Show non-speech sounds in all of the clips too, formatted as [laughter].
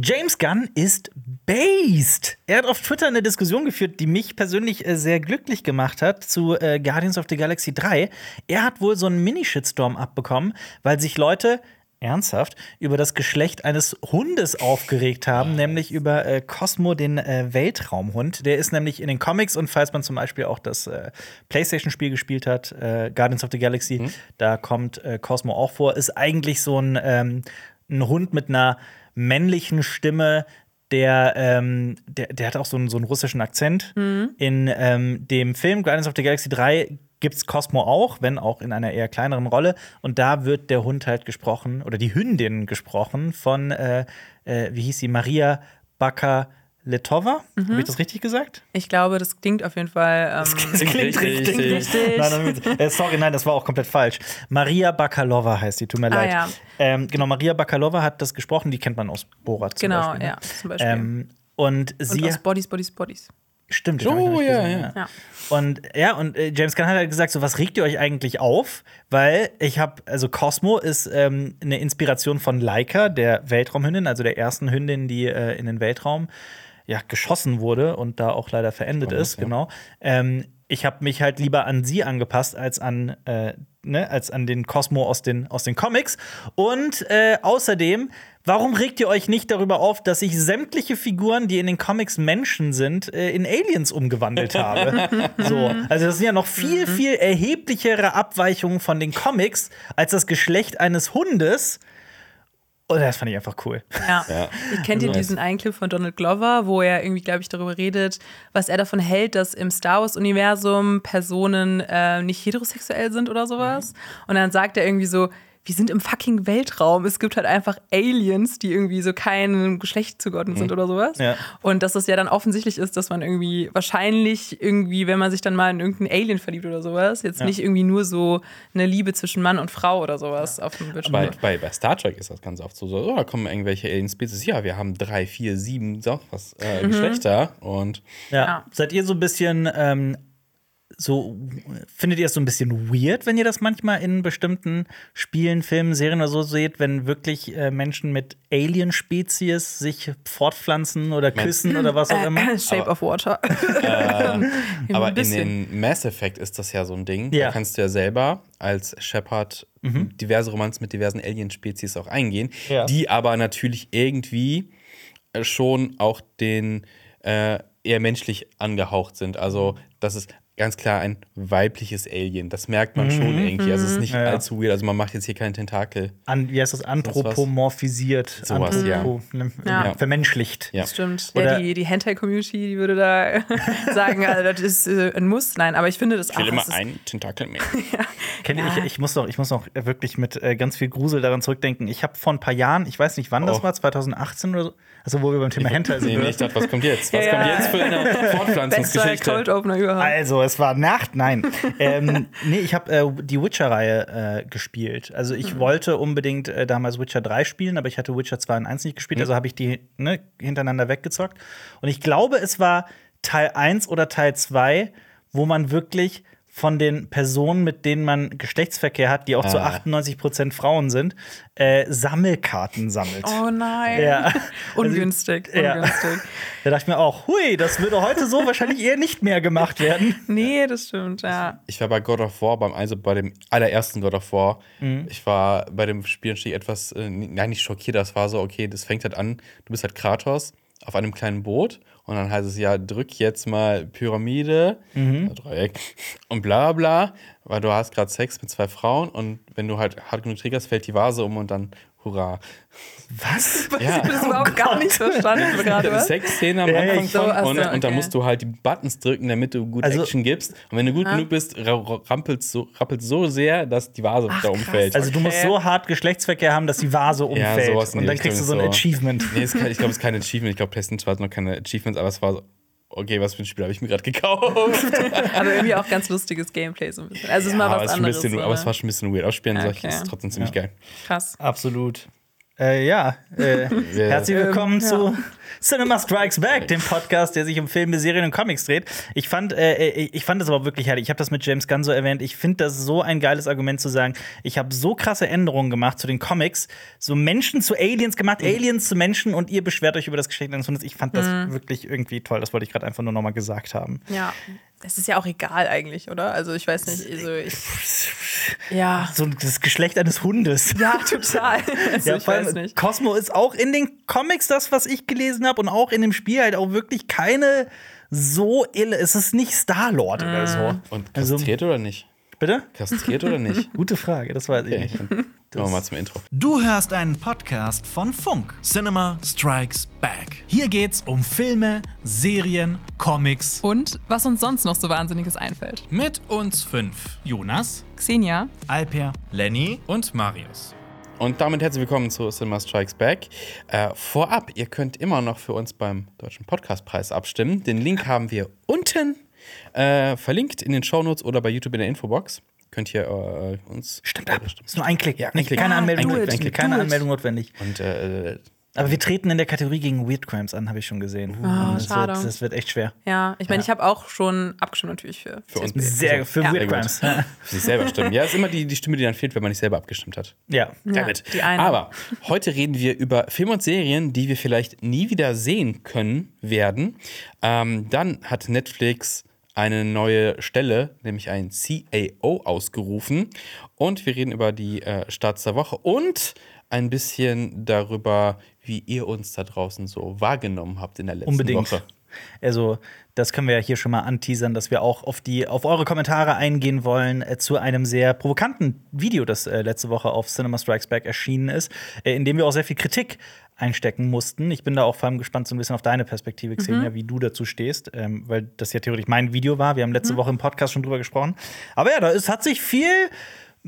James Gunn ist based. Er hat auf Twitter eine Diskussion geführt, die mich persönlich äh, sehr glücklich gemacht hat zu äh, Guardians of the Galaxy 3. Er hat wohl so einen Mini-Shitstorm abbekommen, weil sich Leute ernsthaft über das Geschlecht eines Hundes aufgeregt haben, nämlich über äh, Cosmo, den äh, Weltraumhund. Der ist nämlich in den Comics und falls man zum Beispiel auch das äh, PlayStation-Spiel gespielt hat, äh, Guardians of the Galaxy, Mhm. da kommt äh, Cosmo auch vor, ist eigentlich so ein, ähm, ein Hund mit einer männlichen Stimme. Der, ähm, der, der hat auch so einen, so einen russischen Akzent. In ähm, dem Film Guardians of the Galaxy 3 gibt's Cosmo auch, wenn auch in einer eher kleineren Rolle. Und da wird der Hund halt gesprochen, oder die Hündin gesprochen von, äh, äh, wie hieß sie, Maria Baka-Letova. Mhm. Habe ich das richtig gesagt? Ich glaube, das klingt auf jeden Fall. Ähm, Klingt richtig. richtig. Nein, nein, äh, sorry, nein, das war auch komplett falsch. Maria Bakalova heißt sie, tut mir Ah, leid. ja. Ähm, genau, Maria Bakalova hat das gesprochen, die kennt man aus Borat zum Genau, Beispiel. ne? ja, zum Beispiel. Ähm, und sie Und aus Bodies, Bodies, Bodies. Stimmt. Oh, ja, gesehen, ja. Ja. Und ja, und äh, James Gunn hat halt gesagt, so was regt ihr euch eigentlich auf? Weil ich habe, also Cosmo ist ähm, eine Inspiration von Laika, der Weltraumhündin, also der ersten Hündin, die äh, in den Weltraum ja geschossen wurde und da auch leider verendet ist, ja. genau. Ähm, ich habe mich halt lieber an sie angepasst als an äh, ne, als an den Cosmo aus den aus den Comics. Und äh, außerdem Warum regt ihr euch nicht darüber auf, dass ich sämtliche Figuren, die in den Comics Menschen sind, äh, in Aliens umgewandelt habe? [laughs] so, also das sind ja noch viel, viel erheblichere Abweichungen von den Comics als das Geschlecht eines Hundes. Und das fand ich einfach cool. Ja. [laughs] Ja. Ich kennt ihr diesen einen Clip von Donald Glover, wo er irgendwie, glaube ich, darüber redet, was er davon hält, dass im Star Wars-Universum Personen äh, nicht heterosexuell sind oder sowas. Und dann sagt er irgendwie so, wir sind im fucking Weltraum. Es gibt halt einfach Aliens, die irgendwie so keinem Geschlecht zugeordnet sind oder sowas. Ja. Und dass es ja dann offensichtlich ist, dass man irgendwie wahrscheinlich irgendwie, wenn man sich dann mal in irgendeinen Alien verliebt oder sowas, jetzt Ja. nicht irgendwie nur so eine Liebe zwischen Mann und Frau oder sowas auf dem Bildschirm Bei, hat. bei, bei Star Trek ist das ganz oft so, so oh, da kommen irgendwelche Alien-Spezies. Ja, wir haben drei, vier, sieben, so was äh, Geschlechter. Und Ja. Ja. Seid ihr so ein bisschen ähm, so findet ihr es so ein bisschen weird, wenn ihr das manchmal in bestimmten Spielen, Filmen, Serien oder so seht, wenn wirklich äh, Menschen mit Alien-Spezies sich fortpflanzen oder küssen oder was auch immer? Äh, [laughs] Shape of Water. [laughs] aber ein in den Mass Effect ist das ja so ein Ding. Ja. Da kannst du ja selber als Shepard diverse Romanzen mit diversen Alien-Spezies auch eingehen, Ja. die aber natürlich irgendwie äh, schon auch den äh, eher menschlich angehaucht sind. Also, das ist ganz klar ein weibliches Alien. Das merkt man schon irgendwie. Also, es ist nicht Ja, ja. allzu weird. Also, man macht jetzt hier keinen Tentakel. An, wie heißt das? Anthropomorphisiert. Sowas, ja. ne, Ja. Vermenschlicht. Ja. Stimmt. Oder- ja, die, die Hentai-Community, die würde da [laughs] sagen, also das ist äh, ein Muss. Nein, aber ich finde das Ich will auch. immer einen Tentakel mehr. [laughs] Kennt ihr, ich, ich, muss noch, ich muss noch wirklich mit äh, ganz viel Grusel daran zurückdenken. Ich habe vor ein paar Jahren, ich weiß nicht wann das Oh. war, 2018 oder so, also wo wir beim Thema Hentai sind. Nee, nee, ich dachte, was kommt jetzt? Was Ja, kommt ja. jetzt für eine [laughs] Fortpflanzungsgeschichte? Cold Opener überhaupt. Also, es war Nacht, nein. [laughs] ähm, nee, ich habe äh, die Witcher-Reihe äh, gespielt. Also, ich wollte unbedingt äh, damals Witcher 3 spielen, aber ich hatte Witcher 2 und 1 nicht gespielt, also habe ich die ne, hintereinander weggezockt. Und ich glaube, es war Teil 1 oder Teil 2, wo man wirklich von den Personen, mit denen man Geschlechtsverkehr hat, die auch zu Ah. 98% Frauen sind, äh, Sammelkarten sammelt. Oh nein. Ja. [laughs] Ungünstig. Ja. Ungünstig. [laughs] Da dachte ich mir auch, hui, das würde heute so wahrscheinlich eher nicht mehr gemacht werden. [laughs] Nee, das stimmt, ja. Ich war bei God of War, beim, also bei dem allerersten God of War. Ich war bei dem Spielstich etwas, äh, nein, nicht schockiert, das war so, okay, das fängt halt an, du bist halt Kratos auf einem kleinen Boot und dann heißt es ja, drück jetzt mal Pyramide, Dreieck und bla bla, weil du hast gerade Sex mit zwei Frauen und wenn du halt hart genug triggerst, fällt die Vase um und dann hurra. Was? [laughs] Ja. Ich habe das überhaupt gar nicht verstanden [laughs] gerade, was? Sexszene am Ja, ja, Anfang ich- so, von ach so, und, und dann okay. musst du halt die Buttons drücken, damit du gut Also- Action gibst. Und wenn du gut genug bist, ra- ra- rampelst so, rappelt so sehr, dass die Vase da umfällt. Also du musst Okay. so hart Geschlechtsverkehr haben, dass die Vase umfällt. sowas in und dann kriegst du so ein. Achievement. nee, kein, ich glaube, [laughs] es ist kein Achievement. Ich glaube, PlayStation 2 hat noch keine Achievements, aber es war so, okay, was für ein Spiel habe ich mir gerade gekauft? [laughs] Aber irgendwie auch ganz lustiges Gameplay so ein bisschen. Also es ist mal aber, was anderes. bisschen, so, aber es war schon ein bisschen weird. Ausspielen Ja, sag ich, okay. ist trotzdem ziemlich geil. krass. Absolut. Äh, ja, äh, [laughs] herzlich willkommen Ähm, ja. zu Cinema Strikes Back, dem Podcast, der sich um Filme, Serien und Comics dreht. Ich fand, äh, ich fand das aber wirklich herrlich. Ich habe das mit James Gunn so erwähnt. Ich finde das so ein geiles Argument zu sagen, ich habe so krasse Änderungen gemacht zu den Comics, so Menschen zu Aliens gemacht, mhm. Aliens zu Menschen und ihr beschwert euch über das Geschlecht eines Hundes. Ich fand das mhm. wirklich irgendwie toll. Das wollte ich gerade einfach nur noch mal gesagt haben. Ja. Es ist ja auch egal eigentlich, oder? Also ich weiß nicht, also ich, ja. So das Geschlecht eines Hundes. Ja, total. Also ja, ich weiß nicht. Cosmo ist auch in den Comics das, was ich gelesen habe und auch in dem Spiel halt auch wirklich keine so es ist nicht Star Lord mm. oder so. Mhm. Und kastriert also, oder nicht? Bitte? Kastriert oder nicht? [laughs] Gute Frage, das weiß okay. ich nicht. Gehen [laughs] wir mal zum Intro. Du hörst einen Podcast von Funk. Cinema Strikes Back. Hier geht's um Filme, Serien, Comics und was uns sonst noch so Wahnsinniges einfällt. Mit uns fünf. Jonas, Xenia, Alper, Lenny und Marius. Und damit herzlich willkommen zu Cinema Strikes Back. Äh, vorab, ihr könnt immer noch für uns beim Deutschen Podcastpreis abstimmen. Den Link haben wir unten äh, verlinkt in den Shownotes oder bei YouTube in der Infobox könnt ihr äh, uns. Stimmt ab. Ist nur ein Klick. Ja, ein Klick. Keine Anmeldung, ein Klick. Keine Anmeldung notwendig. Und äh, aber wir treten in der Kategorie gegen Weird Crimes an, habe ich schon gesehen. Oh, das, schade. Wird, das wird echt schwer. Ja, ich meine, ja. ich habe auch schon abgestimmt natürlich für. Für uns. Sehr, für ja. Weird Crimes. für sich selber stimmen. Ja, ist immer die, die Stimme, die dann fehlt, wenn man nicht selber abgestimmt hat. Ja, ja die eine. Aber heute reden wir über Filme und Serien, die wir vielleicht nie wieder sehen können werden. Ähm, dann hat Netflix eine neue Stelle, nämlich einen CAO, ausgerufen. Und wir reden über die äh, Starts der Woche und ein bisschen darüber, wie ihr uns da draußen so wahrgenommen habt in der letzten Unbedingt. Woche. Also, das können wir ja hier schon mal anteasern, dass wir auch auf, die, auf eure Kommentare eingehen wollen äh, zu einem sehr provokanten Video, das äh, letzte Woche auf Cinema Strikes Back erschienen ist, äh, in dem wir auch sehr viel Kritik einstecken mussten. Ich bin da auch vor allem gespannt so ein bisschen auf deine Perspektive, Xenia, mhm. wie du dazu stehst, ähm, weil das ja theoretisch mein Video war. Wir haben letzte mhm. Woche im Podcast schon drüber gesprochen. Aber ja, da ist, hat sich viel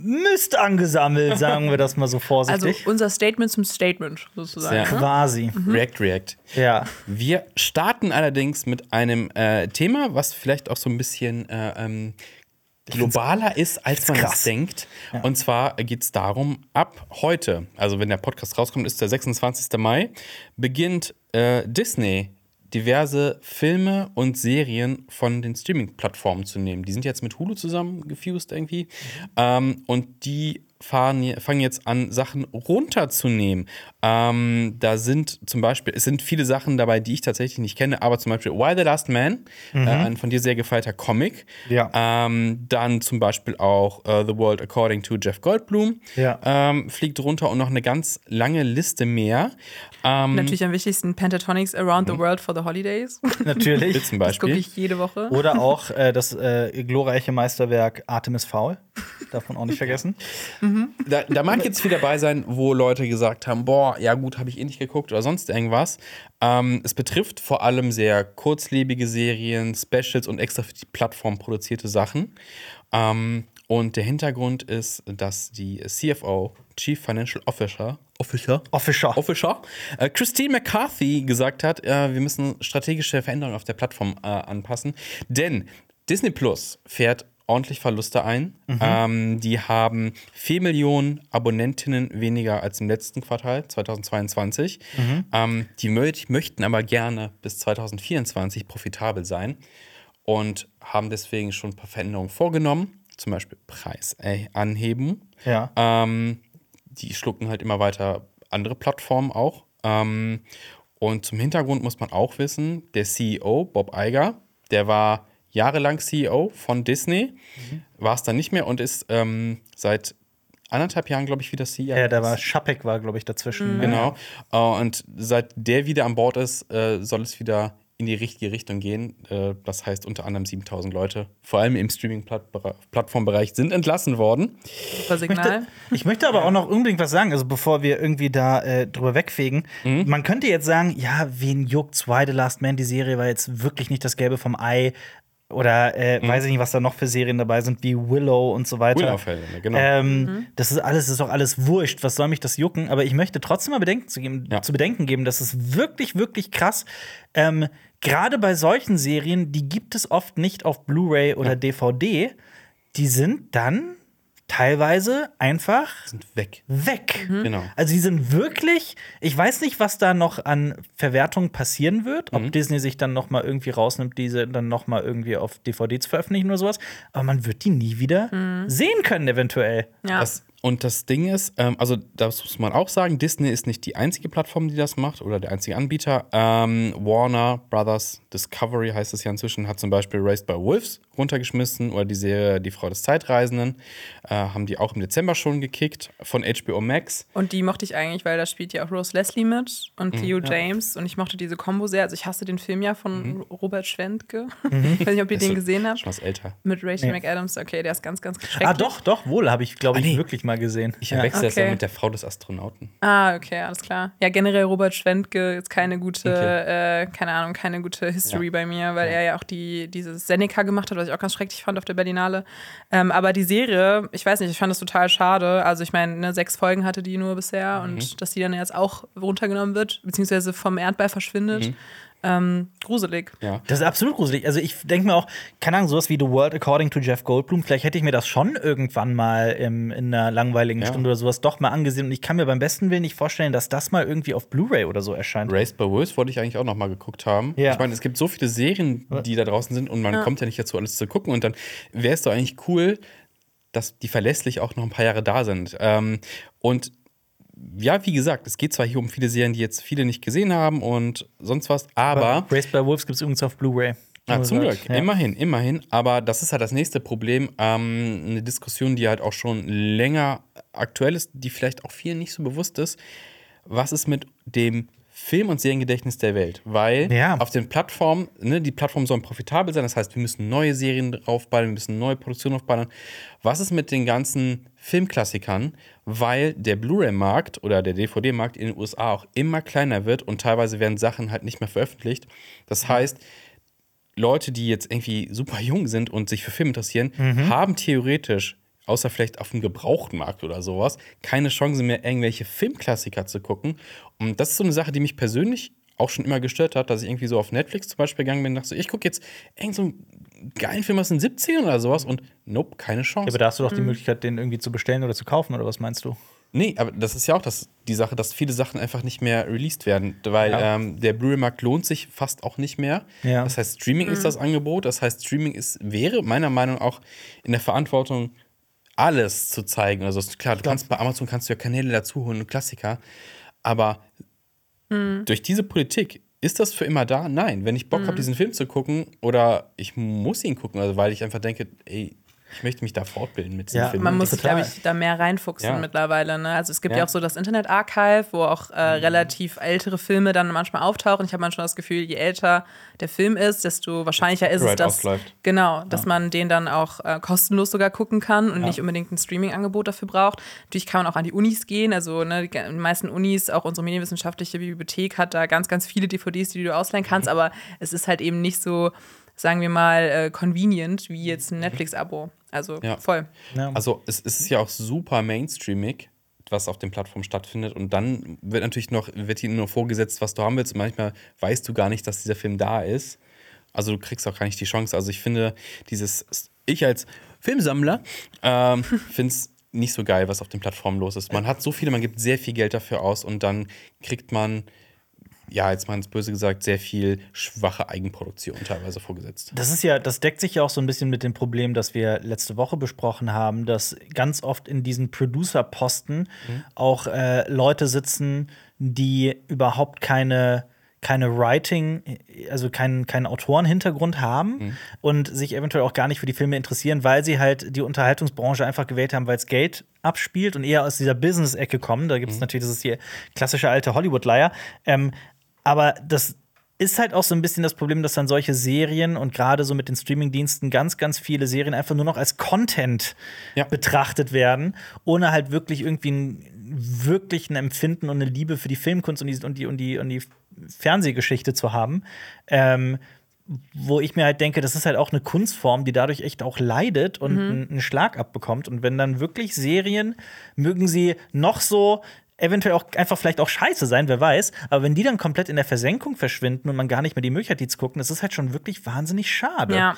Mist angesammelt, sagen wir das mal so vorsichtig. Also unser Statement zum Statement sozusagen. Ja. Ne? Quasi. Mhm. React, React. Ja. Wir starten allerdings mit einem äh, Thema, was vielleicht auch so ein bisschen äh, ähm, globaler ist, als man es denkt. Ja. Und zwar geht es darum, ab heute, also wenn der Podcast rauskommt, ist der 26. Mai, beginnt äh, Disney diverse Filme und Serien von den Streaming-Plattformen zu nehmen. Die sind jetzt mit Hulu zusammengefused irgendwie. Mhm. Ähm, und die fahren, fangen jetzt an, Sachen runterzunehmen. Ähm, da sind zum Beispiel, es sind viele Sachen dabei, die ich tatsächlich nicht kenne, aber zum Beispiel Why the Last Man, mhm. äh, ein von dir sehr gefeierter Comic. Ja. Ähm, dann zum Beispiel auch uh, The World According to Jeff Goldblum ja. ähm, fliegt runter und noch eine ganz lange Liste mehr. Ähm, Natürlich am wichtigsten Pentatonics Around the mhm. World for the Holidays. [laughs] Natürlich. zum Beispiel. Das gucke ich jede Woche. Oder auch äh, das [laughs] äh, glorreiche Meisterwerk Artemis Fowl. Darf man auch nicht [laughs] vergessen. Mhm. Da, da, mag jetzt viel dabei sein, wo Leute gesagt haben: Boah, ja gut, habe ich eh nicht geguckt oder sonst irgendwas. Ähm, es betrifft vor allem sehr kurzlebige Serien, Specials und extra für die Plattform produzierte Sachen. Ähm, und der Hintergrund ist, dass die CFO, Chief Financial Officer, Officer, Officer, Officer äh, Christine McCarthy gesagt hat, äh, wir müssen strategische Veränderungen auf der Plattform äh, anpassen. Denn Disney Plus fährt ordentlich Verluste ein. Mhm. Ähm, die haben 4 Millionen Abonnentinnen weniger als im letzten Quartal 2022. Mhm. Ähm, die mö möchten aber gerne bis 2024 profitabel sein und haben deswegen schon ein paar Veränderungen vorgenommen, zum Beispiel Preis anheben. Ja. Ähm, die schlucken halt immer weiter andere Plattformen auch. Ähm, und zum Hintergrund muss man auch wissen, der CEO, Bob Iger, der war jahrelang CEO von Disney, mhm. war es dann nicht mehr und ist ähm, seit anderthalb Jahren, glaube ich, wieder CEO. Ja, da war Schapek war, glaube ich, dazwischen. Mhm. Genau. Uh, und seit der wieder an Bord ist, äh, soll es wieder in die richtige Richtung gehen. Äh, das heißt, unter anderem 7000 Leute, vor allem im Streaming-Plattformbereich, sind entlassen worden. Super Signal. Ich möchte, ich möchte aber auch noch unbedingt was sagen, also bevor wir irgendwie da äh, drüber wegfegen. Mhm. Man könnte jetzt sagen, ja, wen juckt's? Why the Last Man? Die Serie war jetzt wirklich nicht das Gelbe vom Ei. Oder äh, mhm. weiß ich nicht, was da noch für Serien dabei sind, wie Willow und so weiter. Willow-Fälle, genau. Ähm, mhm. Das ist alles, ist doch alles wurscht. Was soll mich das jucken? Aber ich möchte trotzdem mal bedenken zu, geben, ja. zu bedenken geben, dass es wirklich, wirklich krass. Ähm, Gerade bei solchen Serien, die gibt es oft nicht auf Blu-ray oder ja. DVD. Die sind dann teilweise einfach Sind weg. weg. Genau. Also die sind wirklich, ich weiß nicht, was da noch an Verwertung passieren wird, ob Disney sich dann noch mal irgendwie rausnimmt, diese dann noch mal irgendwie auf DVD zu veröffentlichen oder sowas, aber man wird die nie wieder sehen können eventuell. Ja. Das, und das Ding ist, ähm, also das muss man auch sagen, Disney ist nicht die einzige Plattform, die das macht oder der einzige Anbieter. Ähm, Warner Brothers Discovery heißt es ja inzwischen, hat zum Beispiel Raised by Wolves runtergeschmissen oder die Serie Die Frau des Zeitreisenden. Äh, haben die auch im Dezember schon gekickt von HBO Max. Und die mochte ich eigentlich, weil da spielt ja auch Rose Leslie mit und Mhm. Theo James. Und ich mochte diese Kombo sehr. Also ich hasse den Film ja von Robert Schwentke. Mhm. [laughs] Ich weiß nicht, ob ihr den so- gesehen habt. Schon was älter. Mit Rachel Nee. McAdams. Okay, der ist ganz, ganz schrecklich. Ah, doch, doch, wohl, habe ich, glaube ich, Ah, nee. wirklich mal gesehen. Ich ja. verwechsel das Okay. ja mit der Frau des Astronauten. Ah, okay, alles klar. Ja, generell Robert Schwentke ist keine gute, Okay. äh, keine Ahnung, keine gute History Ja. bei mir, weil er ja auch die, dieses Seneca gemacht hat, was ich auch ganz schrecklich fand auf der Berlinale. Ähm, aber die Serie, ich weiß nicht, ich fand das total schade. Also ich meine, ne, sechs Folgen hatte die nur bisher Mhm. und dass die dann jetzt auch runtergenommen wird, beziehungsweise vom Erdball verschwindet. Mhm. Ähm, gruselig. Ja. Das ist absolut gruselig. Also ich denke mir auch, keine Ahnung, sowas wie The World According to Jeff Goldblum, vielleicht hätte ich mir das schon irgendwann mal im, in einer langweiligen Ja. Stunde oder sowas doch mal angesehen. Und ich kann mir beim besten Willen nicht vorstellen, dass das mal irgendwie auf Blu-ray oder so erscheint. Raised by Wolves wollte ich eigentlich auch noch mal geguckt haben. Ja. Ich meine, es gibt so viele Serien, die da draußen sind und man kommt ja nicht dazu, alles zu gucken. Und dann wäre es doch eigentlich cool, dass die verlässlich auch noch ein paar Jahre da sind. Ähm, und ja, wie gesagt, es geht zwar hier um viele Serien, die jetzt viele nicht gesehen haben und sonst was, aber Raised by Wolves gibt es übrigens auf Blu-ray. Nur zum Glück, ja. immerhin, immerhin. Aber das ist halt das nächste Problem. Ähm, eine Diskussion, die halt auch schon länger aktuell ist, die vielleicht auch vielen nicht so bewusst ist. Was ist mit dem Film- und Seriengedächtnis der Welt? Weil Ja. auf den Plattformen, ne, die Plattformen sollen profitabel sein. Das heißt, wir müssen neue Serien draufballern, wir müssen neue Produktionen aufballern. Was ist mit den ganzen Filmklassikern? Weil der Blu-ray-Markt oder der DVD-Markt in den USA auch immer kleiner wird und teilweise werden Sachen halt nicht mehr veröffentlicht. Das heißt, Leute, die jetzt irgendwie super jung sind und sich für Film interessieren, haben theoretisch, außer vielleicht auf dem Gebrauchtmarkt oder sowas, keine Chance mehr, irgendwelche Filmklassiker zu gucken. Und das ist so eine Sache, die mich persönlich auch schon immer gestört hat, dass ich irgendwie so auf Netflix zum Beispiel gegangen bin und dachte, so, ich gucke jetzt irgend so einen geilen Film aus den 70ern oder sowas und nope, keine Chance. Ja, aber da hast du doch die Möglichkeit, den irgendwie zu bestellen oder zu kaufen, oder was meinst du? Nee, aber das ist ja auch das, die Sache, dass viele Sachen einfach nicht mehr released werden, weil Ja. ähm, der Blu-ray-Markt lohnt sich fast auch nicht mehr. Ja. Das heißt, Streaming ist das Angebot. Das heißt, Streaming ist, wäre meiner Meinung nach auch in der Verantwortung, alles zu zeigen. Also klar, du kannst bei Amazon kannst du ja Kanäle dazu holen und Klassiker, aber durch diese Politik ist das für immer da? Nein. Wenn ich Bock habe, diesen Film zu gucken oder ich muss ihn gucken, also weil ich einfach denke, ey, ich möchte mich da fortbilden mit Ja, Film. Man muss sich, glaube ich, da mehr reinfuchsen Ja. mittlerweile. Ne? Also es gibt ja. Ja. auch so das Internet-Archive, wo auch äh, relativ ältere Filme dann manchmal auftauchen. Ich habe manchmal das Gefühl, je älter der Film ist, desto wahrscheinlicher ist es, dass, ausläuft. genau, dass man den dann auch äh, kostenlos sogar gucken kann und nicht unbedingt ein Streaming-Angebot dafür braucht. Natürlich kann man auch an die Unis gehen. Also ne, die die meisten Unis, auch unsere medienwissenschaftliche Bibliothek hat da ganz, ganz viele DVDs, die du ausleihen kannst. Mhm. Aber es ist halt eben nicht so, sagen wir mal, äh, convenient wie jetzt ein Netflix-Abo. Also Ja. voll. Ja. Also es, es ist ja auch super mainstreamig, was auf den Plattformen stattfindet. Und dann wird natürlich noch, wird dir nur vorgesetzt, was du haben willst. Und manchmal weißt du gar nicht, dass dieser Film da ist. Also du kriegst auch gar nicht die Chance. Also ich finde, dieses, ich als Filmsammler ähm, [laughs] finde es nicht so geil, was auf den Plattformen los ist. Man hat so viele, man gibt sehr viel Geld dafür aus und dann kriegt man, ja, jetzt mal ins Böse gesagt, sehr viel schwache Eigenproduktion teilweise vorgesetzt. Das ist ja, das deckt sich ja auch so ein bisschen mit dem Problem, das wir letzte Woche besprochen haben, dass ganz oft in diesen Producer-Posten auch äh, Leute sitzen, die überhaupt keine keine Writing, also keinen, keinen Autorenhintergrund haben und sich eventuell auch gar nicht für die Filme interessieren, weil sie halt die Unterhaltungsbranche einfach gewählt haben, weil es Geld abspielt und eher aus dieser Business-Ecke kommen. Da gibt es natürlich, das ist hier klassische alte Hollywood-Leier. Ähm, aber das ist halt auch so ein bisschen das Problem, dass dann solche Serien und gerade so mit den Streamingdiensten ganz, ganz viele Serien einfach nur noch als Content Ja. betrachtet werden, ohne halt wirklich irgendwie ein wirklich ein Empfinden und eine Liebe für die Filmkunst und die, und die, und die, und die Fernsehgeschichte zu haben. Ähm, wo ich mir halt denke, das ist halt auch eine Kunstform, die dadurch echt auch leidet und einen, einen Schlag abbekommt. Und wenn dann wirklich Serien, mögen sie noch so eventuell auch einfach vielleicht auch scheiße sein, wer weiß. Aber wenn die dann komplett in der Versenkung verschwinden und man gar nicht mehr die Möglichkeit, die zu gucken, das ist halt schon wirklich wahnsinnig schade. Ja.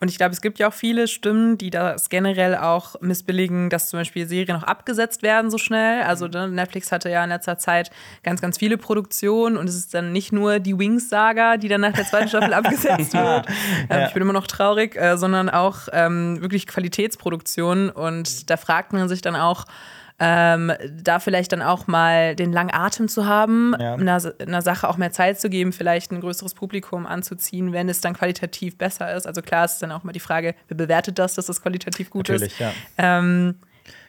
Und ich glaube, es gibt ja auch viele Stimmen, die das generell auch missbilligen, dass zum Beispiel Serien noch abgesetzt werden so schnell. Also ne, Netflix hatte ja in letzter Zeit ganz, ganz viele Produktionen und es ist dann nicht nur die Wings-Saga, die dann nach der zweiten Staffel [laughs] abgesetzt wird. Ähm, Ja. Ich bin immer noch traurig, äh, sondern auch ähm, wirklich Qualitätsproduktionen. Und da fragt man sich dann auch, ähm, da vielleicht dann auch mal den langen Atem zu haben, Ja. einer, einer Sache auch mehr Zeit zu geben, vielleicht ein größeres Publikum anzuziehen, wenn es dann qualitativ besser ist. Also klar, ist dann auch mal die Frage, wer bewertet das, dass das qualitativ gut Natürlich, ist. ja. Ähm,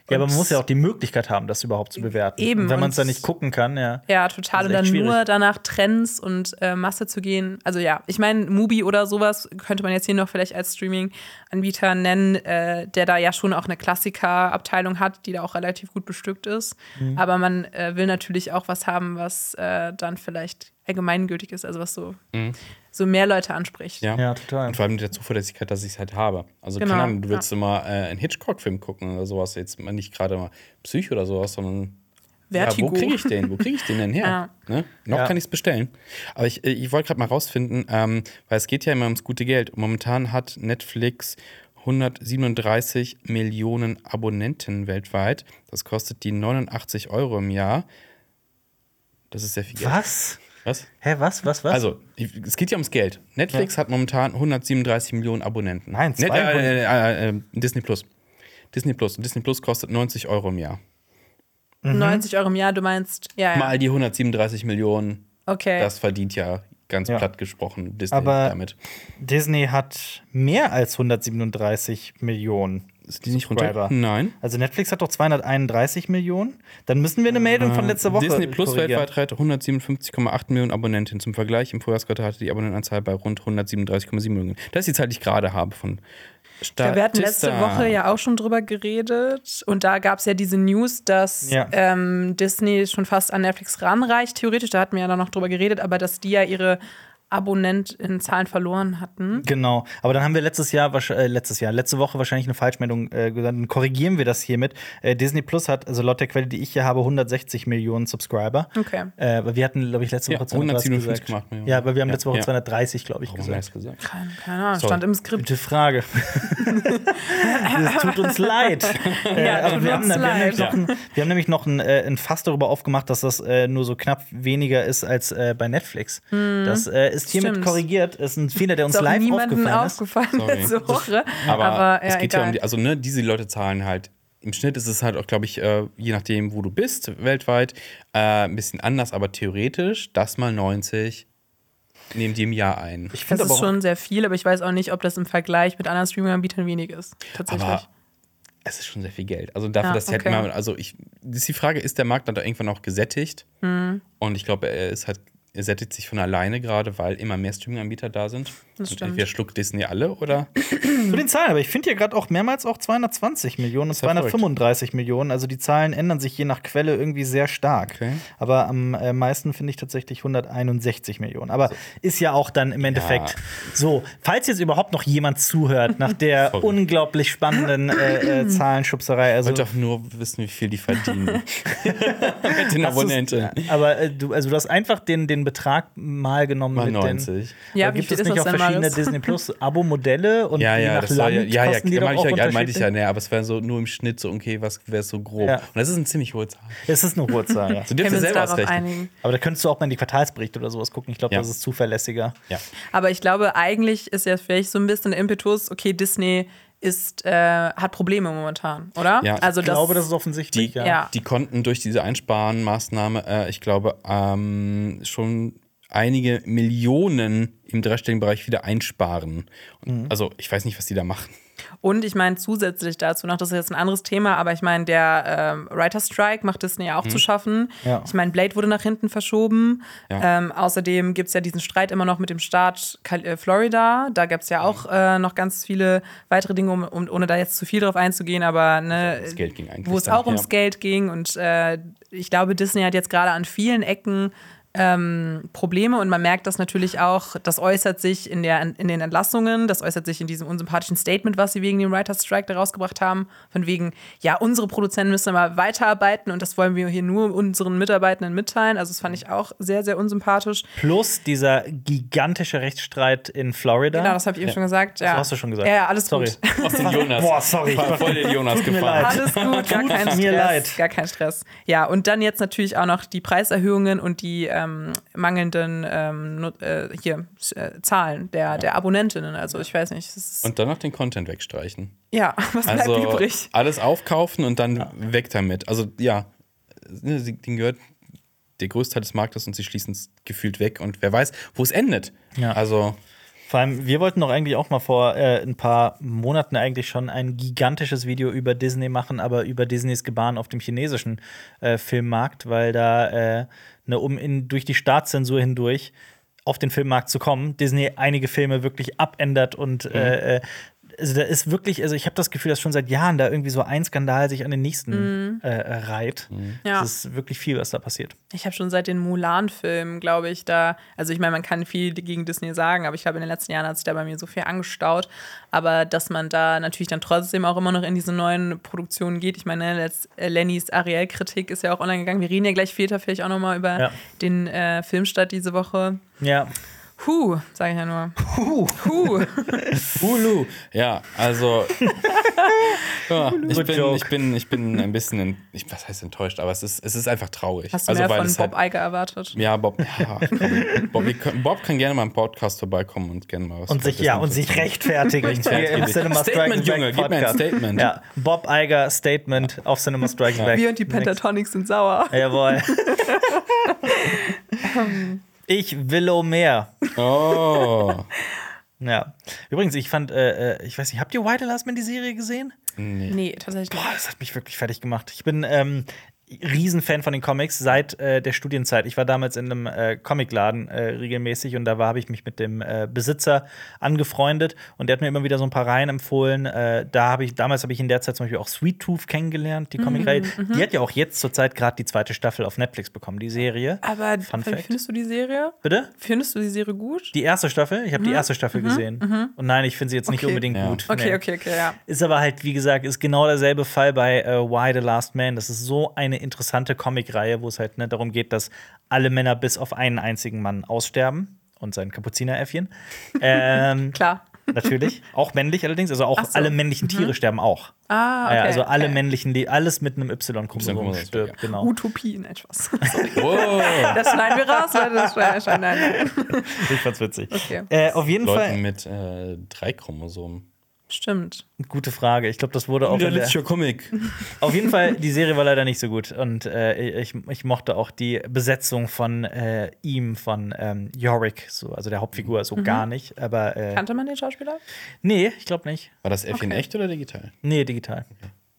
Ja, aber man muss ja auch die Möglichkeit haben, das überhaupt zu bewerten. Eben, Und wenn man es dann nicht gucken kann, ja. Ja, total. Und dann schwierig. nur danach Trends und äh, Masse zu gehen. Also ja, ich meine, Mubi oder sowas könnte man jetzt hier noch vielleicht als Streaming-Anbieter nennen, äh, der da ja schon auch eine Klassiker-Abteilung hat, die da auch relativ gut bestückt ist. Mhm. Aber man äh, will natürlich auch was haben, was äh, dann vielleicht allgemeingültig ist, also was so, so mehr Leute anspricht. Ja. Ja, total. Und vor allem mit der Zuverlässigkeit, dass ich es halt habe. Also, Genau, keine Ahnung, du willst ja. immer äh, einen Hitchcock-Film gucken oder sowas. Jetzt nicht gerade mal Psycho oder sowas, sondern. Vertigo. Ja, wo kriege ich den? Wo kriege ich den denn her? [laughs] Ja. Ne? Noch Ja. kann ich es bestellen. Aber ich, ich wollte gerade mal rausfinden, ähm, weil es geht ja immer ums gute Geld. Momentan hat Netflix 137 Millionen Abonnenten weltweit. Das kostet die 89 Euro im Jahr. Das ist sehr viel Geld. Was? Was? Hä, was, was, was? Also, es geht ja ums Geld. Netflix hat momentan 137 Millionen Abonnenten. Nein, Net, 200. äh, äh, äh, Disney Plus. Disney Plus. Und Disney Plus kostet 90 Euro im Jahr. 90 Euro im Jahr, du meinst, ja, ja. Mal die 137 Millionen. Okay. Das verdient ja ganz Ja. platt gesprochen Disney Aber- damit. Disney hat mehr als 137 Millionen. Ist die nicht runter? Nein. Also Netflix hat doch 231 Millionen. Dann müssen wir eine Meldung von letzter Woche Disney Plus weltweit hatte 157,8 Millionen Abonnenten. Zum Vergleich, im Vorjahresquartal hatte die Abonnentenanzahl bei rund 137,7 Millionen. Das ist die Zahl, die ich gerade habe von Ja, wir hatten letzte Statista. Woche ja auch schon drüber geredet und da gab es ja diese News, dass Ja. ähm, Disney schon fast an Netflix ranreicht, theoretisch, da hatten wir ja noch drüber geredet, aber dass die ja ihre AbonnentInnen-Zahlen verloren hatten. Genau, aber dann haben wir letztes Jahr, äh, letztes Jahr, letzte Woche wahrscheinlich eine Falschmeldung äh, gesagt. Dann korrigieren wir das hiermit. Äh, Disney Plus hat, also laut der Quelle, die ich hier habe, 160 Millionen Subscriber. Okay. Äh, wir hatten, glaube ich, letzte Ja, Woche 230 157,8 gesagt. Millionen. Ja, aber wir haben Ja, letzte Woche ja. 230, glaube ich, Warum haben wir gesagt. das gesagt? Keine, keine Ahnung, Sorry. stand im Skript. Gute Frage. [laughs] Es tut uns leid. [laughs] Äh, Ja, tut wir, haben, uns wir, haben leid. nämlich noch ein, wir haben nämlich noch ein, äh, ein Fass darüber aufgemacht, dass das äh, nur so knapp weniger ist als äh, bei Netflix. Das äh, ist hiermit. Stimmt. korrigiert. Ist ein Fehler, der uns live niemandem aufgefallen ist. aufgefallen Sorry. [laughs] letzte Woche. Aber, Aber, es ja, geht ja egal. um die, also ne, diese Leute zahlen halt. Im Schnitt ist es halt auch, glaube ich, äh, je nachdem, wo du bist, weltweit, äh, ein bisschen anders, aber theoretisch, das mal 90 nehmen die im Jahr ein. Ich das finde aber ist schon sehr viel, aber ich weiß auch nicht, ob das im Vergleich mit anderen Streaming-Anbietern wenig ist. Tatsächlich. Aber es ist schon sehr viel Geld. Also dafür, Ja, dass sie halt okay. immer, also ich, das ist die Frage, ist der Markt dann da irgendwann auch gesättigt? Mhm. Und ich glaube, er ist halt, sättigt sich von alleine gerade, weil immer mehr Streaming-Anbieter da sind. Das stimmt. entweder schluckt Disney alle oder zu den Zahlen, aber ich finde hier gerade auch mehrmals auch 220 Millionen und ja verrückt. 235 Millionen. Also die Zahlen ändern sich je nach Quelle irgendwie sehr stark. Okay. Aber am äh, meisten finde ich tatsächlich 161 Millionen. Aber ist ja auch dann im Endeffekt so. Falls jetzt überhaupt noch jemand zuhört nach der [laughs] Sorry. unglaublich spannenden äh, äh, [laughs] Zahlenschubserei, also wollte doch nur wissen, wie viel die verdienen. [laughs] Mit den Abonnenten. Aber äh, du, also du hast einfach den, den Betrag mal genommen Mal mit 90. den. Ja, Aber wie gibt viel es ist nicht das auch denn, verschiedene? Disney Plus [laughs] Abo-Modelle und Ja, je ja, nach das ja, Land ja, ja, kosten die ja, doch meinte auch ich, ja, meinte ich ja, nee, aber es wäre so nur im Schnitt so, okay, was wäre so grob. Ja. Und das ist eine ziemlich hohe Zahl. Es ist eine hohe Zahl, ja. [laughs] Du wir uns selber ausrechnen. Aber da könntest du auch mal in die Quartalsberichte oder sowas gucken. Ich glaube, Ja. das ist zuverlässiger. Ja. Aber ich glaube, eigentlich ist ja vielleicht so ein bisschen der Impetus, okay, Disney ist, äh, hat Probleme momentan, oder? Ja. also Ich glaube, das ist offensichtlich, Die, ja. ja. die konnten durch diese Einsparenmaßnahme, äh, ich glaube, ähm, schon einige Millionen im dreistelligen Bereich wieder einsparen. Und, Mhm. Also ich weiß nicht, was die da machen. Und ich meine zusätzlich dazu noch, das ist jetzt ein anderes Thema, aber ich meine, der ähm, Writer Strike macht Disney ja auch zu schaffen. Ja. Ich meine, Blade wurde nach hinten verschoben. Ja. Ähm, außerdem gibt es ja diesen Streit immer noch mit dem Staat äh, Florida. Da gab es ja auch äh, noch ganz viele weitere Dinge, um, um, ohne da jetzt zu viel drauf einzugehen, aber ne, wo es auch ums. Geld ging. Und äh, ich glaube, Disney hat jetzt gerade an vielen Ecken ähm, Probleme und man merkt das natürlich auch, das äußert sich in, der, in den Entlassungen, das äußert sich in diesem unsympathischen Statement, was sie wegen dem Writers Strike da rausgebracht haben, von wegen, ja, unsere Produzenten müssen mal weiterarbeiten und das wollen wir hier nur unseren Mitarbeitenden mitteilen. Also das fand ich auch sehr, sehr unsympathisch. Plus dieser gigantische Rechtsstreit in Florida. Genau, das habe ich eben schon gesagt. Ja. hast du schon gesagt. Ja, ja alles Sorry. gut. Aus den Jonas. Boah, sorry, ich War voll den Jonas leid. Alles gut, gar kein Stress. mir leid. Gar kein Stress. Ja, und dann jetzt natürlich auch noch die Preiserhöhungen und die ähm, mangelnden ähm, äh, hier, äh, Zahlen der, der Abonnentinnen. Also ich weiß nicht. Und dann noch den Content wegstreichen. ja, [laughs] was bleibt Also übrig? alles aufkaufen und dann weg damit. Also ja, ne, denen gehört der größte Teil des Marktes und sie schließen es gefühlt weg und wer weiß, wo es endet. Ja. Also Vor allem, wir wollten doch eigentlich auch mal vor äh, ein paar Monaten eigentlich schon ein gigantisches Video über Disney machen, aber über Disneys Gebaren auf dem chinesischen äh, Filmmarkt, weil da, äh, ne, um in, durch die Staatszensur hindurch auf den Filmmarkt zu kommen, Disney einige Filme wirklich abändert und äh, äh, also da ist wirklich, also ich habe das Gefühl, dass schon seit Jahren da irgendwie so ein Skandal sich an den nächsten äh, äh, reiht. Ja. Das ist wirklich viel, was da passiert. Ich habe schon seit den Mulan-Filmen, glaube ich, da, also ich meine, man kann viel gegen Disney sagen, aber ich glaube, in den letzten Jahren hat sich da bei mir so viel angestaut. Aber dass man da natürlich dann trotzdem auch immer noch in diese neuen Produktionen geht. Ich meine, äh, Lennys Ariel-Kritik ist ja auch online gegangen. Wir reden ja gleich später vielleicht auch nochmal über Ja. den äh, Filmstart diese Woche. Ja. Huh, sage ich ja nur. Huh. Huh. Hulu. Ja, also [laughs] ja, ich, bin, ich, bin, ich bin ein bisschen, in, ich, was heißt enttäuscht, aber es ist, es ist einfach traurig. Hast du also, mehr weil von Bob halt, Iger erwartet? Ja, Bob, ja, Bob, können, Bob kann gerne mal im Podcast vorbeikommen und gerne mal was Und sich, ja, und sich rechtfertigen. Rechtfertigen. Im Cinema Statement, Junge, gib mir ein Podcast. Statement. Ja, Bob Iger Statement auf Cinema Strikes Back. Wir und die Pentatonics sind sauer. Jawohl. [laughs] [laughs] ich will oh mehr. Oh. Ja. Übrigens, ich fand, äh, äh, ich weiß nicht, habt ihr White Last Man die Serie gesehen? Nee, tatsächlich Boah, nicht. das hat mich wirklich fertig gemacht. Ich bin ähm, Riesenfan von den Comics seit äh, der Studienzeit. Ich war damals in einem äh, Comicladen äh, regelmäßig und da habe ich mich mit dem äh, Besitzer angefreundet und der hat mir immer wieder so ein paar Reihen empfohlen. Äh, da habe ich damals habe ich in der Zeit zum Beispiel auch Sweet Tooth kennengelernt, die Comicreihe. Die hat ja auch jetzt zurzeit gerade die zweite Staffel auf Netflix bekommen, die Serie. Aber Fun Fact. findest du die Serie? Bitte? Findest du die Serie gut? Die erste Staffel? Ich habe die erste Staffel gesehen. Und nein, ich finde sie jetzt nicht Okay. unbedingt Ja. gut. Okay, Nee. okay, okay, ja. Ist aber halt, wie gesagt, ist genau derselbe Fall bei äh, Why the Last Man. Das ist so eine interessante Comicreihe, wo es halt ne, darum geht, dass alle Männer bis auf einen einzigen Mann aussterben und sein Kapuzineräffchen. [laughs] ähm, Klar. natürlich. Auch männlich allerdings. Also auch so. alle männlichen Tiere sterben auch. Ah, okay. Ja, also alle okay. männlichen, die alles mit einem Y-Chromosom stirbt. ja. Genau. Utopien, etwas. [laughs] Wow. [laughs] Das schneiden wir raus, weil das schneiden schneiden- nein. Ich fand's witzig. Okay. Äh, auf jeden Leuten Fall. mit äh, drei Chromosomen. Stimmt. Gute Frage. Ich glaube, das wurde auch. in der- Realistischer Comic. [laughs] Auf jeden Fall, die Serie war leider nicht so gut. Und äh, ich, ich mochte auch die Besetzung von äh, ihm, von ähm, Yorick, so, also der Hauptfigur, so gar nicht. Aber äh, Kannte man den Schauspieler? nee, ich glaube nicht. War das Äffchen Okay. echt oder digital? Nee, digital.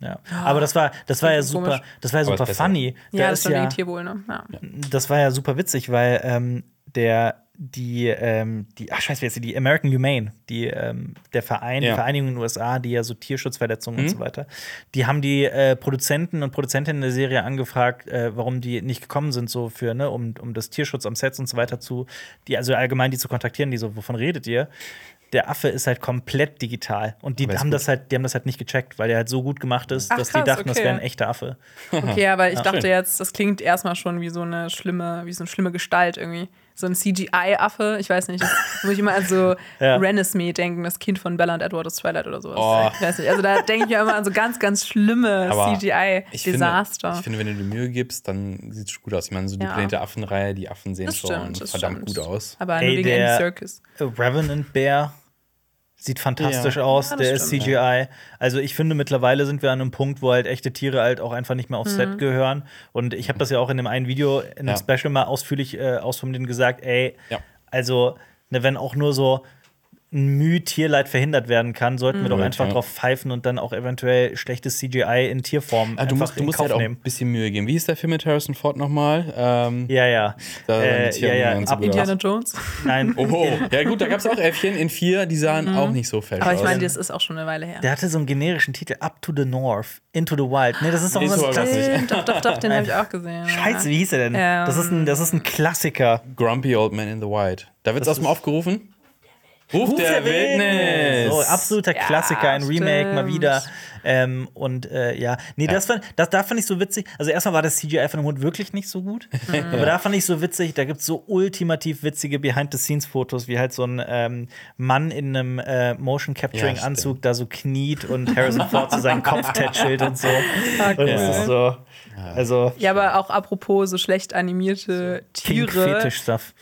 Ja. Aber das war, das war ja super, komisch. das war ja super funny. Ja, Da das ist war ja, Tierwohl, ne? Ja. das war ja super witzig, weil ähm, der die, ähm, die, ach scheiße, wie heißt die, die American Humane, die, ähm, der Verein, die Ja. Vereinigung in den USA, die ja so Tierschutzverletzungen und so weiter, die haben die äh, Produzenten und Produzentinnen der Serie angefragt, äh, warum die nicht gekommen sind, so für, ne, um, um das Tierschutz am Set und so weiter zu, die, also allgemein die zu kontaktieren, die so, wovon redet ihr? Der Affe ist halt komplett digital. Und die haben gut. das halt, die haben das halt nicht gecheckt, weil der halt so gut gemacht ist, Ach, dass krass, die dachten, das okay. wäre ein echter Affe. Okay, aber ich dachte schön. jetzt, das klingt erstmal schon wie so eine schlimme, wie so eine schlimme Gestalt irgendwie. So ein CGI-Affe, ich weiß nicht, das muss ich immer an so [laughs] Ja. Renesmee denken, das Kind von Bella und Edward aus Twilight oder sowas. Oh. Ich weiß nicht, also da denke ich ja immer an so ganz, ganz schlimme Aber Ich CGI-Desaster. ich finde, wenn du dir Mühe gibst, dann sieht es gut aus. Ich meine, so die Ja. Planet der Affen-Reihe, die Affen sehen Das schon stimmt, verdammt stimmt. gut aus. Aber Ey, nur wegen der- Circus. Revenant Bear sieht fantastisch Ja. aus, Ja, der ist stimmt, CGI. Also ich finde mittlerweile sind wir an einem Punkt, wo halt echte Tiere halt auch einfach nicht mehr aufs Mhm. Set gehören. Und ich habe das ja auch in dem einen Video, in einem Ja. Special mal ausführlich äh, ausformuliert gesagt, ey, Ja. also ne, wenn auch nur so ein Müh Tierleid verhindert werden kann, sollten wir doch Mhm. einfach Ja. drauf pfeifen und dann auch eventuell schlechtes CGI in Tierform Ah, du musst, du musst halt auch ein bisschen Mühe geben. Wie hieß der Film mit Harrison Ford nochmal? Ähm, Ja, ja. Da Äh, ja, ja. immer Ab, Indiana aus. Jones. nein, Oh, ja gut, da gab es auch Äffchen in vier, die sahen auch nicht so fesch Aber ich aus. meine, das ist auch schon eine Weile her. der hatte so einen generischen Titel, Up to the North, Into the Wild. Nee, das ist doch Nee, so so. Stimmt, doch, doch, doch, den habe ich auch gesehen. Scheiße, wie hieß er denn? Ähm, das, ist ein, das ist ein Klassiker. Grumpy Old Man in the White. Da wird es erstmal aufgerufen. Ruf der, Wildnis. So, absoluter Ja, Klassiker, ein Remake mal stimmt. wieder. Ähm, und äh, ja, nee, das, fand, das da fand ich so witzig. Also erstmal war das CGI von dem Hund wirklich nicht so gut. [laughs] Aber da fand ich so witzig, da gibt es so ultimativ witzige Behind-the-Scenes-Fotos, wie halt so ein ähm, Mann in einem äh, Motion-Capturing-Anzug da so kniet und Harrison Ford so seinen Kopf tätschelt und so. [laughs] und das ist so. Also Ja, aber auch apropos so schlecht animierte Tiere. King-Fetisch-Stuff.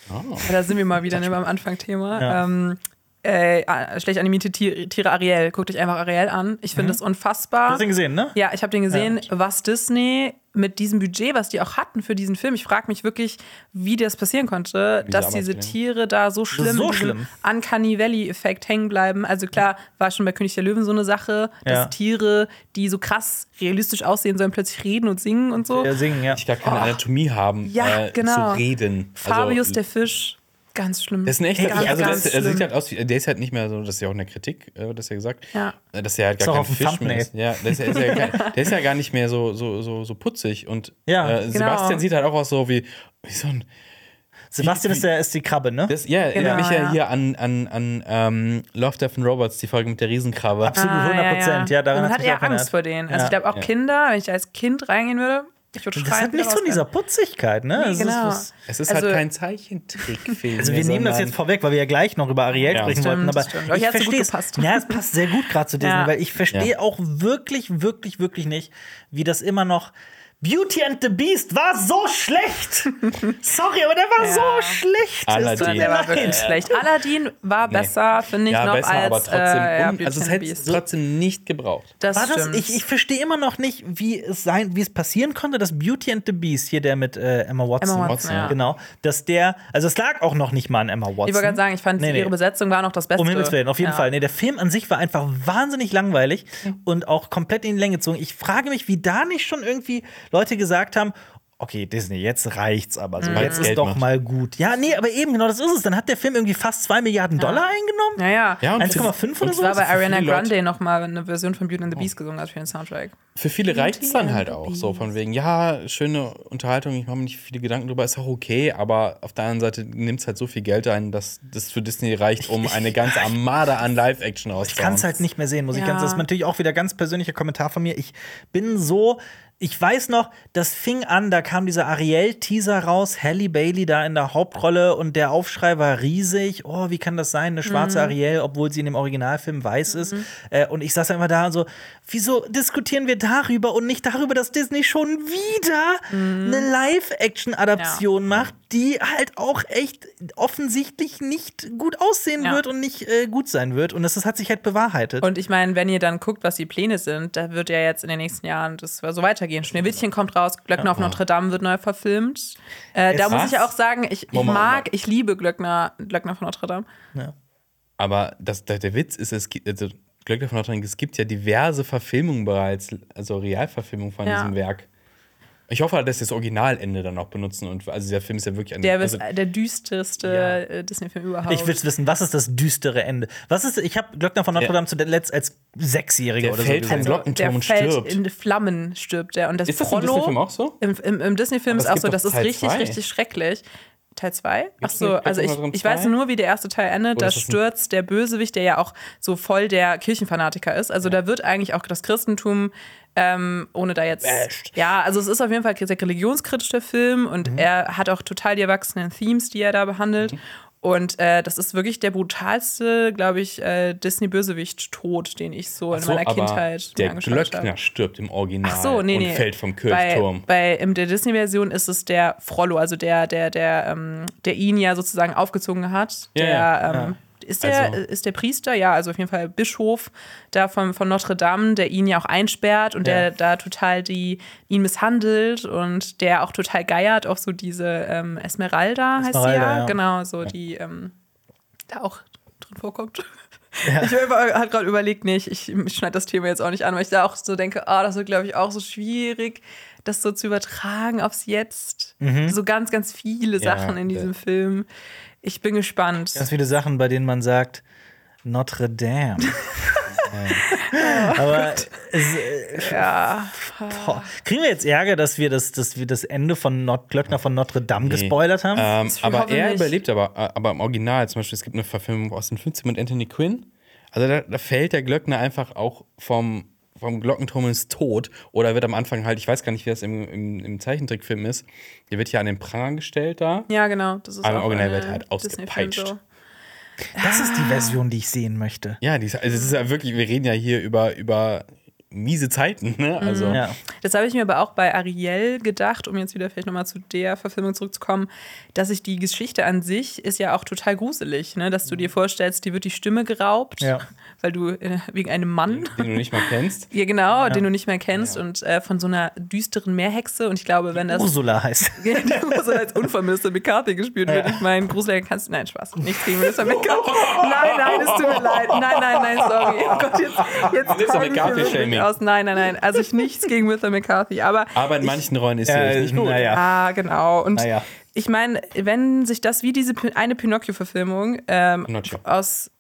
Da sind wir mal wieder ne, beim Anfang-Thema. Ja. Ähm, äh, schlecht animierte Tiere, Tiere Ariel. Guckt euch einfach Ariel an. Ich finde das Du unfassbar. hast den gesehen, ne? Ja, ich habe den gesehen, was Disney mit diesem Budget, was die auch hatten für diesen Film, ich frage mich wirklich, wie das passieren konnte, Wie dass diese. Tiere da so schlimm, so schlimm. Uncanny Valley-Effekt hängen bleiben. Also klar, war schon bei König der Löwen so eine Sache, dass Ja. Tiere, die so krass realistisch aussehen sollen, plötzlich reden und singen und so. Ja, singen, ja. Die gar keine Anatomie haben, Ja, äh, genau. zu reden. Fabius also, der Fisch, ganz schlimm. Das ist ein echter, Ganz, also ganz das, er sieht halt aus wie, der ist halt nicht mehr so, das ist ja auch in der Kritik, äh, das ist ja gesagt, Ja. äh, dass er halt Ist gar kein Fisch Thumbnail. mehr ist. Ja, der ist ja, ist ja, gar, der ist ja gar nicht mehr so, so, so, so putzig und Ja, äh, genau. Sebastian sieht halt auch aus so wie, wie so ein, Sebastian wie- ist, der, ist die Krabbe, ne? das, ja, Genau, erinnert mich ja, ja. hier an, an, an ähm, Love, Death and Robots, die Folge mit der Riesenkrabbe. Absolut, 100 Prozent. Ja, daran Ah, Und man hat eher erinnert. Angst vor denen. Also Ja. ich glaube auch Ja. Kinder, wenn ich als Kind reingehen würde, ich würde schreien. Das hat nichts von dieser. Putzigkeit, ne? Es ist genau. was- Es ist Also- halt kein Zeichentrickfilm. [laughs] Also wir nehmen das jetzt vorweg, weil wir ja gleich noch über Ariel Ja, sprechen stimmt, wollten. Aber ich gut verstehe es. gepasst. Ja, es passt sehr gut gerade zu [laughs] Disney, Ja. weil ich verstehe Ja. auch wirklich, wirklich, wirklich nicht, wie das immer noch. Beauty and the Beast war so schlecht. [laughs] Sorry, aber der war Ja. so schlecht. Aladdin. Der war wirklich schlecht. Aladdin war besser, finde ich, Ja, noch besser, als aber trotzdem, äh, ja, also es and the hätte es Beast. trotzdem nicht gebraucht. Das War das? stimmt. Ich, ich verstehe immer noch nicht, wie es sein, wie es passieren konnte, dass Beauty and the Beast hier der mit äh, Emma Watson, Emma Watson, ja. genau, dass der, also es lag auch noch nicht mal an Emma Watson. Ich wollte gerade sagen, ich fand Nee, nee. ihre Besetzung war noch das Beste. Um Himmels Willen, auf jeden ja. Fall. Nee, der Film an sich war einfach wahnsinnig langweilig und auch komplett in die Länge gezogen. Ich frage mich, wie da nicht schon irgendwie Leute gesagt haben, okay, Disney, jetzt reicht's aber. Mhm. So, Weil's jetzt ist Geld doch macht. mal gut. Ja, nee, aber eben genau das ist es. Dann hat der Film irgendwie fast 2 Milliarden Dollar eingenommen. Ja, ja. Ja, und 1,5 oder Es so? war bei Ariana Grande noch mal eine Version von Beauty and the Beast gesungen hat für den Soundtrack. Für viele reicht es dann halt auch. So von wegen, ja, schöne Unterhaltung, ich mache mir nicht viele Gedanken drüber, ist auch okay, aber auf der anderen Seite nimmt es halt so viel Geld ein, dass das für Disney reicht, um [laughs] eine ganze Armada an Live-Action Ich kann es halt nicht mehr sehen, muss ich Ja. ganz. Das ist natürlich auch wieder ganz persönlicher Kommentar von mir. Ich bin so. Ich weiß noch, das fing an, da kam dieser Ariel-Teaser raus, Halle Bailey da in der Hauptrolle und der Aufschrei war riesig. Oh, wie kann das sein, eine schwarze Ariel, obwohl sie in dem Originalfilm weiß ist. Äh, und ich saß einfach da und so, wieso diskutieren wir darüber und nicht darüber, dass Disney schon wieder eine Live-Action-Adaption macht, die halt auch echt offensichtlich nicht gut aussehen Ja. wird und nicht äh, gut sein wird. Und das, das hat sich halt bewahrheitet. Und ich meine, wenn ihr dann guckt, was die Pläne sind, da wird ja jetzt in den nächsten Jahren das so weitergehen. Schneewittchen kommt raus, Glöckner auf Notre Dame wird neu verfilmt. Äh, da Ist muss was? ich ja auch sagen, ich, ich mag, ich liebe Glöckner, Glöckner von Notre Dame. Aber das, der, der Witz ist, es gibt, also Glöckner von Notre Dame, es gibt ja diverse Verfilmungen bereits, also Realverfilmungen von Ja. diesem Werk. Ich hoffe, dass sie das Originalende dann auch benutzen. Und, also der Film ist ja wirklich ein. Der also, der düsterste Ja. äh, Disney-Film überhaupt. Ich will's wissen, was ist das düstere Ende? Was ist, ich habe Glöckner von Notre Der- Dame zuletzt als Sechsjähriger Der oder fällt so vom gesehen. Glocken- der Glockenturm fällt stirbt. in Flammen stirbt der. Und das ist das im Prollo- Disney-Film auch so? Im, im, im Disney-Film ist es auch so, das ist Teil richtig, zwei. richtig schrecklich. Teil 2? Ach so, also ich, ich weiß nur, wie der erste Teil endet. Da stürzt der Bösewicht, der ja auch so voll der Kirchenfanatiker ist. Also da wird eigentlich auch das Christentum, ähm, ohne da jetzt. Basht. Ja, also es ist auf jeden Fall sehr religionskritisch, der Film. Und Mhm. er hat auch total die erwachsenen Themes, die er da behandelt. Mhm. Und äh, das ist wirklich der brutalste, glaube ich, äh, Disney-Bösewicht-Tod, den ich so in so, meiner aber Kindheit mir Der angeschaut habe. Glöckner stirbt im Original Ach so, nee, und nee. fällt vom Bei, Kirchturm. bei in der Disney-Version ist es der Frollo, also der, der, der, ähm, der ihn ja sozusagen aufgezogen hat. Ja, der, ja, ähm, Ist der, Also- ist der Priester, ja, also auf jeden Fall Bischof da von, von Notre Dame, der ihn ja auch einsperrt und Ja. der da total die, ihn misshandelt und der auch total geiert auf so diese ähm, Esmeralda, heißt sie Esmeralda, ja. ja. Genau, so die ähm, da auch drin vorkommt. [laughs] Ich habe gerade überlegt, nicht, ich, ich schneide das Thema jetzt auch nicht an, weil ich da auch so denke, ah, das wird, glaube ich, auch so schwierig, das so zu übertragen aufs Jetzt. So ganz, ganz viele Ja, Sachen in ja. diesem Film. Ich bin gespannt. Ganz viele Sachen, bei denen man sagt, Notre Dame. [laughs] Aber es, äh, ja. boah. kriegen wir jetzt Ärger, dass wir das, dass wir das Ende von Not Glöckner von Notre Dame gespoilert haben? Ähm, aber er nicht. überlebt aber, aber im Original zum Beispiel, es gibt eine Verfilmung aus den 50 mit Anthony Quinn. Also da, da fällt der Glöckner einfach auch vom, vom Glockenturm ins Tod. Oder wird am Anfang halt, ich weiß gar nicht, wie das im, im, im Zeichentrickfilm ist, der wird ja an den Pranger gestellt da. ja, genau. Das ist Aber im auch Original wird halt ausgepeitscht. so. Das ist die Version, die ich sehen möchte. Ja, die, ist- also es ist ja wirklich, wir reden ja hier über, über miese Zeiten, ne? Also, Ja. Das habe ich mir aber auch bei Ariel gedacht, um jetzt wieder vielleicht nochmal zu der Verfilmung zurückzukommen, dass ich die Geschichte an sich ist ja auch total gruselig, ne? dass du dir vorstellst, dir wird die Stimme geraubt, Ja. Weil du äh, wegen einem Mann, den du nicht mal kennst. [laughs] ja genau, den du nicht mehr kennst und äh, von so einer düsteren Meerhexe und ich glaube, wenn das Ursula heißt. [laughs] so als unvermisster McCarthy gespielt wird, ich meine, gruseliger kannst du, nein, Spaß, nichts gegen Melissa McCarthy. [laughs] Nein, nein, es tut mir leid, nein, nein, nein, sorry, oh Gott, jetzt, jetzt Melissa ich McCarthy-Shaming. aus, nein, nein, nein, also ich nichts gegen Melissa McCarthy, aber Aber in manchen Rollen ist sie Ja, echt nicht gut. naja. Ah, genau. Und Naja. ich meine, wenn sich das wie diese eine Pinocchio-Verfilmung ähm, Pinocchio. aus äh,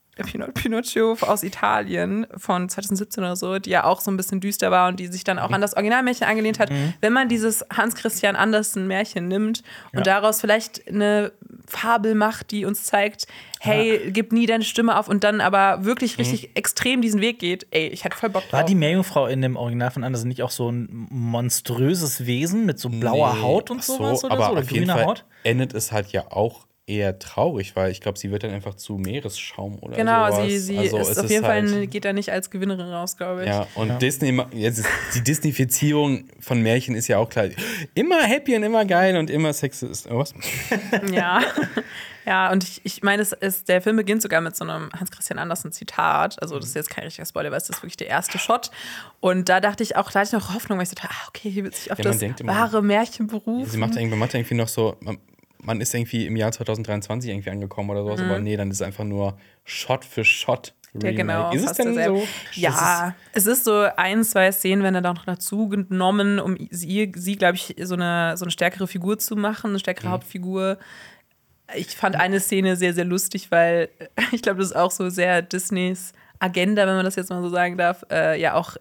Pinocchio aus Italien von 2017 oder so, die ja auch so ein bisschen düster war und die sich dann auch an das Originalmärchen angelehnt hat, wenn man dieses Hans Christian Andersen Märchen nimmt und daraus vielleicht eine Fabel macht, die uns zeigt, hey, gib nie deine Stimme auf und dann aber wirklich richtig extrem diesen Weg geht, ey, ich hatte voll Bock War drauf. die Meerjungfrau in dem Original von Andersen nicht auch so ein monströses Wesen mit so blauer Nee, Haut und ach so, sowas oder aber so? Oder auf jeden grüner Fall Haut? endet es halt ja auch eher traurig, weil ich glaube, sie wird dann einfach zu Meeresschaum oder Genau, sowas. sie, sie also ist es auf jeden halt, Fall geht da nicht als Gewinnerin raus, glaube ich. Ja, und Disney, ma- jetzt ist, die Disneyfizierung von Märchen ist ja auch klar. Immer happy und immer geil und immer sexist. Was? [laughs] Ja, ja und ich, ich meine, es ist, der Film beginnt sogar mit so einem Hans-Christian Andersen-Zitat. Also, das ist jetzt kein richtiger Spoiler, weil es ist wirklich der erste Shot. Und da dachte ich auch, da hatte ich noch Hoffnung, weil ich dachte, ah, okay, hier wird sich auf Ja, man das wahre Märchen berufen. Sie macht irgendwie, macht irgendwie noch so, man, ist irgendwie im Jahr 2023 irgendwie angekommen oder sowas, aber nee, dann ist es einfach nur Shot für Shot. Ja, genau. Ist es denn so? Ja, es ist so ein, zwei Szenen, wenn er da noch dazu genommen, um sie, sie glaube ich, so eine, so eine stärkere Figur zu machen, eine stärkere Hauptfigur. Ich fand eine Szene sehr, sehr lustig, weil [laughs] ich glaube, das ist auch so sehr Disneys Agenda, wenn man das jetzt mal so sagen darf, äh, ja auch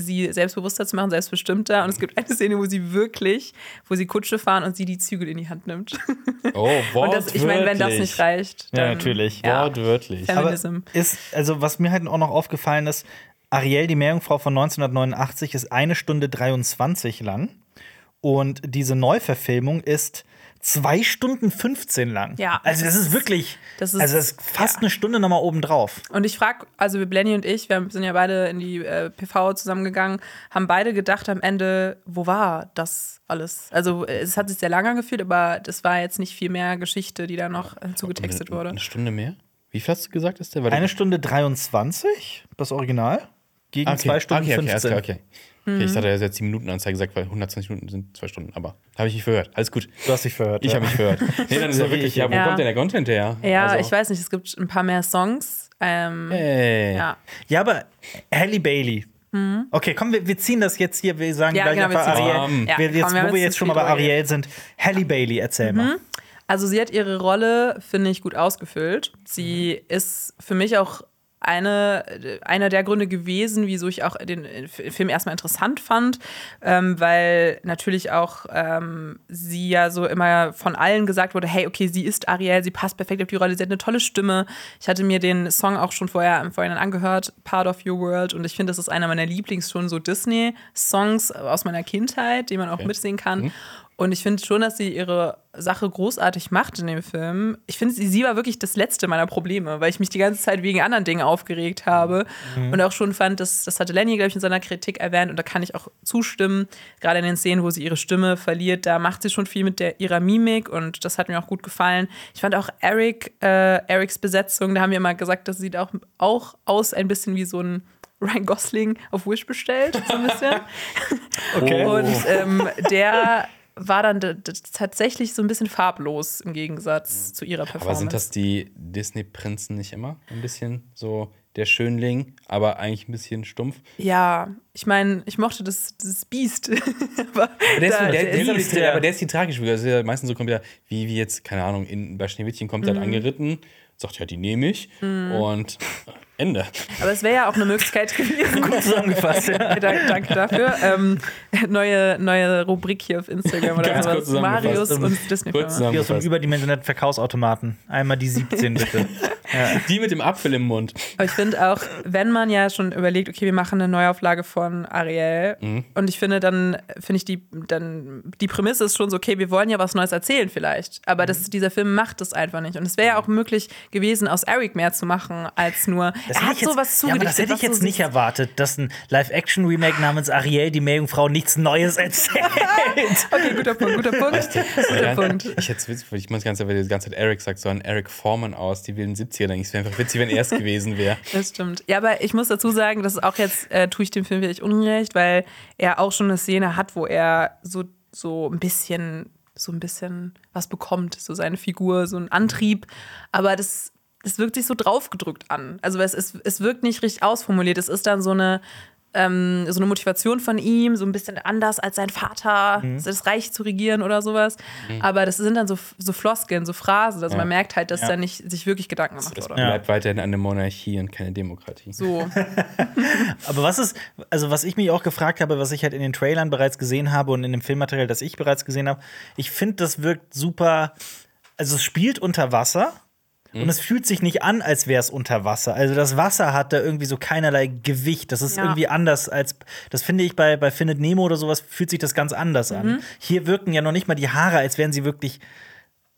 sie selbstbewusster zu machen, selbstbestimmter. Und es gibt eine Szene, wo sie wirklich, wo sie Kutsche fahren und sie die Zügel in die Hand nimmt. Oh, [laughs] das, ich meine, wenn das wortwörtlich. nicht reicht, Ja, dann, natürlich. Ja. Wortwörtlich. Fem- Aber Feminism. ist, also was mir halt auch noch aufgefallen ist, Ariel, die Meerjungfrau von 1989, ist eine Stunde 23 lang. Und diese Neuverfilmung ist zwei Stunden 15 lang. Ja, Also das ist wirklich, das ist- also das ist fast ja. eine Stunde nochmal obendrauf. Und ich frage, also Blenny und ich, wir sind ja beide in die äh, PV zusammengegangen, haben beide gedacht am Ende, wo war das alles? Also äh, es hat sich sehr lange angefühlt, aber das war jetzt nicht viel mehr Geschichte, die da noch äh, zugetextet wurde. Eine Stunde mehr? Wie viel hast du gesagt, ist der? Eine Stunde 23, das Original, gegen Ah, okay. zwei Stunden okay, okay, 15. Okay, okay. Okay. Ich hatte jetzt die Minutenanzeige gesagt, weil 120 Minuten sind zwei Stunden, aber habe ich nicht verhört. Alles gut. Du hast dich verhört. Ich ja. habe mich verhört. [laughs] Nee, dann ist So ja wirklich, ich. ja, wo Ja. kommt denn der Content her? Ja, Also, ich weiß nicht, es gibt ein paar mehr Songs. Ähm, Ey. ja. Ja, aber Halle Bailey. Okay, komm, wir, wir ziehen das jetzt hier. Wir sagen Mhm. Ja, gleich genau, wir Ariel. Um, Ja, wir, jetzt, komm, wir wo wir jetzt schon mal bei Ariel sind. Halle Bailey, erzähl mal. Also sie hat ihre Rolle, finde ich, gut ausgefüllt. Sie ist für mich auch eine, einer der Gründe gewesen, wieso ich auch den Film erstmal interessant fand, ähm, weil natürlich auch ähm, sie ja so immer von allen gesagt wurde, hey, okay, sie ist Ariel, sie passt perfekt auf die Rolle, sie hat eine tolle Stimme. Ich hatte mir den Song auch schon vorher im Vorhinein angehört, Part of Your World, und ich finde, das ist einer meiner Lieblings schon so Disney-Songs aus meiner Kindheit, die man auch mitsingen kann. Und ich finde schon, dass sie ihre Sache großartig macht in dem Film. Ich finde, sie, war wirklich das letzte meiner Probleme, weil ich mich die ganze Zeit wegen anderen Dingen aufgeregt habe. Und auch schon fand, dass, das hatte Lenny, glaube ich, in seiner Kritik erwähnt, und da kann ich auch zustimmen. Gerade in den Szenen, wo sie ihre Stimme verliert, da macht sie schon viel mit der, ihrer Mimik und das hat mir auch gut gefallen. Ich fand auch Eric, äh, Erics Besetzung, da haben wir immer gesagt, das sieht auch, auch aus ein bisschen wie so ein Ryan Gosling auf Wish bestellt, so ein bisschen. [laughs] Okay. Und ähm, der war dann tatsächlich so ein bisschen farblos im Gegensatz zu ihrer Performance. Aber sind das die Disney-Prinzen nicht immer? Ein bisschen so der Schönling, aber eigentlich ein bisschen stumpf. Ja, ich meine, ich mochte das, das Biest. [laughs] aber Der ist, da- der, der, ist, Beast, aber die- ja. aber der ist die tragische ist ja meistens so kommt ja, wie, wie jetzt, keine Ahnung, in, bei Schneewittchen kommt er Mhm. halt angeritten, sagt, ja, die nehme ich. Und Ende. aber es wäre ja auch eine Möglichkeit gewesen. Gut zusammengefasst, ja. [laughs] danke, danke dafür. Ähm, neue, neue Rubrik hier auf Instagram oder Ganz kurz sowas. Marius und Kurz. Hier aus dem zusammengefasst. überdimensionierten Verkaufsautomaten. Einmal die 17, bitte. [laughs] Die mit dem Apfel im Mund. Aber ich finde auch, wenn man ja schon überlegt, okay, wir machen eine Neuauflage von Ariel, Mhm. und ich finde, dann finde ich die, dann die Prämisse ist schon so, okay, wir wollen ja was Neues erzählen vielleicht. Aber das, Mhm. dieser Film macht das einfach nicht. Und es wäre ja auch möglich gewesen, aus Eric mehr zu machen, als nur. Das er hätte hat ich jetzt- sowas ja, zugedichtet. das hätte ich jetzt nicht erwartet, dass ein Live-Action-Remake namens Ariel, die Meerjungfrau, nichts Neues erzählt. [laughs] Okay, guter Punkt, guter Punkt. guter Ja, Punkt. Ich hätte witzig, weil ich meine, das ganze, weil die ganze Zeit Eric sagt, so ein Eric Foreman aus, die wilden 70er. Denke ich, es wäre einfach witzig, wenn er es gewesen wäre. [laughs] Das stimmt. Ja, aber ich muss dazu sagen, dass auch jetzt äh, tue ich dem Film vielleicht unrecht, weil er auch schon eine Szene hat, wo er so, so ein bisschen, so ein bisschen was bekommt, so seine Figur, so ein Antrieb. Aber das, das wirkt sich so draufgedrückt an. Also es, es, es wirkt nicht richtig ausformuliert. Es ist dann so eine, ähm, so eine Motivation von ihm, so ein bisschen anders als sein Vater, das Reich zu regieren oder sowas. Aber das sind dann so, so Floskeln, so Phrasen. Also man merkt halt, dass Ja. da nicht sich wirklich Gedanken gemacht Das wurde. bleibt weiterhin eine Monarchie und keine Demokratie. So. [laughs] Aber was ist, also was ich mich auch gefragt habe, was ich halt in den Trailern bereits gesehen habe und in dem Filmmaterial, das ich bereits gesehen habe, ich finde, das wirkt super. Also es spielt unter Wasser. Und es fühlt sich nicht an, als wäre es unter Wasser. Also das Wasser hat da irgendwie so keinerlei Gewicht. Das ist Ja. irgendwie anders als, das finde ich bei, bei Findet Nemo oder sowas, fühlt sich das ganz anders an. Hier wirken ja noch nicht mal die Haare, als wären sie wirklich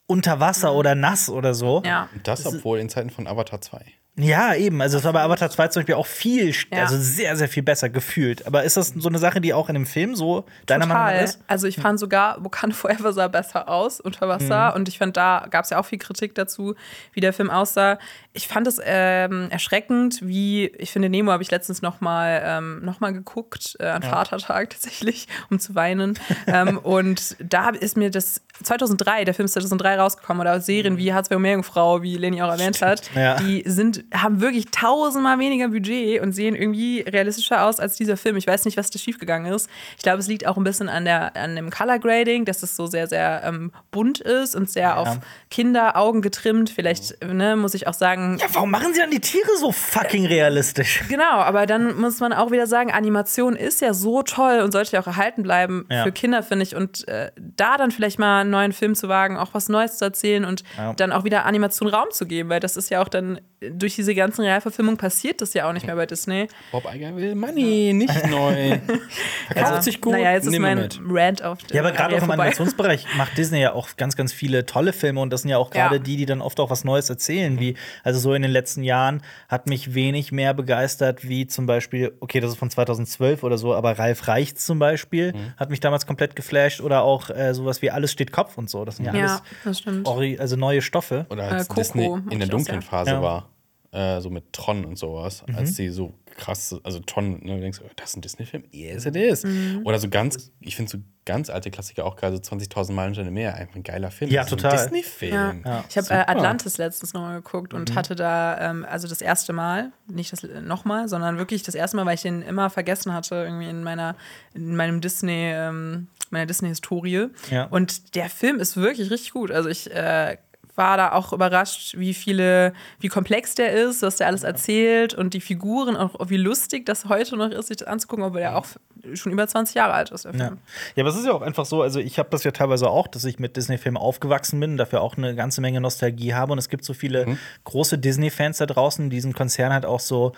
unter Wasser oder nass oder so. Ja. Und das, obwohl in Zeiten von Avatar 2. Ja, eben. Also es war bei Avatar 2 zum Beispiel auch viel, Ja. also sehr, sehr viel besser gefühlt. Aber ist das so eine Sache, die auch in dem Film so deiner Meinung nach Total. ist? Also ich fand sogar Wakanda Forever sah besser aus unter Wasser. Und ich fand, da gab es ja auch viel Kritik dazu, wie der Film aussah. Ich fand es ähm, erschreckend, wie, ich finde, Nemo habe ich letztens noch mal, ähm, noch mal geguckt, äh, an Vatertag tatsächlich, [laughs] um zu weinen. ähm, und da ist mir das 2003, der Film ist 2003 rausgekommen, oder Serien wie Hartz II Meerjungfrau, wie Leni auch erwähnt hat, Ja. die sind, haben wirklich tausendmal weniger Budget und sehen irgendwie realistischer aus als dieser Film. Ich weiß nicht, was da schiefgegangen ist. Ich glaube, es liegt auch ein bisschen an, der, an dem Color Grading, dass es so sehr, sehr ähm, bunt ist und sehr auf Kinderaugen getrimmt. Vielleicht ne, muss ich auch sagen, Ja, warum machen sie dann die Tiere so fucking realistisch? Genau, aber dann muss man auch wieder sagen, Animation ist ja so toll und sollte ja auch erhalten bleiben Ja. für Kinder, finde ich. Und äh, da dann vielleicht mal einen neuen Film zu wagen, auch was Neues zu erzählen und Ja. dann auch wieder Animation Raum zu geben, weil das ist ja auch dann durch diese ganzen Realverfilmungen passiert das ja auch nicht mehr bei Disney. Bob Iger will Money, nicht neu. [laughs] Verkauft sich gut, Naja, jetzt ist mein mit. Rant auf Ja, aber gerade auch im. Animationsbereich macht Disney ja auch ganz, ganz viele tolle Filme und das sind ja auch gerade Ja. die, die dann oft auch was Neues erzählen. Wie, also so in den letzten Jahren hat mich wenig mehr begeistert, wie zum Beispiel, okay, das ist von 2012 oder so, aber Ralf Reichts zum Beispiel hat mich damals komplett geflasht oder auch äh, sowas wie Alles steht Kopf und so. Das sind ja, Ja, alles das stimmt. ori- also neue Stoffe. Oder als Äh, Coco Disney in der dunklen. Phase Ja. war, äh, so mit Tron und sowas, Mhm. als die so krass, also Tron, ne, du denkst, oh, das ist ein Disney-Film? Yes, it is. Mhm. Oder so ganz, ich finde so ganz alte Klassiker auch gerade so 20.000 Meilen Sterne mehr, einfach ein geiler Film. Ja, total. Ein Disney-Film. Ja. Ja. Ich habe äh. Atlantis letztens nochmal geguckt und hatte da, ähm, also das erste Mal, nicht das nochmal, sondern wirklich das erste Mal, weil ich den immer vergessen hatte, irgendwie in meiner, in meinem Disney, ähm, meiner Disney-Historie. Ja. Und der Film ist wirklich richtig gut. Also ich äh, war da auch überrascht, wie viele, wie komplex der ist, was der alles erzählt und die Figuren, auch wie lustig das heute noch ist, sich das anzugucken, obwohl der auch schon über 20 Jahre alt ist, der Ja. Film. ja, aber es ist ja auch einfach so, also ich habe das ja teilweise auch, dass ich mit Disney-Filmen aufgewachsen bin, dafür auch eine ganze Menge Nostalgie habe. Und es gibt so viele große Disney-Fans da draußen, die diesen Konzern halt auch so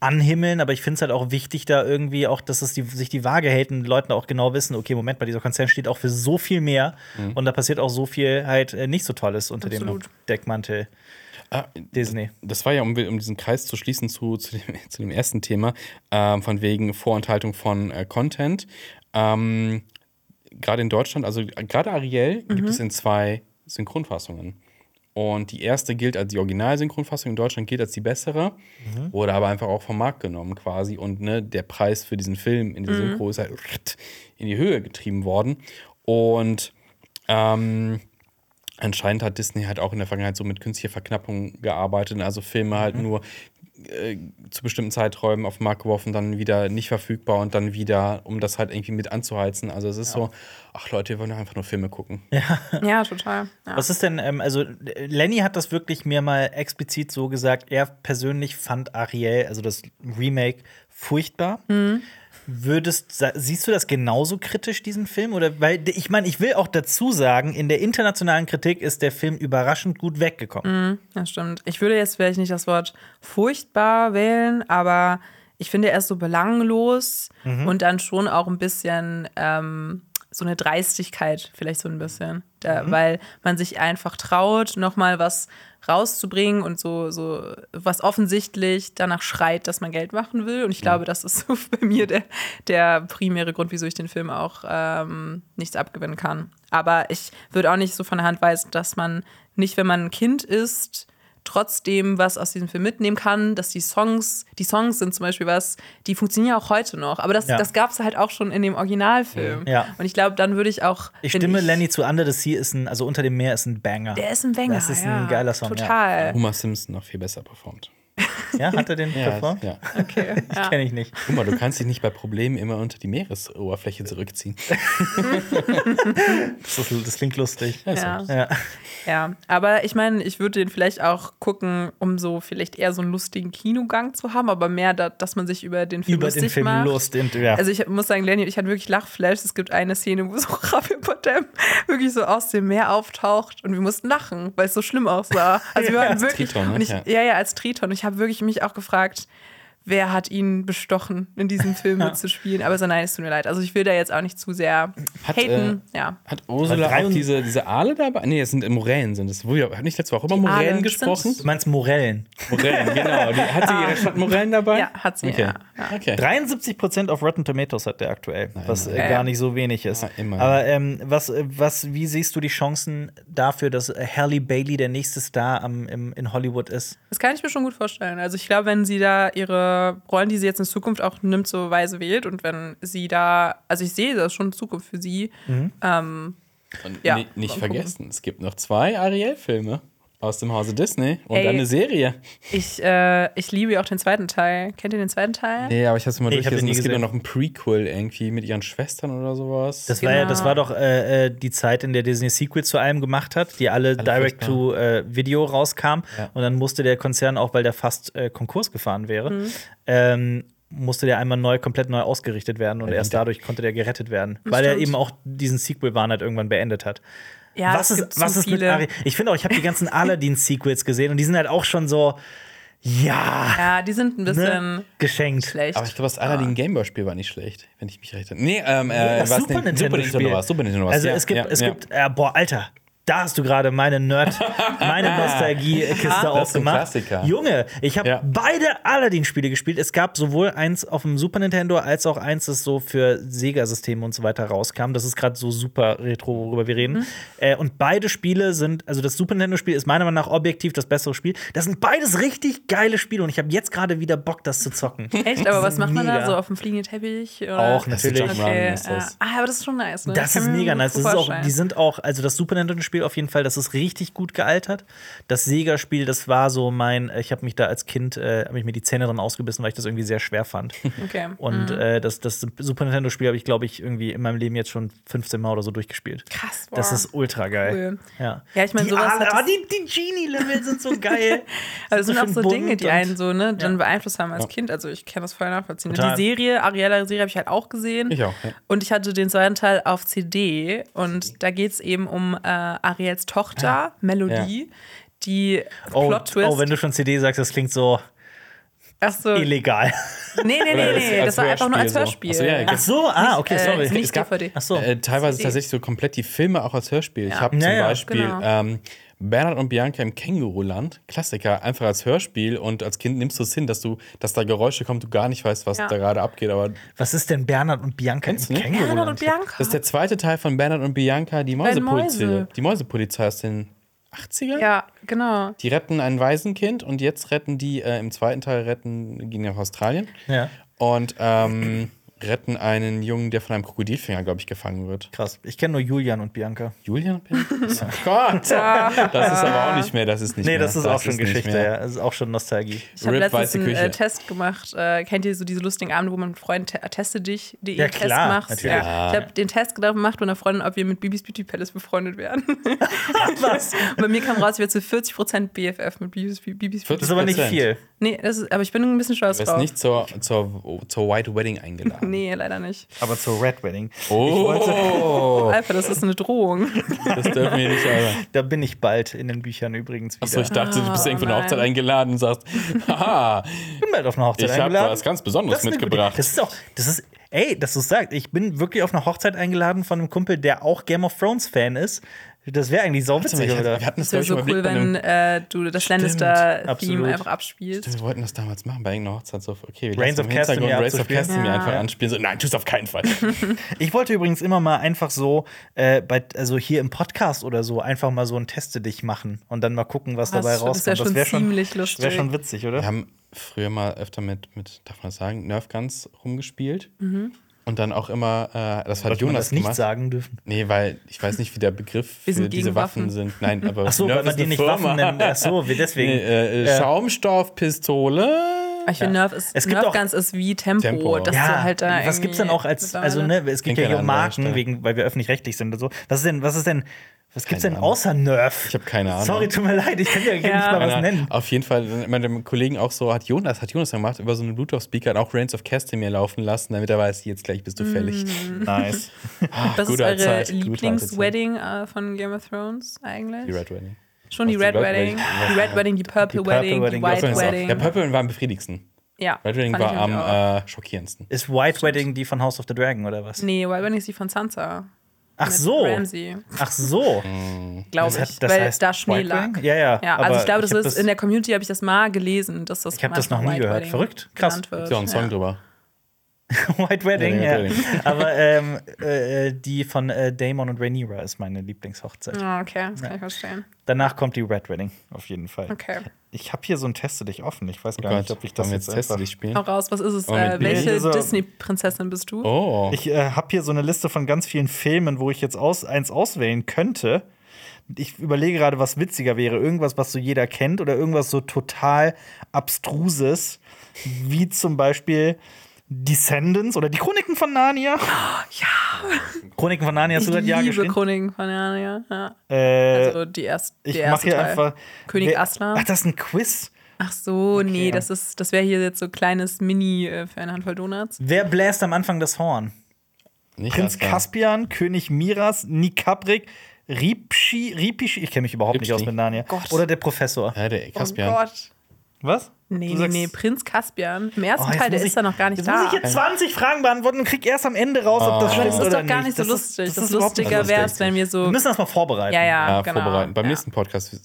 anhimmeln, aber ich finde es halt auch wichtig, da irgendwie auch, dass es die, sich die Waage hält und die Leute auch genau wissen, okay, Moment, bei dieser Konzern steht auch für so viel mehr und da passiert auch so viel halt äh, nicht so Tolles unter Absolut. dem Deckmantel Ah, Disney. das war ja, um, um diesen Kreis zu schließen zu, zu, dem, [laughs] zu dem ersten Thema, ähm, von wegen Vorenthaltung von äh, Content. Ähm, gerade in Deutschland, also äh, gerade Ariel gibt es in zwei Synchronfassungen. Und die erste gilt als die Originalsynchronfassung in Deutschland gilt als die bessere, wurde aber einfach auch vom Markt genommen quasi. Und ne, der Preis für diesen Film in der Synchro ist halt in die Höhe getrieben worden. Und ähm, anscheinend hat Disney halt auch in der Vergangenheit so mit künstlicher Verknappung gearbeitet. Also Filme halt nur äh, zu bestimmten Zeiträumen auf den Markt geworfen, dann wieder nicht verfügbar und dann wieder, um das halt irgendwie mit anzuheizen. Also es ist so, ach Leute, wir wollen doch einfach nur Filme gucken. Ja, total. Ja. Was ist denn, ähm, also Lenny hat das wirklich mir mal explizit so gesagt, er persönlich fand Ariel, also das Remake, furchtbar. Würdest, siehst du das genauso kritisch, diesen Film? Oder weil, ich meine, ich will auch dazu sagen, in der internationalen Kritik ist der Film überraschend gut weggekommen. Das stimmt. Ich würde jetzt vielleicht nicht das Wort furchtbar wählen, aber ich finde, er ist so belanglos und dann schon auch ein bisschen ähm, so eine Dreistigkeit, vielleicht so ein bisschen. Da, Weil man sich einfach traut, nochmal was rauszubringen und so, so was offensichtlich danach schreit, dass man Geld machen will. Und ich glaube, das ist so [laughs] bei mir der, der primäre Grund, wieso ich den Film auch ähm, nichts abgewinnen kann. Aber ich würde auch nicht so von der Hand weisen, dass man nicht, wenn man ein Kind ist, trotzdem was aus diesem Film mitnehmen kann, dass die Songs, die Songs sind zum Beispiel was, die funktionieren ja auch heute noch. Aber das, Ja. das gab es halt auch schon in dem Originalfilm. Ja. Und ich glaube, dann würde ich auch. Ich stimme Lenny zu, Under the Sea ist ein, also unter dem Meer ist ein Banger. Der ist ein Banger. Das ist ein ja. geiler Song, ja. Total. Homer Simpson noch viel besser performt. [laughs] Ja, hat er den Ja, performt? ja. [laughs] Okay. [laughs] Ja. Kenne ich nicht. Guck mal, du kannst dich nicht bei Problemen immer unter die Meeresoberfläche zurückziehen. Das, ist, das klingt lustig. Ja. Ja. ja, aber ich meine, ich würde den vielleicht auch gucken, um so vielleicht eher so einen lustigen Kinogang zu haben, aber mehr, da, dass man sich über den Film Über lustig den Film macht. Lust. in- Ja. Also ich muss sagen, Lenny, ich hatte wirklich Lachflash. Es gibt eine Szene, wo so Javier Bardem wirklich so aus dem Meer auftaucht und wir mussten lachen, weil es so schlimm aussah. Also wir waren als wirklich Triton, ne? ich, Ja. ja. ja, als Triton. Ich habe wirklich mich auch gefragt, wer hat ihn bestochen, in diesem [laughs] Film mitzuspielen. Aber so nein, es tut mir leid. Also ich will da jetzt auch nicht zu sehr Hat, haten. äh, ja. Hat Ursula auch diese, diese Aale dabei? Nee, es sind Morellen sind es. Ja- Hat nicht letzte Woche über Morellen Aale gesprochen? Du meinst Morellen. Morellen, genau. Die, hat sie [laughs] ihre Stadtmorellen dabei? Ja, hat sie, Okay. ja. ja. okay. 73% auf Rotten Tomatoes hat der aktuell, was äh, Ja, gar ja. nicht so wenig ist. Ja. Aber ähm, was, äh, was, wie siehst du die Chancen dafür, dass äh, Halle Bailey der nächste Star am, im, in Hollywood ist? Das kann ich mir schon gut vorstellen. Also ich glaube, wenn sie da ihre Rollen, die sie jetzt in Zukunft auch nimmt, so weise wählt und wenn sie da, also ich sehe das schon Zukunft für sie. Ähm, Und Ja, ni- nicht mal gucken. vergessen, es gibt noch zwei Ariel-Filme aus dem Hause Disney und Ey. eine Serie. ich, äh, ich liebe ja auch den zweiten Teil. Kennt ihr den zweiten Teil? Nee, aber ich hab's mal Nee, ich hab den durchgelesen. Es gibt ja noch ein Prequel irgendwie mit ihren Schwestern oder sowas. Das war ja, Genau. das war doch äh, äh, die Zeit, in der Disney Sequels zu allem gemacht hat, die alle, direct to äh, Video rauskamen. Ja. Und dann musste der Konzern auch, weil der fast äh, Konkurs gefahren wäre, ähm, musste der einmal neu, komplett neu ausgerichtet werden und Ja, erst dadurch konnte der gerettet werden, weil er stimmt. eben auch diesen Sequel-Wahn halt irgendwann beendet hat. Ja, was ist, was ist mit. Ari? Ich finde auch, ich habe die ganzen [laughs] Aladdin-Sequels gesehen und die sind halt auch schon so, ja, Ja, die sind ein bisschen ne? geschenkt. schlecht. aber ich glaube, das Aladdin Gameboy-Spiel war nicht schlecht, wenn ich mich recht erinnere. Nee, ähm, äh, Super? Nintendo, Super Nintendo war Super Nintendo war's. Also ja, es gibt, ja, es ja. gibt, äh, boah, Alter, da hast du gerade meine Nerd, [laughs] meine Nostalgie-Kiste Das ist ein aufgemacht. Klassiker. Junge, ich habe Ja. beide Aladdin-Spiele gespielt. Es gab sowohl eins auf dem Super Nintendo als auch eins, das so für Sega-Systeme und so weiter rauskam. Das ist gerade so super retro, worüber wir reden. Mhm. Äh, und beide Spiele sind, also das Super Nintendo-Spiel ist meiner Meinung nach objektiv das bessere Spiel. Das sind beides richtig geile Spiele und ich habe jetzt gerade wieder Bock, das zu zocken. [laughs] Echt? Aber was macht man Mega. da? So auf dem fliegenden Teppich? Oder? Auch Das ist natürlich. Okay, ist ja. das. Ah, aber das ist schon nice. Ne? Das Kann ist mega nice. Das ist auch, die sind auch, also das Super Nintendo-Spiel auf jeden Fall, das ist richtig gut gealtert. Das Sega-Spiel, das war so mein, ich habe mich da als Kind, äh, habe ich mir die Zähne dran ausgebissen, weil ich das irgendwie sehr schwer fand. [laughs] Okay. Und Mhm. äh, das, das Super Nintendo-Spiel habe ich, glaube ich, irgendwie in meinem Leben jetzt schon 15 Mal oder so durchgespielt. Krass, boah. Das ist ultra geil. Cool. Ja. Ja, ich meine, sowas ah, die, die Genie-Level sind so geil. [laughs] Aber das sind auch so Dinge, die einen so ne, dann Ja. beeinflusst haben als Ja. Kind. Also ich kann das voll nachvollziehen. Total. Die Serie, Ariella Serie, habe ich halt auch gesehen. Ich auch, ja. Und ich hatte den zweiten Teil auf CD. Und da geht es eben um äh, Ariels Tochter, Melodie, die Oh, Plot-Twist. oh, wenn du schon CD sagst, das klingt so Ach so. Nee, illegal. nee, nee, nee. als Das war einfach nur als Hörspiel so. Ach so, ja, Ach so, ah, okay, Äh, sorry. nicht Es gab- DVD. Ach so. Äh, teilweise CD. tatsächlich so komplett die Filme auch als Hörspiel. Ich Ja. habe zum Ja, ja, Beispiel genau. ähm, Bernhard und Bianca im Känguruland, Klassiker, einfach als Hörspiel und als Kind nimmst du es hin, dass du, dass da Geräusche kommen, du gar nicht weißt, was Ja. da gerade abgeht. Aber Was ist denn Bernhard und Bianca im? Känguruland? Bernhard und Bianca. das ist der zweite Teil von Bernhard und Bianca, die Mäusepolizei. Mäuse. Die Mäusepolizei aus den 80ern? ja, genau. Die retten ein Waisenkind und jetzt retten die, äh, im zweiten Teil retten, gehen nach Australien. Ja. Und ähm, retten einen Jungen, der von einem Krokodilfinger, glaube ich, gefangen wird. Krass. Ich kenne nur Julian und Bianca. Julian? Oh [laughs] Gott! [laughs] Das ist aber auch nicht mehr, das ist nicht Nee, mehr. das ist auch schon Geschichte, mehr. ja. Das ist auch schon Nostalgie. Ich habe letztens einen äh, Küche. Test gemacht. Äh, kennt ihr so diese lustigen Abende, wo man mit Freunden te teste dich, die Ja, Test klar, machst? natürlich. Ja. Ich habe den Test gemacht mit einer Freundin, ob wir mit Bibis Beauty Palace befreundet werden. [laughs] Was? Und bei mir kam raus, ich werde zu 40% BFF mit Bibis, Bibis Beauty Das ist aber nicht 40%. viel. Nee, das ist, aber ich bin ein bisschen stolz Du wirst drauf. nicht zur, zur, zur White Wedding eingeladen. [laughs] Nee, leider nicht. Aber zur Red Wedding. Oh, [laughs] Alpha, das ist eine Drohung. das dürfen wir nicht, Alter. Da bin ich bald in den Büchern übrigens wieder. Achso, ich dachte, du bist Oh, irgendwo auf eine. Hochzeit eingeladen und sagst, haha, ich bin bald auf eine Hochzeit ich habe eingeladen. was ganz Besonderes Das gute- mitgebracht. Das ist auch, das ist, ey, dass du es sagst, ich bin wirklich auf eine Hochzeit eingeladen von einem Kumpel, der auch Game of Thrones Fan ist. Das wäre eigentlich sau witzig, wir, oder? wir hatten das, Das wäre so mal cool, wenn äh, du das Stimmt, Lannister-Theme einfach abspielst. Wir wollten das damals machen bei irgendeiner Hochzeit. So, okay, wir Reigns of Castamere Reigns of abzuspielen. Castamere Ja. einfach anspielen. So, nein, tust auf keinen Fall. [laughs] Ich wollte übrigens immer mal einfach so, äh, bei, also hier im Podcast oder so, einfach mal so ein Teste dich machen und dann mal gucken, was Das dabei ist schon- das rauskommt. wär schon ziemlich Das lustig. wäre schon witzig, oder? Wir haben früher mal öfter mit, mit darf man das sagen, Nerf Guns rumgespielt. Mhm. Und dann auch immer, äh, das hat Sollte man Jonas das nicht gemacht. sagen dürfen. Nee, weil ich weiß nicht, wie der Begriff für sind diese Waffen Waffen. sind. Nein, aber Ach so, Nerf weil man ist die nicht Firma. Waffen nennt. Ach so, wie deswegen. Nee, äh, Ja. Schaumstoffpistole. Ich finde, Nerf, ist, Es gibt Nerf auch- Guns ist wie Tempo, Tempo. dass ja, du halt da was gibt's denn irgendwie auch als, also ne, es gibt ja hier Marken, wegen, weil wir öffentlich-rechtlich sind und so. Was ist denn, was ist denn, was gibt's Keine denn Ahnung. außer Nerf? Ich habe keine Ahnung. Sorry, tut mir leid, ich kann ja, Ja. nicht mal was nennen. Auf jeden Fall, dem Kollegen auch so, hat Jonas, hat Jonas gemacht, über so einen Bluetooth-Speaker hat auch Reigns of Castamere laufen lassen, damit er weiß, jetzt gleich bist du fällig. [laughs] Nice. Was ist Gute eure Lieblingswedding äh, von Game of Thrones eigentlich? Die Red Wedding. Schon die Red Wedding, Wedding? die Red Wedding, die Purple, Die Purple Wedding, Wedding, die White Wedding. Der Purple war am befriedigsten. ja, Red Wedding war am äh, schockierendsten. Ist White Wedding die von House of the Dragon oder was? Nee, White Wedding ist die von Sansa. Ach mit so. Ramsey, Ach so. [laughs] glaube Das hat- ich. das weil heißt da Schnee White lag. Ja, ja, Ja, also ich glaube, das ist das- in der Community habe ich das mal gelesen, dass das Ich hab das noch nie White gehört. Wedding Verrückt. Krass. Ist ja auch ein Song drüber. [laughs] White Wedding, Ja, ja. [laughs] Aber ähm, äh, die von äh, Damon und Rhaenyra ist meine Lieblingshochzeit. Ah, okay, das kann ich verstehen. Danach kommt die Red Wedding, auf jeden Fall. Okay. Ich habe hier so ein Teste dich offen. Ich weiß Oh gar nicht, Gott, ob ich das jetzt Teste dich spielen? Hau raus, was ist es? Oh, Äh, welche So- Disney-Prinzessin bist du? Oh. Ich äh, habe hier so eine Liste von ganz vielen Filmen, wo ich jetzt aus, eins auswählen könnte. Ich überlege gerade, was witziger wäre. Irgendwas, was so jeder kennt oder irgendwas so total abstruses, wie zum Beispiel Descendants oder die Chroniken von Narnia. Ja. Chroniken von Narnia hast du seit Jahr liebe geschrieben. Chroniken von Narnia. Ja. Äh, Also die, erst, ich mache erste hier Teil. einfach. König Wer- Aslan. Ach, das ist ein Quiz. Ach so, nee, Okay. das ist, das wäre hier jetzt so kleines Mini äh, für eine Handvoll Donuts. Wer bläst am Anfang das Horn? Nicht Prinz Aslan. Caspian, König Miras, Nikabrik, Ripschi, Ripisch, ich kenne mich überhaupt nicht Ripschi. aus mit Narnia. Gott. Oder der Professor. Ja, der Caspian. Oh Gott. Was? Nee, Du nee, nee, Prinz Caspian. Im ersten Oh, Teil, der muss ist ich- da noch gar nicht Jetzt da. muss ich jetzt 20 Fragen beantworten und krieg erst am Ende raus, ob das Oh. stimmt Aber das ist oder doch gar nicht so Das ist- lustig. das Das, ist überhaupt nicht lustiger lustig. wäre es, wenn wir so. Wir müssen das mal vorbereiten. Ja, ja, Ja, genau. vorbereiten. Beim ja. nächsten Podcast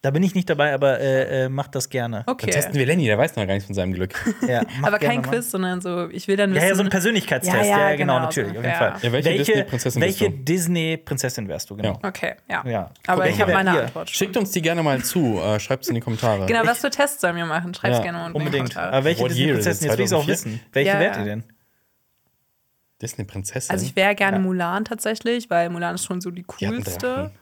Da bin ich nicht dabei, aber äh, äh, macht das gerne. dann Okay. testen wir Lenny, der weiß noch gar nichts von seinem Glück. [laughs] Ja, Aber kein mal. Quiz, sondern so, ich will dann wissen. Ja, ja, so ein Persönlichkeitstest. Ja, Ja, ja, genau, genau, natürlich, so auf jeden. Fall. Ja, welche Disney-Prinzessin bist welche du? Disney-Prinzessin wärst du, genau. Ja. Okay, ja. Ja. Aber Guck, ich habe meine. Antwort. Schon. Schickt uns die gerne mal zu. Äh, Schreibt es in die Kommentare. Genau, was für Tests sollen wir machen? Schreib's Ja, gerne unten Unbedingt. in die Kommentare. Aber welche? Disney-Prinzessin? Jetzt will ich es auch 2004? wissen. Welche wärt ihr denn? Disney-Prinzessin. Also ich wäre gerne. Mulan tatsächlich, weil Mulan ist schon so die coolste.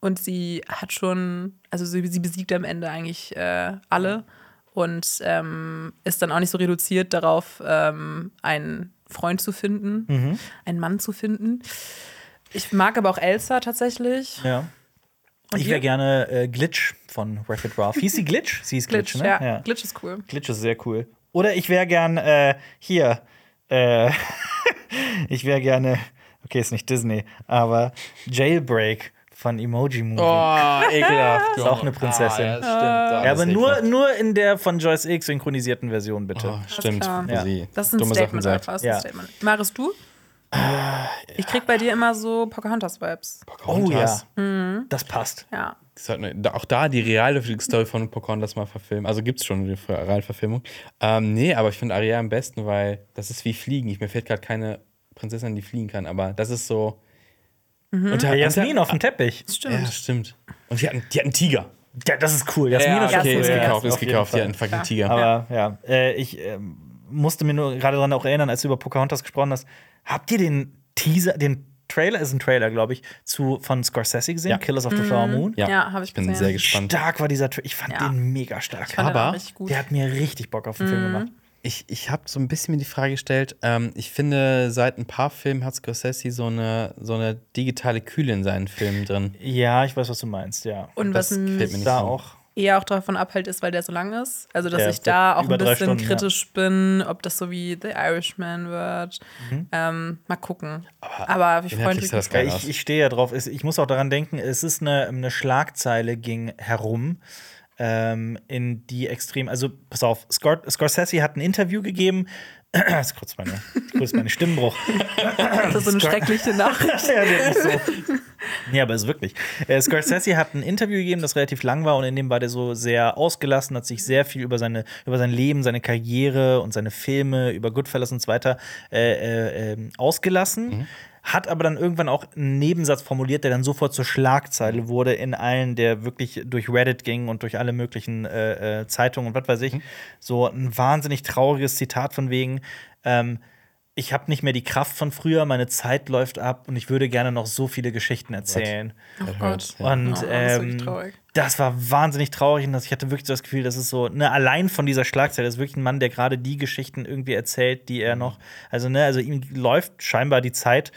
Und sie hat schon, also sie, sie besiegt am Ende eigentlich äh, alle und ähm, ist dann auch nicht so reduziert darauf, ähm, einen Freund zu finden, Mhm. einen Mann zu finden. Ich mag aber auch Elsa tatsächlich. Ja. Ich ihr? wäre gerne äh, Glitch von Wreck-It Ralph. Hieß sie Glitch? Sie hieß Glitch, Glitch, ne? ja. Glitch ist cool. Glitch ist sehr cool. Oder ich wäre gern äh, hier. Äh, [laughs] ich wäre gerne. Okay, ist nicht Disney, aber Jailbreak von Emoji Movie. Oh, ekelhaft. Ist auch eine Prinzessin. Ah, ja, stimmt. Ja, aber nur, ekelhaft. nur in der von Joyce X synchronisierten Version, bitte. Oh, stimmt. Ja. Das ist ein dumme Statement einfach. Das ist Ja. ein Statement. Maris, du? Ich krieg bei dir immer so Pocahontas-Vibes. oh ja, Pocahontas. das passt. Ja. Eine- Auch da die reale Story von Pocahontas mal verfilmen. Also gibt es schon eine Realverfilmung. Ähm, nee, aber ich finde Ariel am besten, weil das ist wie Fliegen. Ich, mir fällt gerade keine Prinzessin, die fliegen kann, aber das ist so. Und Ja, der- Jasmin auf dem Teppich. Das stimmt. Ja, stimmt. Und die hatten, die hatten einen Tiger. Ja, das ist cool. Jasmin ja, okay, cool. ist ja, gekauft, ist gekauft. Die hatten einen fucking Tiger. Aber ja, äh, ich ähm, musste mir nur gerade daran auch erinnern, als du über Pocahontas gesprochen hast. Habt ihr den Teaser, den Trailer, ist ein Trailer, glaube ich, zu, von Scorsese gesehen, Ja. Killers of the Flower Moon? Ja, Ja, hab ich ich bin gesehen. sehr gespannt. Stark war dieser Trailer. Ich fand Ja. den mega stark. Ich fand den Aber. Der hat mir richtig Bock auf den Film gemacht. Ich, ich habe so ein bisschen mir die Frage gestellt, ähm, ich finde, seit ein paar Filmen hat Scorsese so eine, so eine digitale Kühle in seinen Filmen drin. Ja, ich weiß, was du meinst, ja. Und Das was mich mir nicht da so. auch. eher auch davon abhält, ist, weil der so lang ist. Also, dass Der ich da auch ein bisschen Stunden, ja. kritisch bin, ob das so wie The Irishman wird. Mhm. Ähm, mal gucken. Aber, ich freue mich. Ja, ich, ich stehe ja drauf. Ich muss auch daran denken, es ist eine, eine Schlagzeile ging herum, ähm, in die extrem. Also, pass auf, Scor Scorsese hat ein Interview gegeben. Das ist kurz meine, kurz meine Stimmbruch. Das ist so eine schreckliche Nachricht. [laughs] ja, der ist so. Ja, aber ist wirklich. Äh, Scorsese hat ein Interview gegeben, das relativ lang war und in dem war der so sehr ausgelassen, hat sich sehr viel über, seine, über sein Leben, seine Karriere und seine Filme, über Goodfellas und so weiter äh, äh, ähm, ausgelassen. Hat aber dann irgendwann auch einen Nebensatz formuliert, der dann sofort zur Schlagzeile wurde in allen, der wirklich durch Reddit ging und durch alle möglichen äh, äh, Zeitungen und was weiß ich. So ein wahnsinnig trauriges Zitat von wegen. Ähm, ich habe nicht mehr die Kraft von früher, meine Zeit läuft ab und ich würde gerne noch so viele Geschichten erzählen. Oh Gott. hurts, ja. Und Oh, das ähm, traurig. das war wahnsinnig traurig und das, ich hatte wirklich das Gefühl, das ist so, ne, allein von dieser Schlagzeile ist wirklich ein Mann, der gerade die Geschichten irgendwie erzählt, die er noch, also ne, also ihm läuft scheinbar die Zeit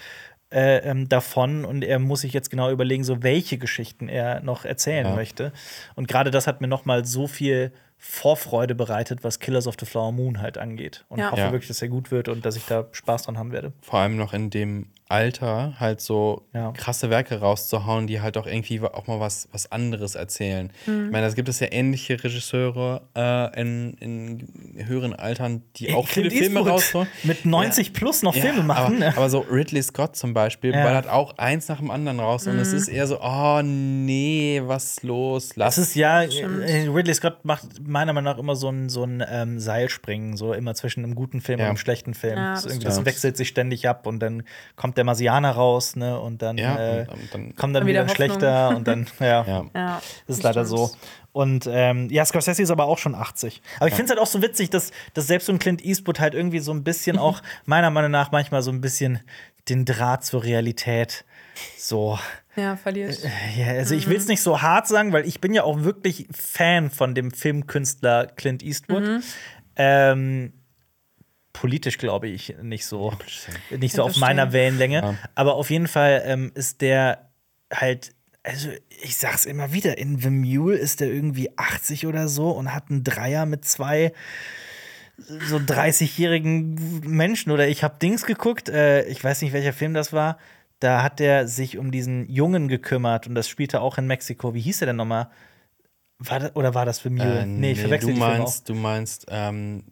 äh, ähm, davon und er muss sich jetzt genau überlegen, so welche Geschichten er noch erzählen Ja. möchte. Und gerade das hat mir noch mal so viel Vorfreude bereitet, was Killers of the Flower Moon halt angeht. Und Ja. hoffe Ja. wirklich, dass er gut wird und dass ich da Spaß dran haben werde. Vor allem noch in dem Alter halt so Ja. krasse Werke rauszuhauen, die halt auch irgendwie auch mal was, was anderes erzählen. Mhm. Ich meine, da gibt es ja ähnliche Regisseure äh, in, in höheren Altern, die auch [laughs] viele Clint Filme Eastwood raushauen. Mit 90 plus noch Filme machen. Aber, [laughs] aber so Ridley Scott zum Beispiel Ja. ballert auch eins nach dem anderen raus. Und es ist eher so, oh nee, was los? Lass Das ist ja, Stimmt. äh, Ridley Scott macht meiner Meinung nach immer so ein, so ein ähm, Seilspringen, so immer zwischen einem guten Film Ja. und einem schlechten Film. Ja, das, das irgendwie, das wechselt sich ständig ab und dann kommt der Marsianer raus, ne? Und dann, Ja, äh, und- dann- kommt dann Dann wieder, wieder schlechter und dann, [laughs] ja. ja. Ja, Das ist leider so. Und ähm, ja, Scorsese ist aber auch schon 80. Aber ich finde es halt auch so witzig, dass, dass selbst so ein Clint Eastwood halt irgendwie so ein bisschen auch, [laughs] meiner Meinung nach, manchmal so ein bisschen den Draht zur Realität so Ja, verliert. ja, also ich will es nicht so hart sagen, weil ich bin ja auch wirklich Fan von dem Filmkünstler Clint Eastwood. Ähm, politisch glaube ich nicht so, nicht so Ja, auf meiner Wellenlänge. Ja. Aber auf jeden Fall ähm, ist der halt, also ich sag's immer wieder, in The Mule ist der irgendwie 80 oder so und hat einen Dreier mit zwei so 30-jährigen Menschen oder ich habe Dings geguckt, äh, ich weiß nicht, welcher Film das war. Da hat der sich um diesen Jungen gekümmert und das spielte auch in Mexiko. Wie hieß der denn nochmal? War das, oder war das für Mule? Äh, nee, ich nee, verwechsel du die Filme meinst, du meinst, ähm.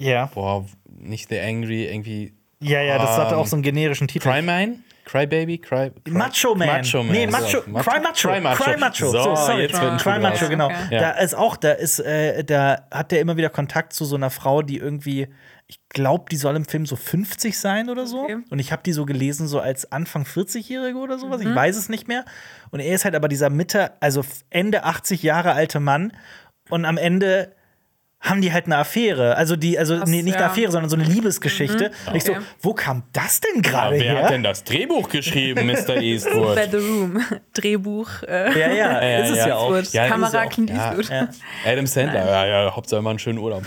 Ja. boah, nicht The Angry, irgendwie ja, ja, das hatte Ähm, auch so einen generischen Titel. Cryman? Crybaby? Cry, Cry Macho Man. Macho Man. Nee, so. Macho. Cry Macho. Cry Macho. Cry Macho. So, So, sorry. jetzt wird ein Cry Macho, genau. Okay. Da ist auch, da ist, äh, da hat der immer wieder Kontakt zu so einer Frau, die irgendwie, ich glaube, die soll im Film so 50 sein oder so. Okay. Und ich habe die so gelesen, so als Anfang 40-Jährige oder sowas. Ich weiß es nicht mehr. Und er ist halt aber dieser Mitte, also Ende 80 Jahre alte Mann. Und am Ende haben die halt eine Affäre. Also die, also Krass, nee, nicht eine ja. Affäre, sondern so eine Liebesgeschichte. Und ich so, Okay. wo kam das denn Ja, gerade wer her? hat denn das Drehbuch geschrieben, [laughs] Mr. Eastwood? Bei The Room. [laughs] Drehbuch. Äh, Ja, ja, [laughs] Ja, ist es ja. ja auch. Ja, Kamera Clint ja. Eastwood. Ja. Adam Sandler, ja, ja, Hauptsache immer einen schönen Urlaub.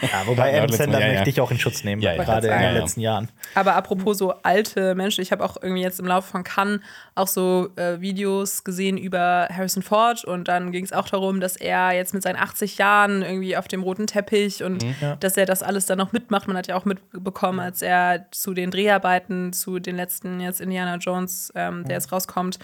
Ja, wobei Ja, Adam Sandler ja, möchte ja. ich auch in Schutz nehmen, Ja, ja. gerade in Ja, den ja. letzten Jahren. Aber apropos so alte Menschen, ich habe auch irgendwie jetzt im Laufe von Cannes auch so äh, Videos gesehen über Harrison Ford und dann ging es auch darum, dass er jetzt mit seinen 80 Jahren irgendwie auf dem roten Teppich und Ja. dass er das alles dann noch mitmacht. Man hat ja auch mitbekommen, als er zu den Dreharbeiten, zu den letzten jetzt Indiana Jones, ähm, der jetzt rauskommt,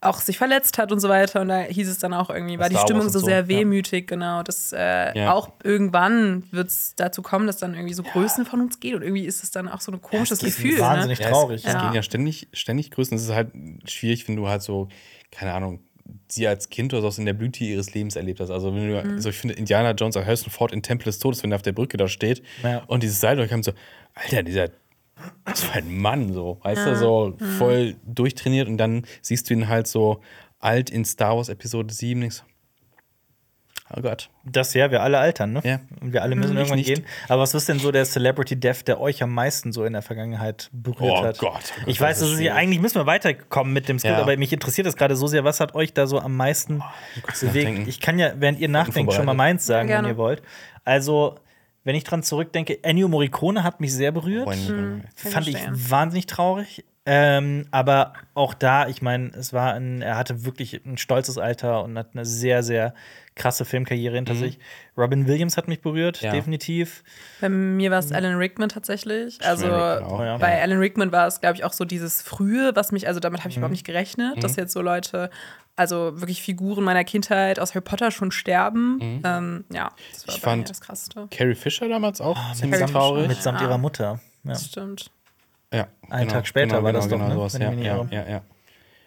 auch sich verletzt hat und so weiter. Und da hieß es dann auch irgendwie, war die Stimmung so so, sehr ja. wehmütig, genau. Dass äh, Ja. auch irgendwann wird es dazu kommen, dass dann irgendwie so Größen von uns geht und irgendwie ist es dann auch so ein komisches Gefühl. wahnsinnig ne? Ja, traurig. Es, es Ja. gehen ja ständig, ständig Größen. Es ist halt schwierig, wenn du halt so, keine Ahnung, sie als Kind oder so in der Blüte ihres Lebens erlebt hast. Also, wenn du, Mhm. so ich finde, Indiana Jones als Harrison Ford in Tempel des Todes, wenn er auf der Brücke da steht Ja. und dieses Seil durchkommt, so, Alter, dieser, das war ein Mann, so, weißt du, so Mhm. voll durchtrainiert und dann siehst du ihn halt so alt in Star Wars Episode 7. denkst du, Oh Gott. Das ja, wir alle altern, ne? Ja. Und wir alle müssen Ich irgendwann nicht. gehen. Aber was ist denn so der Celebrity Death, der euch am meisten so in der Vergangenheit berührt Oh hat? Gott, oh Gott, ich das weiß, ist das ist ja, eigentlich müssen wir weiterkommen mit dem Skript, Ja. aber mich interessiert das gerade so sehr. Was hat euch da so am meisten bewegt? nachdenken. Ich kann ja, während ihr nachdenkt, schon mal meins sagen, Ja, wenn ihr wollt. Also, wenn ich dran zurückdenke, Ennio Morricone hat mich sehr berührt. Oh, Kann Fand ich wahnsinnig traurig. Ähm, aber auch da, ich meine, es war ein, er hatte wirklich ein stolzes Alter und hat eine sehr, sehr krasse Filmkarriere hinter sich. Robin Williams hat mich berührt, Ja. definitiv. Bei mir war es Alan Rickman tatsächlich. Also auch, ja. bei Alan Rickman war es, glaube ich, auch so dieses Frühe, was mich, also damit habe ich überhaupt nicht gerechnet, dass jetzt so Leute, also wirklich Figuren meiner Kindheit aus Harry Potter schon sterben. Ähm, ja, das war Ich fand- das Krasseste. Carrie Fisher damals auch ziemlich Carrie traurig. Mitsamt Ah. ihrer Mutter. Ja. Das stimmt. Ja, Einen Tag später war das doch, ne? sowas, ja, ja, ja, ja.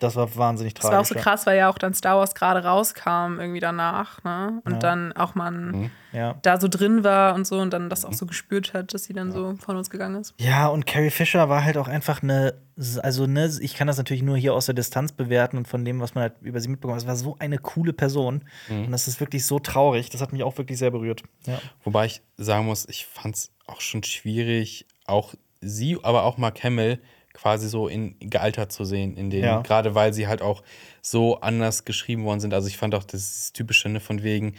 Das war wahnsinnig Das war auch tragisch. so ja. krass, weil ja auch dann Star Wars gerade rauskam, irgendwie danach, ne? Und dann auch man Ja. da so drin war und so und dann das auch so gespürt hat, dass sie dann so von uns gegangen ist. Ja, und Carrie Fisher war halt auch einfach eine, also ne, ich kann das natürlich nur hier aus der Distanz bewerten und von dem, was man halt über sie mitbekommen hat. Es war so eine coole Person. Und das ist wirklich so traurig. Das hat mich auch wirklich sehr berührt. Ja. Wobei ich sagen muss, ich fand es auch schon schwierig, auch sie, aber auch Mark Hamill quasi so in gealtert zu sehen, in denen, Ja. gerade weil sie halt auch so anders geschrieben worden sind. Also ich fand auch das typische ne, von wegen,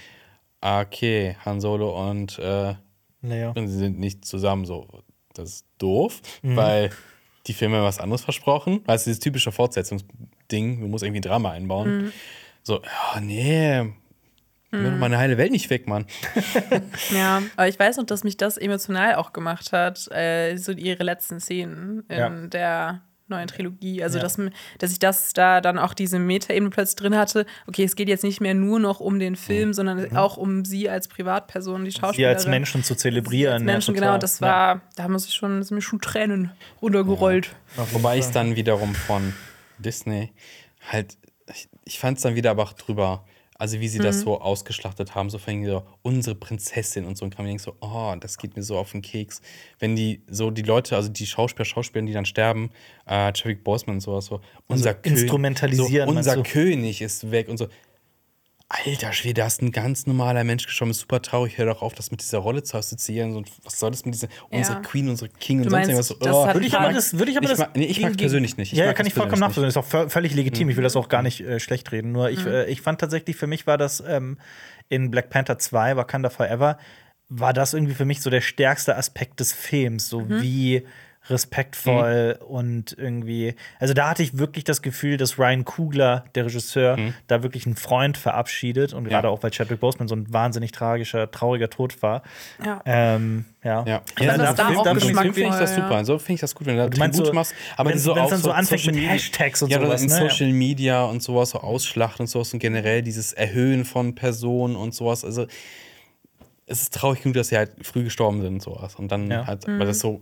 okay, Han Solo und äh, Naja. und sie sind nicht zusammen so. Das ist doof, weil die Filme haben was anderes versprochen. Weil es dieses typische Fortsetzungsding, du musst irgendwie ein Drama einbauen. So, ja, nee, mhm. meine heile Welt nicht weg, Mann. [laughs] Ja, aber ich weiß noch, dass mich das emotional auch gemacht hat, äh, so ihre letzten Szenen in Ja. der neuen Trilogie. Also, Ja. dass, dass ich das da dann auch diese Metaebene plötzlich drin hatte. Okay, es geht jetzt nicht mehr nur noch um den Film, sondern auch um sie als Privatperson, die Schauspielerin. Mhm. Sie als Menschen zu zelebrieren. Als Menschen, ja, genau. Das war, da muss ich schon, sind mir schon Tränen runtergerollt. Wobei ich es dann wiederum von Disney halt, ich, ich fand es dann wieder aber auch drüber. Also wie sie das so ausgeschlachtet haben, so von so unsere Prinzessin und so. Und kann man denken so, oh, das geht mir so auf den Keks. Wenn die so die Leute, also die Schauspieler, Schauspieler, die dann sterben, äh, Chadwick Boseman und sowas so, unser König, instrumentalisieren, so, unser? König ist weg und so. Alter Schwede, da ist ein ganz normaler Mensch gestorben, ist super traurig, hör doch auf, das mit dieser Rolle zu assoziieren. So, was soll das mit dieser, unsere Queen, unsere King und sonst irgendwas? das oh, Würde ich aber mag- das, würde ich aber ich das mag- nee, ich mag persönlich nicht. Ich ja, mag kann ich vollkommen nachvollziehen. Ist auch vö- völlig legitim. Ich will das auch gar nicht äh, schlecht reden. Nur ich, äh, ich fand tatsächlich, für mich war das ähm, in Black Panther 2, Wakanda Forever, war das irgendwie für mich so der stärkste Aspekt des Films. So wie respektvoll und irgendwie. Also da hatte ich wirklich das Gefühl, dass Ryan Kugler, der Regisseur, da wirklich einen Freund verabschiedet. Und gerade auch, weil Chadwick Boseman so ein wahnsinnig tragischer, trauriger Tod war. Ja. Ähm, ja. Ja, fand das da Film- auch Film finde ich das ja. super. So finde ich das gut, wenn du da Du meinst Tribut so, machst. Aber wenn- so auch dann so anfängt Social mit Media- Hashtags und ja, oder sowas, in ne? Ja. Social Media und sowas, so Ausschlachten und sowas und generell dieses Erhöhen von Personen und sowas. Also es ist traurig genug, dass sie halt früh gestorben sind und sowas. Und dann Ja. halt, weil das so,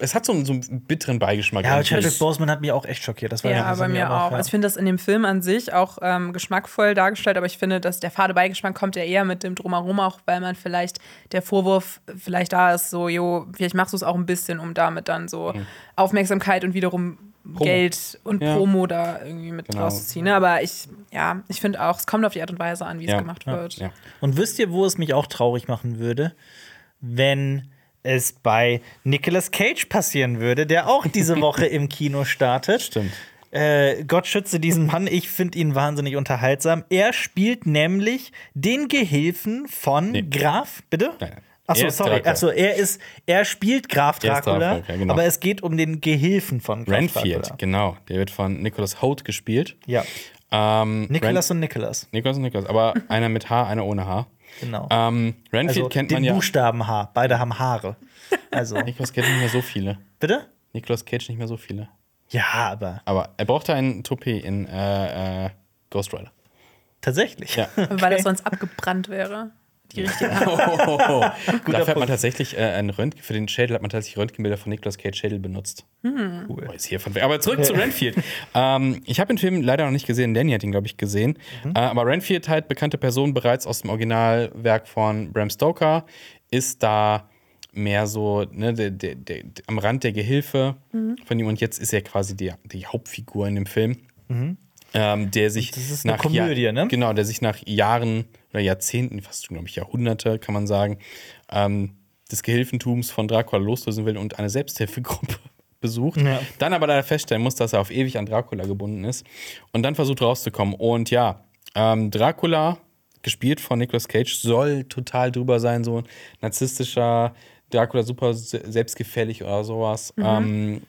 es hat so, einen- so einen bitteren Beigeschmack. Ja. Chadwick Boseman hat mich auch echt schockiert. Das war Ja, bei mir auch. ja. Also ich finde das in dem Film an sich auch ähm, geschmackvoll dargestellt, aber ich finde, dass der fade Beigeschmack kommt ja eher mit dem Drumherum, auch weil man vielleicht der Vorwurf vielleicht da ist, so, jo, vielleicht machst du es auch ein bisschen, um damit dann so Aufmerksamkeit und wiederum Geld und Ja. Promo da irgendwie mit Genau. rauszuziehen. ne? Aber ich, ja, ich finde auch, es kommt auf die Art und Weise an, wie Ja, es gemacht ja, wird. ja. Und wisst ihr, wo es mich auch traurig machen würde? Wenn es bei Nicolas Cage passieren würde, der auch diese [laughs] Woche im Kino startet. Stimmt. Äh, Gott schütze diesen Mann, ich finde ihn wahnsinnig unterhaltsam. Er spielt nämlich den Gehilfen von Nee. Graf, bitte? Nein, nein. Achso, sorry. Achso, er ist, er spielt Graf Dracula, Dracula, genau. aber es geht um den Gehilfen von Graf Renfield, Dracula. genau. Der wird von Nicholas Holt gespielt. Ja. Ähm, Nicholas und Nicholas, Nicholas und Nicholas. Aber einer mit Haar, einer ohne Haar. Genau. Ähm, Renfield also kennt den man ja. Buchstaben H, beide haben Haare. Also, [laughs] Nicholas Cage nicht mehr so viele. bitte? Nicholas Cage nicht mehr so viele. Ja, aber Aber er brauchte einen Toupet in äh, äh, Ghost Rider. tatsächlich. Ja. Weil das sonst abgebrannt wäre. Die richtige [laughs] Oh, Dafür hat man tatsächlich äh, ein Röntgen, für den Schädel hat man tatsächlich Röntgenbilder von Nicolas Cage Schädel benutzt. Cool. Oh, ist hier von Aber zurück zu Renfield. ähm, ich habe den Film leider noch nicht gesehen. Danny hat ihn, glaube ich, gesehen. Äh, aber Renfield, halt bekannte Person bereits aus dem Originalwerk von Bram Stoker, ist da mehr so ne, der, der, der, am Rand der Gehilfe von ihm. Und jetzt ist er quasi die, die Hauptfigur in dem Film. ähm, der sich Das ist eine nach Komödie, Jahr- ne? Genau, der sich nach Jahren oder Jahrzehnten, fast glaube ich Jahrhunderte, kann man sagen, ähm, des Gehilfentums von Dracula loslösen will und eine Selbsthilfegruppe [laughs] besucht. Ja. Dann aber leider feststellen muss, dass er auf ewig an Dracula gebunden ist und dann versucht rauszukommen. Und ja, ähm, Dracula, gespielt von Nicolas Cage, soll total drüber sein, so ein narzisstischer Dracula, super se- selbstgefällig oder sowas. Ähm,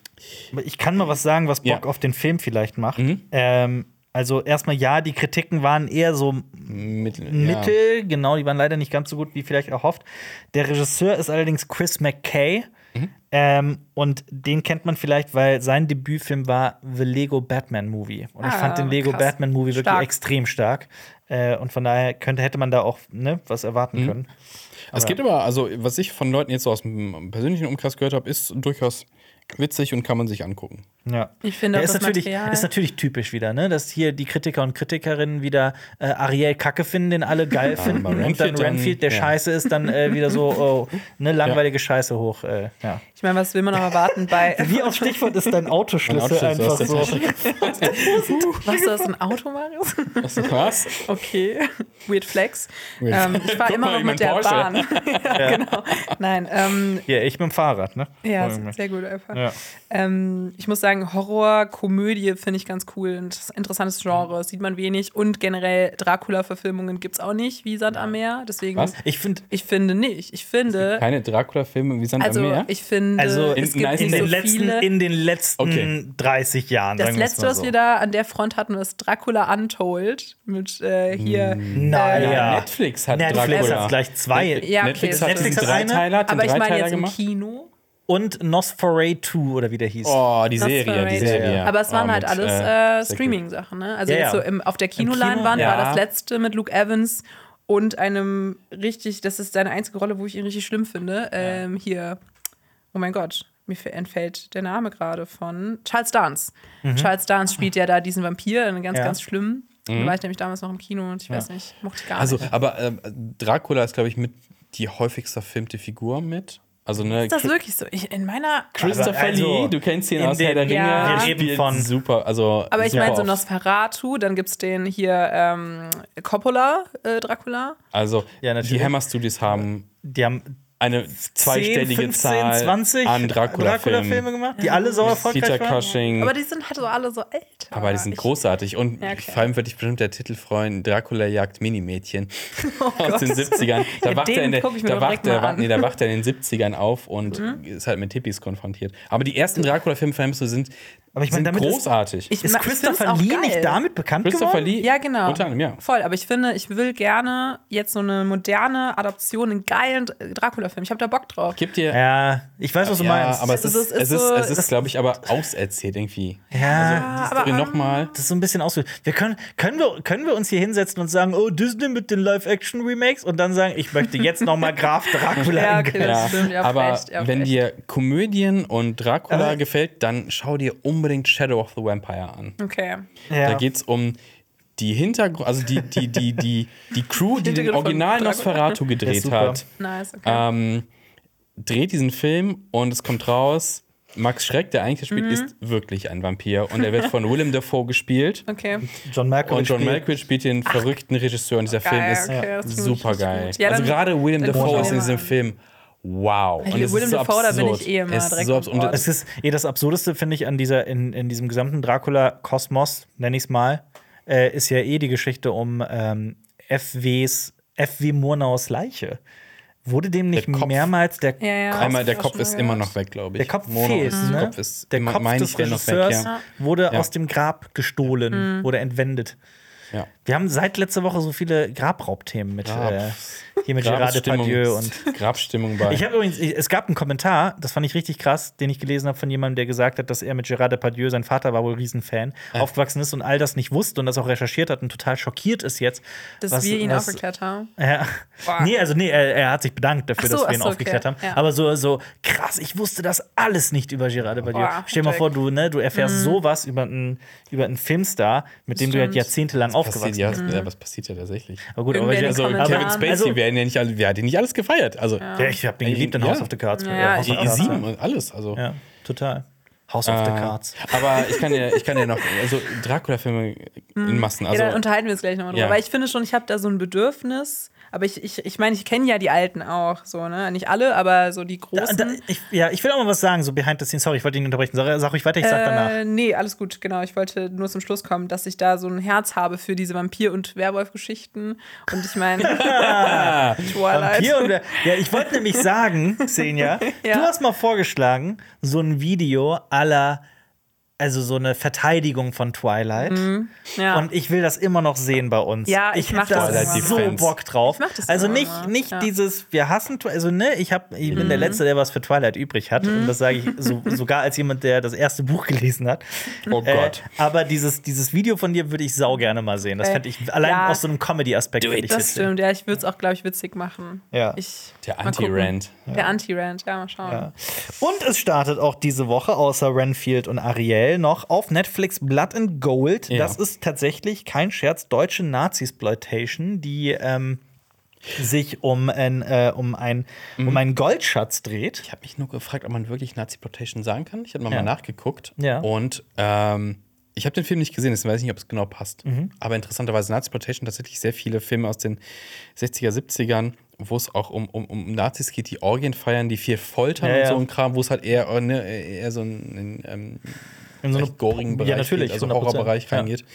Aber Ich kann mal was sagen, was Bock Ja. auf den Film vielleicht macht. Mhm. Ähm, also erstmal ja, die Kritiken waren eher so Mittel, ja. Mittel, genau, die waren leider nicht ganz so gut wie vielleicht erhofft. Der Regisseur ist allerdings Chris McKay. Mhm. Ähm, und den kennt man vielleicht, weil sein Debütfilm war The Lego Batman Movie. Und ich Ah, fand den Lego krass. Batman Movie wirklich Stark. extrem stark. Äh, und von daher könnte, hätte man da auch ne, was Mhm. erwarten können. Es gibt aber, also was ich von Leuten jetzt so aus dem persönlichen Umkreis gehört habe, ist durchaus witzig und kann man sich angucken. Ja. Ich finde auch ist das natürlich, Material- ist natürlich typisch wieder, ne? Dass hier die Kritiker und Kritikerinnen wieder äh, Ariel Kacke finden, den alle geil [laughs] finden. aber und dann Renfield der ja. scheiße ist, dann äh, wieder so, oh, ne, langweilige Scheiße hoch. Äh, ja. Ich meine, was will man noch erwarten bei. [laughs] Wie auf Stichwort ist dein Autoschlüssel Mein einfach so. Was, [laughs] du hast ein Auto, Marius? Was? Okay. Weird Flex. Weird Ähm, ich fahre immer noch mit der Porsche. Bahn. ja, genau. Nein, ähm, Ja, ich mit dem Fahrrad, ne? ja, sehr gut einfach. Ja. Ähm, ich muss sagen, Horror, Komödie finde ich ganz cool. Ein interessantes Genre, sieht man wenig. Und generell Dracula-Verfilmungen gibt es auch nicht, wie Sand am Meer. Deswegen, Was? Ich finde, ich finde nicht. Ich finde, Keine Dracula-Filme wie Sand also am Meer? ich finde, also In- es gibt in nicht den, so letzten, viele. in den letzten Okay. 30 Jahren. das sagen letzte, mal was so. wir da an der Front hatten, ist Dracula Untold. Mit äh, hier. Naja. Netflix hat Netflix Dracula. hat gleich zwei. Ja, okay, Netflix hat Netflix einen Dreiteiler, hat Aber einen ich meine Dreiteiler jetzt im gemacht. Kino. Und Nosferatu 2 oder wie der hieß. Oh, die Serie, die. Serie. Aber es waren oh, halt mit, alles äh, äh. Streaming-Sachen. Ne? Also Ja, jetzt ja. so im, auf der Kino, Kinoleinwand ja. war das letzte mit Luke Evans und einem richtig, das ist seine einzige Rolle, wo ich ihn richtig schlimm finde. Ähm, hier, oh mein Gott, mir entfällt der Name gerade von Charles Dance. Charles Dance spielt ja da diesen Vampir, einen ganz, Ja. ganz schlimmen. Da war ich nämlich damals noch im Kino und ich weiß nicht, mochte ich gar Also, nicht. aber ähm, Dracula ist, glaube ich, mit die häufigst verfilmte Figur mit. Also, ne, Ist das Chri- wirklich so? Ich, in meiner. Christopher also, Lee, du kennst ihn in aus den- Herr der Ringe. Ja. Wir reden von- super, also Aber ich meine so. Nosferatu, dann gibt es den hier ähm, Coppola, äh, Dracula. Also, Ja, natürlich. die Hammer Studios haben Die haben eine zweistellige 10, 15, Zahl 20 an Dracula-Filmen. Dracula-Filme gemacht, die alle so erfolgreich Peter waren. Cushing. Aber die sind halt so alle so älter. Aber die sind Ich- großartig. Und Ja, okay. vor allem würde ich bestimmt der Titel freuen: Dracula jagt Minimädchen [laughs] [laughs] aus den 70ern. Da Ja, wacht, er in der, da, wacht, er. Mhm. nee, da wacht er in den 70ern auf und ist halt mit Hippies konfrontiert. Aber die ersten Dracula-Filme von Hamster sind, Aber ich meine, damit ist- großartig. Ist ich find's Christopher Lee geil. nicht damit bekannt Christopher geworden? Lee? Ja, genau. Unter anderem, ja. Voll, aber ich finde, ich will gerne jetzt so eine moderne Adaption, einen geilen Dracula-Film. Ich habe da Bock drauf. Gibt dir. Ja, ich weiß, was du Ja, meinst. aber es Es ist, ist- es ist ist, so- es ist, glaube ich, aber auserzählt irgendwie. ja, Die Story nochmal. das ist so ein bisschen aus. Wir können, können, wir, können wir uns hier hinsetzen und sagen, oh, Disney mit den Live-Action-Remakes und dann sagen, ich möchte jetzt noch mal Graf [laughs] Dracula Ja, okay. Das stimmt, habt aber recht, wenn recht. dir Komödien und Dracula Aber- gefällt, dann schau dir unbedingt Shadow of the Vampire an. Okay. Ja. Da geht es um die Hintergrund, also die, die, die, die, die Crew, die den Original. Nosferatu Ja, gedreht super. hat, Nice, okay. ähm, dreht diesen Film und es kommt raus, Max Schreck, der eigentlich spielt, Mhm. ist wirklich ein Vampir und er wird von [laughs] Willem Dafoe gespielt. okay. John Malkovich. Und John spielt- Malkovich spielt den verrückten Regisseur und dieser Film Geil, ist okay, super geil. Ja, also gerade Willem Dafoe ist in diesem. Film wow. Hey, Und es Willem ist so Dafoe, da bin absurd. ich eh immer Es ist direkt so absurd. Und. Es ist eh das Absurdeste, finde ich, an dieser, in, in diesem gesamten Dracula-Kosmos, nenne ich es mal, äh, ist ja eh die Geschichte um ähm, FWs, FW Murnaus Leiche. Wurde dem nicht Der Kopf. mehrmals der Ja, ja. Kopf, Einmal, der Kopf ist immer noch weg, glaube ich. der Kopf Mono fehlt, ist, ne? Kopf ist, der immer- Kopf des noch weg, Regisseurs ja. wurde Ja. aus dem Grab gestohlen, wurde entwendet. Ja. Wir haben seit letzter Woche so viele Grabraubthemen mit Grab. äh, hier mit Gerard Grabstimmung, Depardieu und Grabstimmung bei. Ich habe übrigens, ich- es gab einen Kommentar, das fand ich richtig krass, den ich gelesen habe von jemandem, der gesagt hat, dass er mit Gerard Depardieu, sein Vater war wohl Riesenfan, aufgewachsen ist und all das nicht wusste und das auch recherchiert hat und total schockiert ist jetzt. Dass was- wir ihn was- aufgeklärt haben. Ja. Boah. Nee, also nee, er, er hat sich bedankt dafür, so, dass wir ihn so, okay. aufgeklärt haben. Ja. Aber so, so krass, ich wusste das alles nicht über Gerard Depardieu. Boah, Stell dir mal vor, du, ne, du erfährst sowas über einen, über einen Filmstar, mit dem du halt Stimmt. jahrzehntelang aufgewachsen ja, bist. ja, was passiert ja tatsächlich? Aber gut, aber, Also aber. Kevin Spacey also, werden ja nicht alle, wer hat den nicht alles gefeiert? Also ja, ich habe den geliebt in Ja. House of the Cards. Ja, House of die Cards, sieben und alles. Also Ja, total. House of the Äh, Cards. Aber ich kann ja, ich kann ja noch, also Dracula-Filme in Massen. Also, ja, dann unterhalten wir uns gleich nochmal drüber. Ja. Weil ich finde schon, ich habe da so ein Bedürfnis. Aber ich, ich, ich meine, ich kenne ja die Alten auch, so, ne? Nicht alle, aber so die Da, großen. da, ich, ja, ich will auch mal was sagen, so behind the scenes. Sorry, ich wollte ihn unterbrechen. Sag, sag ruhig weiter, ich sag danach. Äh, nee, alles gut, genau. Ich wollte nur zum Schluss kommen, dass ich da so ein Herz habe für diese Vampir- und Werwolf-Geschichten. Und ich meine, [laughs] Twilight. Vampir und, ja, ich wollte nämlich sagen, [laughs] Senja, Ja. du hast mal vorgeschlagen, so ein Video aller, also so eine Verteidigung von Twilight. ja. Und ich will das immer noch sehen bei uns. Ja, ich ich mach hab da das immer so mal. Bock drauf. Ich mach das also immer nicht, mal. nicht Ja. dieses, wir hassen Twilight, also ne, ich, hab, ich bin der Mhm. Letzte, der was für Twilight übrig hat. Und das sage ich so, sogar als jemand, der das erste Buch [laughs] gelesen hat. oh Gott. Äh, aber dieses, dieses Video von dir würde ich sau gerne mal sehen. Das Äh, fände ich allein ja. aus so einem Comedy-Aspekt finde ich das witzig. stimmt, ja, ich würde es auch, glaube ich, witzig machen. Ja. Ich, Der. Anti-Rant. Der Anti-Rant, ja, mal schauen. Ja. Und es startet auch diese Woche außer Renfield und Ariel noch auf Netflix Blood and Gold. Ja. Das ist tatsächlich kein Scherz, deutsche Nazi-Exploitation, die ähm, sich um, ein, äh, um, ein, Mhm. um einen Goldschatz dreht. Ich habe mich nur gefragt, ob man wirklich Nazi-Plotation sagen kann. Ich habe mal, Ja. nachgeguckt. Ja. Und ähm, ich habe den Film nicht gesehen, deswegen weiß ich nicht, ob es genau passt. Mhm. Aber interessanterweise Nazi-Plotation tatsächlich sehr viele Filme aus den 60er, 70ern, wo es auch um, um, um Nazis geht, die Orgien feiern, die viel foltern Ja, und so ein Kram, wo es halt eher, äh, ne, eher so einen ähm, In so eine- recht gorigen Bereich Ja, natürlich, geht, also 100%. Horrorbereich Ja. reingeht.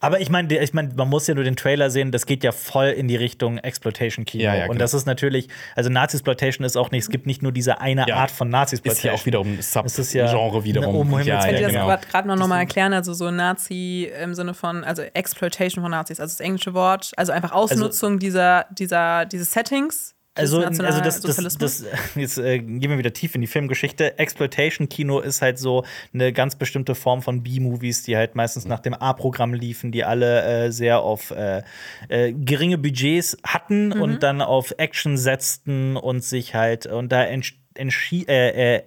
Aber ich meine, ich mein, man muss ja nur den Trailer sehen, das geht ja voll in die Richtung Exploitation-Kino. Ja, ja, Und das ist natürlich, also Nazi-Exploitation ist auch nicht, es gibt nicht nur diese eine Ja. Art von Ist Nazi-Exploitation. ja auch wiederum ist ja- Sub-Genre wiederum. Um ja, ja, ihr das genau. gerade noch mal erklären? Also so Nazi im Sinne von, also Exploitation von Nazis, also das englische Wort, also einfach Ausnutzung dieser, dieser, dieses Settings. Also, also das, das, Nationalsozialismus. das, [laughs] jetzt äh, gehen wir wieder tief in die Filmgeschichte. Exploitation-Kino ist halt so eine ganz bestimmte Form von B-Movies, die halt meistens nach dem A-Programm liefen, die alle äh, sehr auf äh, äh, geringe Budgets hatten Mhm. und dann auf Action setzten und sich halt, und da entschi- äh, äh,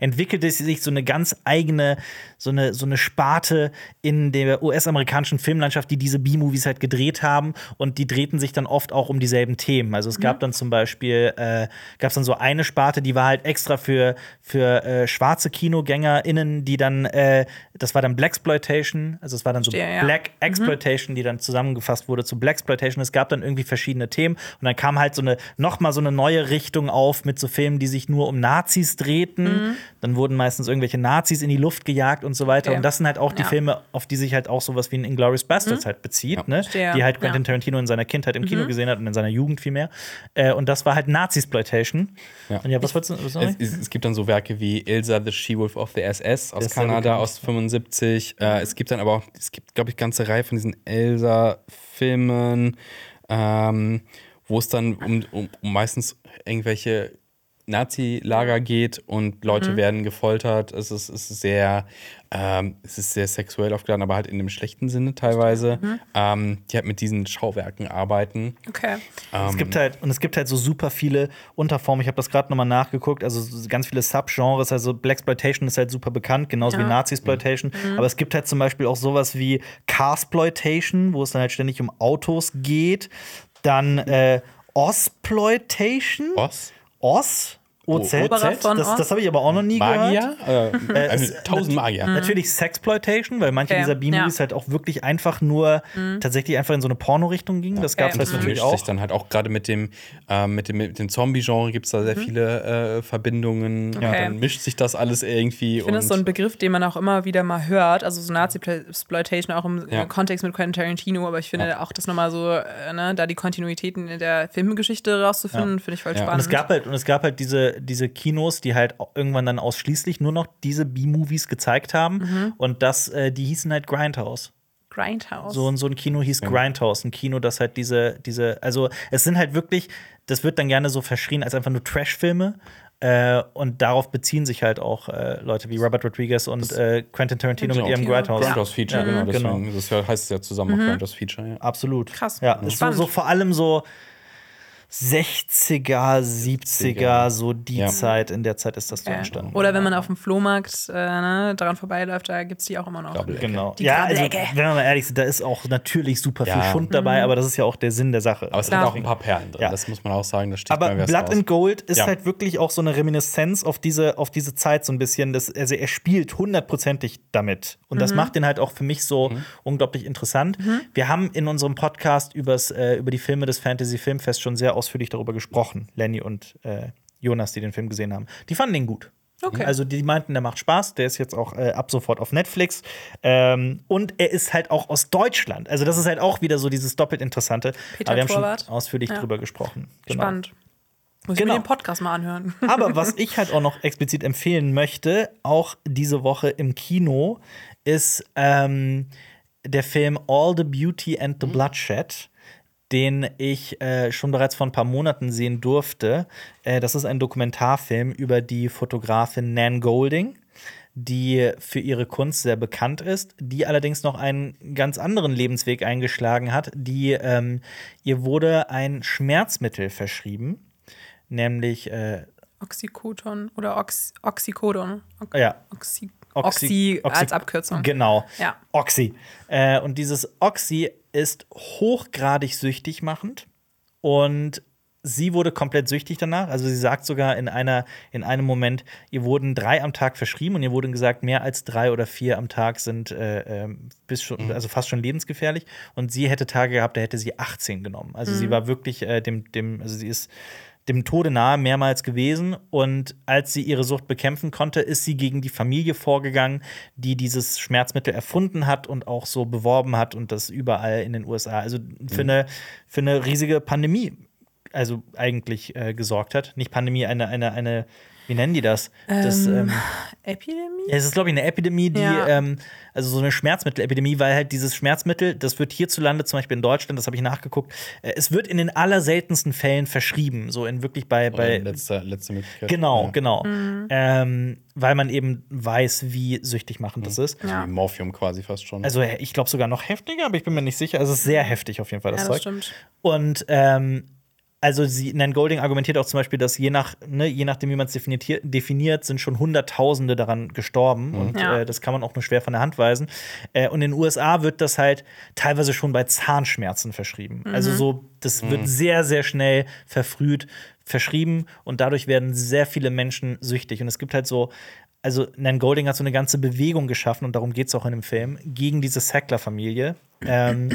entwickelte sich so eine ganz eigene, so eine, so eine Sparte in der US-amerikanischen Filmlandschaft, die diese B-Movies halt gedreht haben und die drehten sich dann oft auch um dieselben Themen. Also es gab dann zum Beispiel, äh, gab es dann so eine Sparte, die war halt extra für, für äh, schwarze KinogängerInnen, die dann, äh, das war dann Blaxploitation, also es war dann so Verstehe, ja. Black Exploitation, die dann zusammengefasst wurde zu Blaxploitation. Es gab dann irgendwie verschiedene Themen und dann kam halt so eine, noch mal so eine neue Richtung auf mit so Filmen, die sich nur um Nazis drehten. Dann wurden meistens irgendwelche Nazis in die Luft gejagt und so weiter. Okay. Und das sind halt auch die Ja. Filme, auf die sich halt auch sowas wie ein Inglourious Basterds halt bezieht, ne? Die halt Quentin Ja. Mhm. Tarantino in seiner Kindheit im Kino gesehen hat und in seiner Jugend vielmehr. Äh, und das war halt Nazi-Exploitation. Ja. Und ja, was wolltest du was Es, es, gibt dann so Werke wie Ilsa, the She-Wolf of the SS aus sehr Kanada aus 75. Mhm. Äh, es gibt dann aber auch, es gibt, glaube ich, ganze Reihe von diesen Elsa-Filmen, ähm, wo es dann um, um, um meistens irgendwelche Nazi-Lager geht und Leute Mhm. werden gefoltert. Es ist, es ist sehr, ähm, es ist sehr sexuell aufgeladen, aber halt in dem schlechten Sinne teilweise. Mhm. Ähm, die halt mit diesen Schauwerken arbeiten. Okay. Es gibt halt und es gibt halt so super viele Unterformen. Ich habe das gerade nochmal nachgeguckt. Also so ganz viele Subgenres. Also Blaxploitation ist halt super bekannt, genauso wie Ja. Nazi-Exploitation. Mhm. Aber es gibt halt zum Beispiel auch sowas wie Carsploitation, wo es dann halt ständig um Autos geht. Dann äh, Osploitation. Os? OZ? Oberer von das Oz? das habe ich aber auch noch nie gehört. Magier? Äh, Äh, also, tausend Magier. Natürlich Sexploitation, weil manche Okay, dieser B-Movies ja. halt auch wirklich einfach nur tatsächlich einfach in so eine Porno-Richtung gingen. Das gab es Okay. Das natürlich vermischt sich auch. dann halt auch gerade mit dem, ähm, mit dem, mit dem Zombie-Genre gibt es da sehr viele äh, Verbindungen. Okay. dann mischt sich das alles irgendwie. Ich finde das so ein Begriff, den man auch immer wieder mal hört. Also so Nazi-Exploitation auch im Ja. Kontext mit Quentin Tarantino. Aber ich finde auch das nochmal so, äh, ne, da die Kontinuitäten in der Filmgeschichte rauszufinden, finde ich voll Ja. spannend. Und es gab halt, und es gab halt diese, diese Kinos, die halt irgendwann dann ausschließlich nur noch diese B-Movies gezeigt haben. Mhm. Und das, äh, die hießen halt Grindhouse. Grindhouse. So, so ein Kino hieß Grindhouse, ein Kino, das halt diese, diese, also es sind halt wirklich, das wird dann gerne so verschrien als einfach nur Trash-Filme. Äh, und darauf beziehen sich halt auch äh, Leute wie Robert Rodriguez und äh, Quentin Tarantino mit Genau. ihrem Grindhouse. Grindhouse-Feature, Ja. genau. Mhm. Deswegen, Das ja- heißt ja zusammen auch Grindhouse-Feature, ja. Absolut. Krass. Ja, ist so, so vor allem so, 60er, 70er, so die Ja. Zeit, in der Zeit ist das so Ja. entstanden. Oder wenn man auf dem Flohmarkt äh, ne, daran vorbeiläuft, da gibt es die auch immer noch. Grabbel. Genau. Die ja, also, wenn wir mal ehrlich sind, da ist auch natürlich super viel Ja. Schund dabei, aber das ist ja auch der Sinn der Sache. Aber es hat auch ein paar Perlen drin. Ja. Das muss man auch sagen. Das steht Aber Blood and Gold ist Ja. halt wirklich auch so eine Reminiszenz auf diese, auf diese Zeit so ein bisschen. Das, also er spielt hundertprozentig damit. Und das macht den halt auch für mich so unglaublich interessant. Wir haben in unserem Podcast übers, äh, über die Filme des Fantasy Filmfest schon sehr ausführlich darüber gesprochen. Lenny und äh, Jonas, die den Film gesehen haben. Die fanden den gut. Okay. Also die meinten, der macht Spaß, der ist jetzt auch äh, ab sofort auf Netflix. Ähm, und er ist halt auch aus Deutschland. Also das ist halt auch wieder so dieses doppelt Interessante. Peter Aber wir haben Torwart. schon ausführlich Ja. drüber gesprochen. Genau. Spannend. Muss Genau. ich mir den Podcast mal anhören. [laughs] Aber was ich halt auch noch explizit empfehlen möchte, auch diese Woche im Kino, ist ähm, der Film All the Beauty and the Bloodshed, den ich äh, schon bereits vor ein paar Monaten sehen durfte. Äh, das ist ein Dokumentarfilm über die Fotografin Nan Golding die für ihre Kunst sehr bekannt ist, die allerdings noch einen ganz anderen Lebensweg eingeschlagen hat. Die ähm, ihr wurde ein Schmerzmittel verschrieben, nämlich äh, Oxycodon oder Ox Oxycodon. Ox Ja. Oxy, Oxy- Oxy, Oxy- als Abkürzung. Genau. Ja. Oxy. Äh, und dieses Oxy ist hochgradig süchtig machend. Und sie wurde komplett süchtig danach. Also sie sagt sogar in, einer, in einem Moment, ihr wurden drei am Tag verschrieben und ihr wurde gesagt, mehr als drei oder vier am Tag sind äh, ähm, bis schon, also fast schon lebensgefährlich. Und sie hätte Tage gehabt, da hätte sie 18 genommen. Also sie war wirklich äh, dem, dem, also sie ist dem Tode nahe mehrmals gewesen. Und als sie ihre Sucht bekämpfen konnte, ist sie gegen die Familie vorgegangen, die dieses Schmerzmittel erfunden hat und auch so beworben hat und das überall in den USA. Also für, eine, für eine riesige Pandemie, also eigentlich äh, gesorgt hat. Nicht Pandemie, eine, eine, eine, wie nennen die das? das ähm, Epidemie? ja, es ist, glaube ich, eine Epidemie, die, Ja. ähm, also so eine Schmerzmittelepidemie, weil halt dieses Schmerzmittel, das wird hierzulande, zum Beispiel in Deutschland, das habe ich nachgeguckt, äh, es wird in den allerseltensten Fällen verschrieben, so in wirklich bei, bei letzte, letzte Möglichkeit. genau, Ja. genau, Mhm. ähm, weil man eben weiß, wie süchtig machend das ist. Ja. Wie Morphium quasi fast schon. Also äh, ich glaube sogar noch heftiger, aber ich bin mir nicht sicher. Also es ist sehr heftig auf jeden Fall, das Ja, Zeug. das stimmt. Und ähm, also sie, Nan Golding argumentiert auch zum Beispiel, dass je nach, ne, je nachdem, wie man es definiert, definiert, sind schon Hunderttausende daran gestorben. Und Ja. äh, das kann man auch nur schwer von der Hand weisen. Äh, und in den USA wird das halt teilweise schon bei Zahnschmerzen verschrieben. Also so, das wird sehr, sehr schnell verfrüht verschrieben und dadurch werden sehr viele Menschen süchtig. Und es gibt halt so. Also, Nan Golding hat so eine ganze Bewegung geschaffen, und darum geht es auch in dem Film, gegen diese Sackler-Familie. Ähm,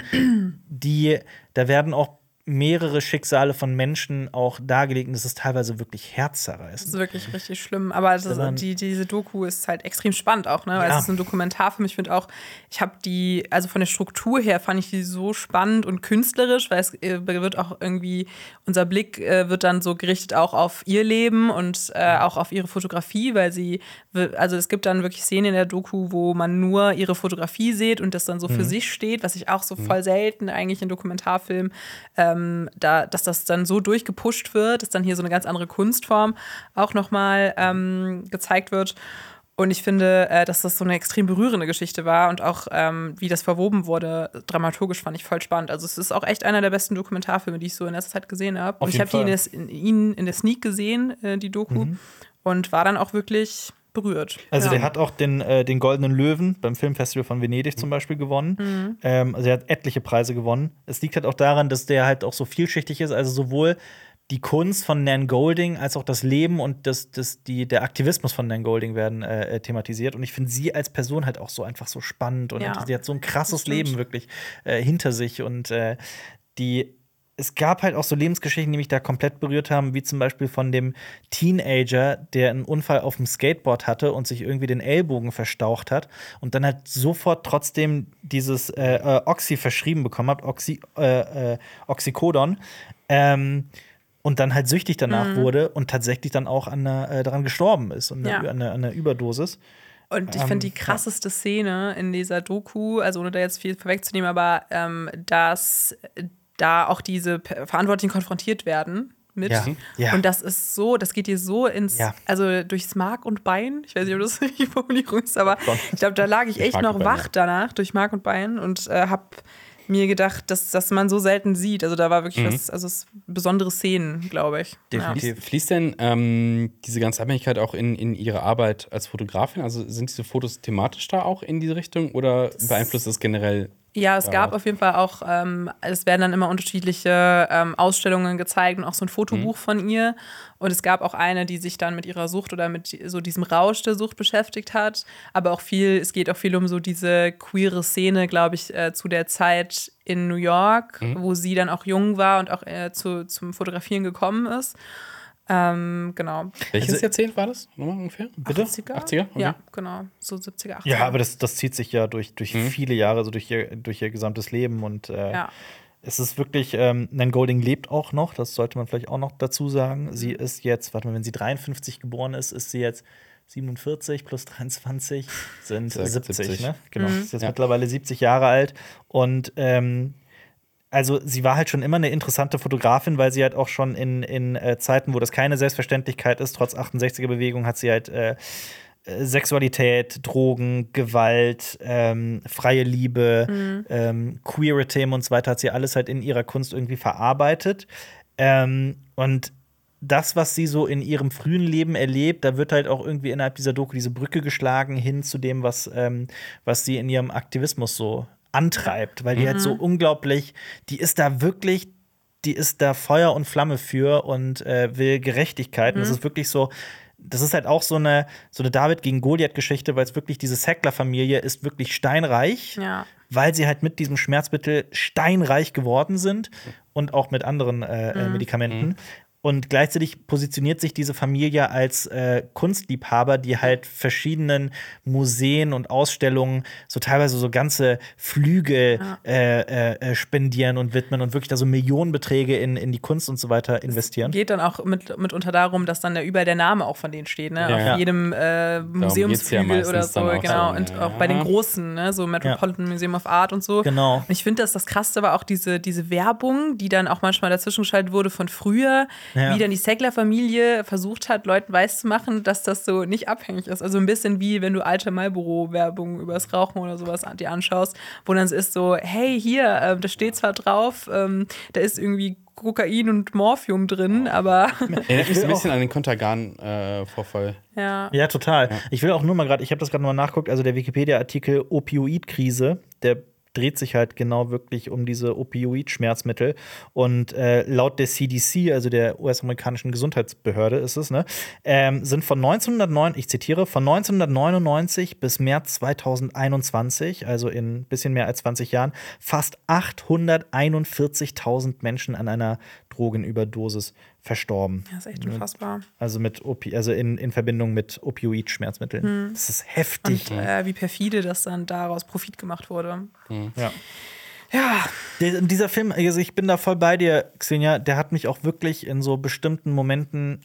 die, da werden auch mehrere Schicksale von Menschen auch dargelegt und das ist teilweise wirklich Das herzzerreißend. ist wirklich richtig schlimm. Aber das, Wenn man- die, diese Doku ist halt extrem spannend auch, ne? Weil Ja. es ist ein Dokumentarfilm. Ich finde auch, ich habe die, also von der Struktur her fand ich die so spannend und künstlerisch, weil es äh, wird auch irgendwie, unser Blick äh, wird dann so gerichtet auch auf ihr Leben und äh, auch auf ihre Fotografie, weil sie, also es gibt dann wirklich Szenen in der Doku, wo man nur ihre Fotografie sieht und das dann so für sich steht, was ich auch so voll selten eigentlich in Dokumentarfilmen ähm, da, dass das dann so durchgepusht wird, dass dann hier so eine ganz andere Kunstform auch nochmal ähm, gezeigt wird. Und ich finde, äh, dass das so eine extrem berührende Geschichte war und auch ähm, wie das verwoben wurde, dramaturgisch fand ich voll spannend. Also es ist auch echt einer der besten Dokumentarfilme, die ich so in letzter Zeit gesehen habe. Und ich habe die in. Mhm. in, ihn in der Sneak gesehen, äh, die Doku, und war dann auch wirklich berührt. Also ja. der hat auch den, äh, den Goldenen Löwen beim Filmfestival von Venedig zum Beispiel gewonnen. Ähm, also er hat etliche Preise gewonnen. Es liegt halt auch daran, dass der halt auch so vielschichtig ist. Also sowohl die Kunst von Nan Golding als auch das Leben und das, das, die, der Aktivismus von Nan Golding werden äh, äh, thematisiert. Und ich finde sie als Person halt auch so einfach so spannend und Ja, sie hat so ein krasses. Leben wirklich äh, hinter sich und äh, die es gab halt auch so Lebensgeschichten, die mich da komplett berührt haben, wie zum Beispiel von dem Teenager, der einen Unfall auf dem Skateboard hatte und sich irgendwie den Ellbogen verstaucht hat und dann halt sofort trotzdem dieses äh, äh, Oxy verschrieben bekommen hat, Oxy, äh, äh, Oxycodon. Ähm, und dann halt süchtig danach wurde und tatsächlich dann auch an einer, äh, daran gestorben ist und Ja. an, einer, an einer Überdosis. Und ich Ähm, finde die krasseste Szene in dieser Doku, also ohne da jetzt viel vorwegzunehmen, aber ähm, dass da auch diese Verantwortlichen konfrontiert werden mit. Ja, ja. Und das ist so, das geht dir so ins, Ja. also durchs Mark und Bein. Ich weiß nicht, ob das [laughs] die Formulierung ist, aber Gott. ich glaube, da lag ich echt Mark noch wach ja. danach durch Mark und Bein und äh, habe mir gedacht, dass, dass man so selten sieht. Also da war wirklich Mhm. was, also es, besondere Szenen, glaube ich. Definitiv. Fließt, fließt denn ähm, diese ganze Abhängigkeit auch in, in Ihre Arbeit als Fotografin? Also sind diese Fotos thematisch da auch in diese Richtung oder beeinflusst das generell? Ja, es Ja. gab auf jeden Fall auch, ähm, es werden dann immer unterschiedliche ähm, Ausstellungen gezeigt und auch so ein Fotobuch Mhm. von ihr. Und es gab auch eine, die sich dann mit ihrer Sucht oder mit so diesem Rausch der Sucht beschäftigt hat. Aber auch viel, es geht auch viel um so diese queere Szene, glaube ich, äh, zu der Zeit in New York, Mhm. wo sie dann auch jung war und auch äh, zu, zum Fotografieren gekommen ist. Ähm, genau. Welches Also- Jahrzehnt war das nochmal ungefähr? Bitte? 80er? 80er? Okay. Ja, genau. So 70er, 80er. Ja, aber das, das zieht sich ja durch, durch Mhm. viele Jahre, also durch ihr, durch ihr gesamtes Leben. Und äh, Ja. es ist wirklich, ähm, Nan Golding lebt auch noch, das sollte man vielleicht auch noch dazu sagen. Sie Mhm. ist jetzt, warte mal, wenn sie 53 geboren ist, ist sie jetzt 47 plus 23 sind Sagt 70, 70. ne? Genau. Mhm. Ist jetzt Ja. mittlerweile 70 Jahre alt. Und ähm, also sie war halt schon immer eine interessante Fotografin, weil sie halt auch schon in, in äh, Zeiten, wo das keine Selbstverständlichkeit ist, trotz 68er-Bewegung, hat sie halt äh, äh, Sexualität, Drogen, Gewalt, ähm, freie Liebe, ähm, queere Themen und so weiter, hat sie alles halt in ihrer Kunst irgendwie verarbeitet. Ähm, und das, was sie so in ihrem frühen Leben erlebt, da wird halt auch irgendwie innerhalb dieser Doku diese Brücke geschlagen hin zu dem, was, ähm, was sie in ihrem Aktivismus so antreibt, weil die halt so unglaublich, die ist da wirklich, die ist da Feuer und Flamme für und äh, will Gerechtigkeit. Und das ist wirklich so, das ist halt auch so eine, so eine David gegen Goliath-Geschichte, weil es wirklich diese Sackler-Familie ist wirklich steinreich Ja. weil sie halt mit diesem Schmerzmittel steinreich geworden sind und auch mit anderen äh, äh, Medikamenten. Und gleichzeitig positioniert sich diese Familie als äh, Kunstliebhaber, die halt verschiedenen Museen und Ausstellungen so teilweise so ganze Flüge äh, äh, äh, spendieren und widmen und wirklich da so Millionenbeträge in, in die Kunst und so weiter investieren. Geht dann auch mit, mitunter darum, dass dann da überall der Name auch von denen steht, ne? Ja. Auf Ja. jedem äh, Museumsflügel ja oder so, genau. so, Und ja. auch bei den großen, ne? So Metropolitan Museum of Art und so. Genau. Und ich finde, dass das Krasse war auch diese, diese Werbung, die dann auch manchmal dazwischen geschaltet wurde von früher, Ja. wie dann die Sackler-Familie versucht hat, Leuten weiszumachen, dass das so nicht abhängig ist. Also ein bisschen wie wenn du alte Marlboro-Werbung übers Rauchen oder sowas an- dir anschaust, wo dann es ist so, hey, hier, ähm, da steht zwar drauf, ähm, da ist irgendwie Kokain und Morphium drin, aber Erinnert mich so ein bisschen an den Kontergan-Vorfall. ja. Ja, total. Ich will auch nur mal gerade, ich habe das gerade mal nachguckt, also der Wikipedia-Artikel Opioid-Krise, der dreht sich halt genau wirklich um diese Opioid-Schmerzmittel. Und äh, laut der CDC, also der US-amerikanischen Gesundheitsbehörde ist es, ne, ähm, sind von 1909, ich zitiere, von 1999 bis März 2021, also in ein bisschen mehr als 20 Jahren, fast 841.000 Menschen an einer Drogenüberdosis verstorben. Das ist echt unfassbar. Also mit Opi also in, in Verbindung mit Opioid-Schmerzmitteln. Das ist heftig. Und äh, wie perfide das dann daraus Profit gemacht wurde. ja. Ja, Der, dieser Film, also ich bin da voll bei dir, Xenia, der hat mich auch wirklich in so bestimmten Momenten,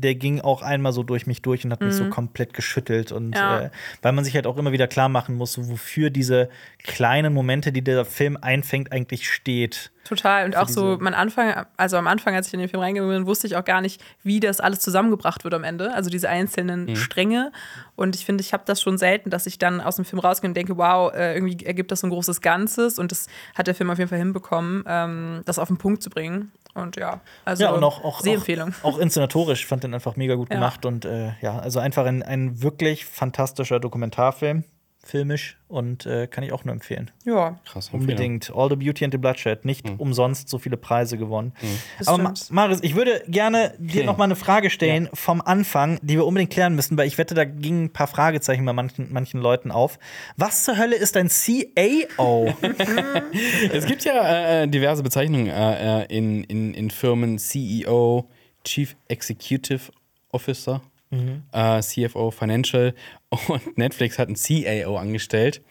der ging auch einmal so durch mich durch und hat mich so komplett geschüttelt. Und Mhm. Ja. äh, weil man sich halt auch immer wieder klar machen muss, wofür diese kleinen Momente, die der Film einfängt, eigentlich steht. Total. Und auch so, man Anfang, also am Anfang, als ich in den Film reingegangen bin, wusste ich auch gar nicht, wie das alles zusammengebracht wird am Ende. Also diese einzelnen Stränge. Und ich finde, ich habe das schon selten, dass ich dann aus dem Film rausgehe und denke, wow, äh, irgendwie ergibt das so ein großes Ganzes. Und das hat der Film auf jeden Fall hinbekommen, ähm, das auf den Punkt zu bringen. Und ja, also ja, und auch, auch, Sehempfehlung. auch, [laughs] auch inszenatorisch fand den einfach mega gut Ja. gemacht. Und äh, ja, also einfach ein, ein wirklich fantastischer Dokumentarfilm, filmisch und äh, kann ich auch nur empfehlen. Ja, Krass. Unbedingt. All the Beauty and the Bloodshed. Nicht umsonst so viele Preise gewonnen. Das Aber Ma. Maris, ich würde gerne dir Okay. noch mal eine Frage stellen vom Anfang, die wir unbedingt klären müssen, weil ich wette, da gingen ein paar Fragezeichen bei manchen, manchen Leuten auf. Was zur Hölle ist ein CAO? [laughs] Es gibt ja äh, diverse Bezeichnungen äh, äh, in, in, in Firmen: CEO, Chief Executive Officer, äh, CFO Financial und Netflix hat einen CAO angestellt,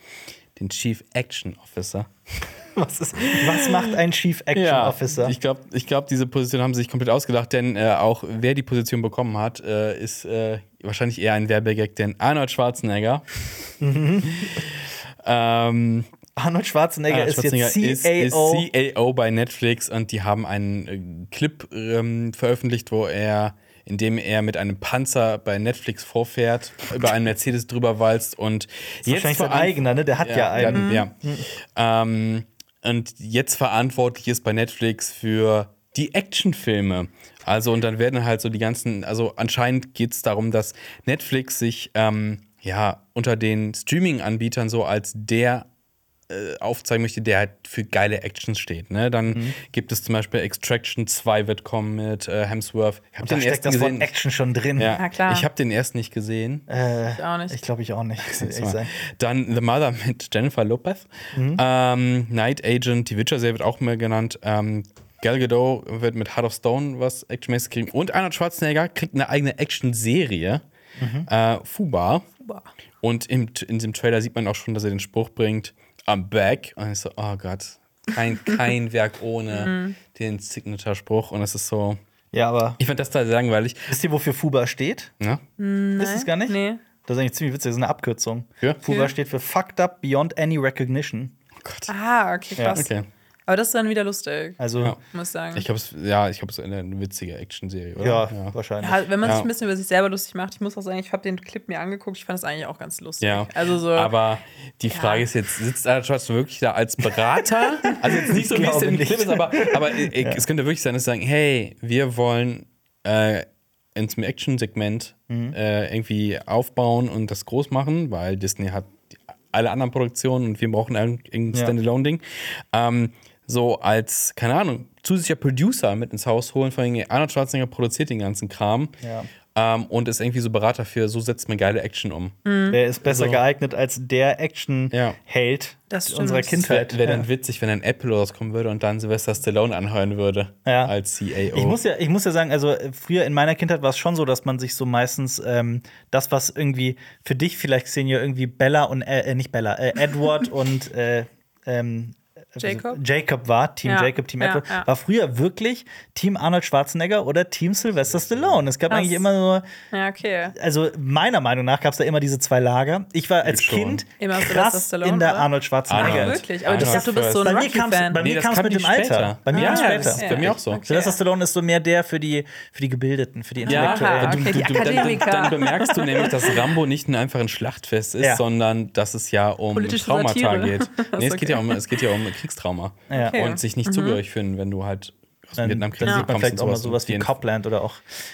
den Chief Action Officer. was, ist, was macht ein Chief Action Officer? Ich glaube, ich glaub, diese Position haben sie sich komplett ausgedacht, denn äh, auch wer die Position bekommen hat, äh, ist äh, wahrscheinlich eher ein Werbegag, denn Arnold Schwarzenegger. [laughs] ähm, Arnold Schwarzenegger, Arnold Schwarzenegger ist jetzt ist, CAO. ist CAO bei Netflix und die haben einen äh, Clip ähm, veröffentlicht, wo er, in dem er mit einem Panzer bei Netflix vorfährt, über einen Mercedes drüber walzt und wahrscheinlich vor sein Anf- eigener, ne? Der hat ja, ja, einen. Ja, ähm, und jetzt verantwortlich ist bei Netflix für die Actionfilme. Also, und dann werden halt so die ganzen, also anscheinend geht es darum, dass Netflix sich ähm, ja unter den Streaming-Anbietern so als der äh, aufzeigen möchte, der halt für geile Actions steht. Ne? Dann Mhm. gibt es zum Beispiel Extraction 2 wird kommen mit äh, Hemsworth. Ich habe Da den steckt ersten das Wort gesehen. Action schon drin. Ja, Ja, klar. Ich habe den ersten nicht gesehen. Äh, Ich auch nicht. ich glaube ich auch nicht. Dann The Mother mit Jennifer Lopez. Ähm, Night Agent, die Witcher-Serie wird auch mehr genannt. Ähm, Gal Gadot wird mit Heart of Stone was actionmäßig kriegen. Und Arnold Schwarzenegger kriegt eine eigene Action-Serie. Äh, Fuba. Boah. Und im, in diesem Trailer sieht man auch schon, dass er den Spruch bringt, I'm back. Und ich so, oh Gott, kein, [laughs] kein Werk ohne den Signature-Spruch. Und es ist so, Ja, aber ich fand das da langweilig. wisst ihr, wofür FUBA steht? Ne? Wisst ihr es gar nicht? Nee. Das ist eigentlich ziemlich witzig, das ist eine Abkürzung. Für? FUBA Für? steht für Fucked Up Beyond Any Recognition. Oh Gott. Ah, okay, krass. Okay. Aber das ist dann wieder lustig, Also, Ja. ja, muss ich sagen. Ich glaube, es ja, ich glaube, es ist eine witzige Action-Serie, oder? wahrscheinlich. ja, wenn man Ja. sich ein bisschen über sich selber lustig macht, ich muss auch sagen, ich habe den Clip mir angeguckt, ich fand das eigentlich auch ganz lustig. Ja, Also so. aber die Frage ist jetzt, sitzt Arnold Schwarzenegger wirklich da als Berater? [laughs] also jetzt nicht so, wie es im nicht. Clip ist, aber, aber äh, es könnte wirklich sein, dass sie sagen, hey, wir wollen äh, in zum Action-Segment Mhm. äh, irgendwie aufbauen und das groß machen, weil Disney hat alle anderen Produktionen und wir brauchen ein- irgendein Ja. Standalone-Ding. Ähm, so als, keine Ahnung, zusätzlicher Producer mit ins Haus holen, vor allem Arnold Schwarzenegger produziert den ganzen Kram Ja. ähm, und ist irgendwie so Berater für, so setzt man geile Action um. Der ist besser So. geeignet als der Action-Held Das stimmt. unserer Das Wäre Kindheit. wär dann ja. witzig, wenn ein Apple rauskommen würde und dann Sylvester Stallone anheuern würde Ja. als CAO. Ich muss, ja, ich muss ja sagen, also äh, früher in meiner Kindheit war es schon so, dass man sich so meistens ähm, das, was irgendwie für dich vielleicht Xenia irgendwie Bella und äh, äh, nicht Bella, äh, Edward [laughs] und äh, ähm, Jacob? Jacob war, Team Ja, Jacob, Team ja, Edward, ja. war früher wirklich Team Arnold Schwarzenegger oder Team Sylvester Stallone. Es gab Krass. eigentlich immer nur, ja, okay. also meiner Meinung nach gab es da immer diese zwei Lager. Ich war als schon. Kind Immer krass Stallone, in der oder? Arnold Schwarzenegger. Arnold. Wirklich? Aber ich Arnold dachte, du bist so ein Bei mir kam es das kam mit dem Alter. Bei mir ja, kam's ja, später. das ist bei mir auch so. Okay. Sylvester Stallone ist so mehr der für die, für die Gebildeten, für die Ja, Intellektuellen. Aha, okay, die du, dann, dann bemerkst du nämlich, dass Rambo nicht nur einfach ein Schlachtfest ist, Ja. sondern dass es ja um Traumata geht. [laughs] Nee, es geht ja um, ja um Kriegstrauma. Ja. Okay. Und sich nicht zugehörig fühlen, wenn du halt aus dem Vietnamkrieg dann sieht man kommst vielleicht auch mal sowas. wie Copland oder auch.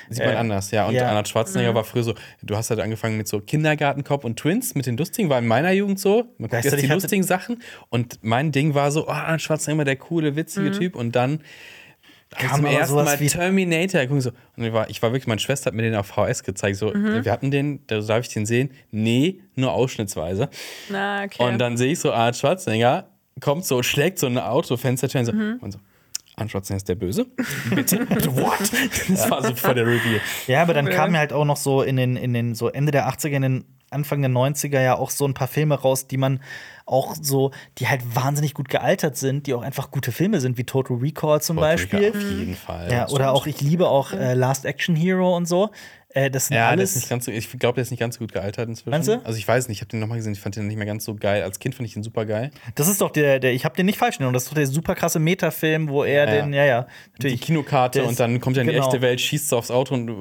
Sieht man äh, anders, ja. Und ja. Arnold Schwarzenegger war früher so, du hast halt angefangen mit so Kindergartenkopf und Twins, mit den lustigen, war in meiner Jugend so. Man guckt Gleichzeitig die lustigen Sachen. Und mein Ding war so, oh, Arnold Schwarzenegger immer der coole, witzige Typ. Und dann Kam zum ersten Mal wie- Terminator. Guck so. Und ich war, ich war wirklich, meine Schwester hat mir den auf VHS gezeigt. So, wir hatten den, da darf ich den sehen? Nee, nur ausschnittsweise. Na, okay. Und dann sehe ich so Arnold Schwarzenegger, kommt so, schlägt so ein Autofenstertür und so, und so. Schwarzenegger ist der Böse? [laughs] Bitte? Bitte, what? Das war so vor der Review. Ja, aber dann kamen ja halt auch noch so in den, in den so Ende der 80er, in den Anfang der 90er ja auch so ein paar Filme raus, die man auch so, die halt wahnsinnig gut gealtert sind, die auch einfach gute Filme sind, wie Total Recall zum Beispiel. Auf jeden Fall. Ja, oder auch, ich liebe auch äh, Last Action Hero und so. Äh, das sind Ja, der alles. ist nicht ganz so, ich glaube, der ist nicht ganz so gut gealtert inzwischen. Meinst du? Also ich weiß nicht, ich habe den nochmal gesehen, ich fand den nicht mehr ganz so geil. Als Kind fand ich den super geil. das ist doch der, der ich habe den nicht falsch genommen. Das ist doch der super krasse Metafilm, wo er Ja. den, ja, ja, Die natürlich. Kinokarte Der und dann kommt er in die genau. echte Welt, schießt so aufs Auto und äh,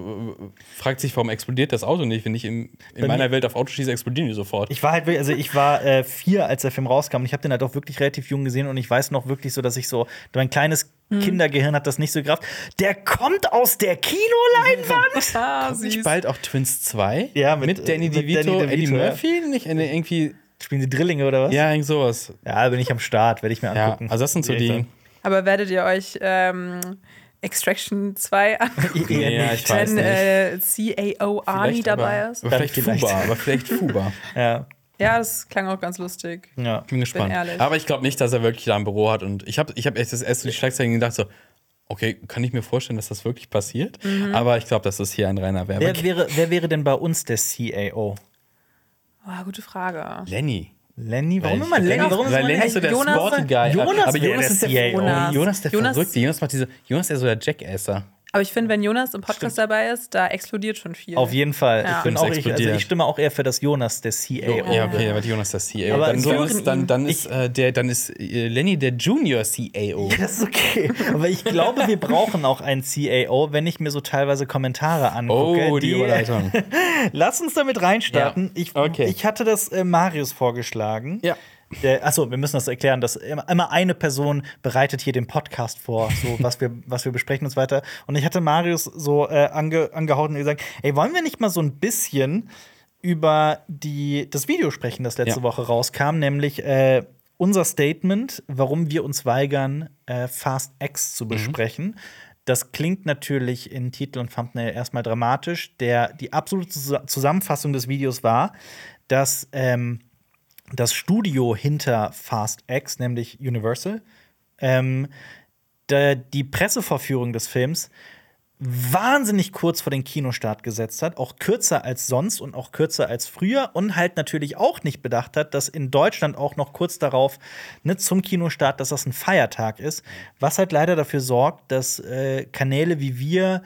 fragt sich, warum explodiert das Auto nicht? Wenn ich in, in Bei meiner Welt auf Auto schieße, explodieren die sofort. Ich war halt wirklich, also ich war äh, vier, als der Film rauskam und ich habe den halt auch wirklich relativ jung gesehen und ich weiß noch wirklich so, dass ich so, mein kleines Kindergehirn hat das nicht so gerafft. Der kommt aus der Kinoleinwand! [laughs] ah, Kommt nicht bald auch Twins 2? Ja, mit, mit, Danny äh, mit DeVito, Danny Eddie DeVito, ja. Murphy? Nicht eine, irgendwie, Spielen sie Drillinge oder was? ja, irgend sowas. Ja, bin ich am Start, werde ich mir Ja, angucken. also das sind so die. Aber werdet ihr euch ähm, Extraction 2 angucken, [laughs] Ja, nicht. ich weiß wenn nicht. äh, CAO Arnie Vielleicht dabei aber, ist? Aber vielleicht vielleicht. Fuba, aber vielleicht [laughs] Fuba. Ja, Ja, das klang auch ganz lustig. ja. Bin gespannt. ehrlich. Aber ich glaube nicht, dass er wirklich da ein Büro hat. Und ich habe ich hab echt das erste die Schlagzeilen gedacht, so, okay, kann ich mir vorstellen, dass das wirklich passiert. Aber ich glaube, das ist hier ein reiner Wer, Werbegag. wäre, wer wäre denn bei uns der CAO? Oh, gute Frage. Lenny. Lenny? Warum immer Lenny? Warum ist Lenny ist so der Jonas- Sporty Guy. Jonas aber Jonas der ist der, CAO. Jonas. Jonas der Jonas- Verrückte. Jonas macht diese, Jonas ist ja so der Jackasser. Aber ich finde, wenn Jonas im Podcast dabei ist, da explodiert schon viel. Auf jeden Fall. Ja. Ich, bin Find's auch, ich, also explodiert. ich stimme auch eher für das Jonas, der CAO. Ja, okay, aber Jonas der CEO. Aber dann, ich dann, dann, ist, äh, der, dann ist äh, Lenny der Junior CAO. Das ist okay. Aber ich glaube, wir brauchen auch einen CAO, wenn ich mir so teilweise Kommentare angucke. Oh, die Überleitung. [laughs] Lass uns damit reinstarten. Ja. Ich, Okay. ich hatte das äh, Marius vorgeschlagen. Ja. Der, achso, wir müssen das erklären, dass immer, eine Person bereitet hier den Podcast vor, so [laughs] was wir, was wir besprechen und so weiter. Und ich hatte Marius so äh, ange, angehauen und gesagt, ey, wollen wir nicht mal so ein bisschen über die, das Video sprechen, das letzte Ja. Woche rauskam, nämlich äh, unser Statement, warum wir uns weigern, äh, Fast X zu besprechen. Das klingt natürlich in Titel und Thumbnail erstmal dramatisch. Der, die absolute Zus- Zusammenfassung des Videos war, dass ähm, das Studio hinter Fast X, nämlich Universal, ähm, da, die Pressevorführung des Films wahnsinnig kurz vor den Kinostart gesetzt hat, auch kürzer als sonst und auch kürzer als früher und halt natürlich auch nicht bedacht hat, dass in Deutschland auch noch kurz darauf ne, zum Kinostart, dass das ein Feiertag ist, was halt leider dafür sorgt, dass äh, Kanäle wie wir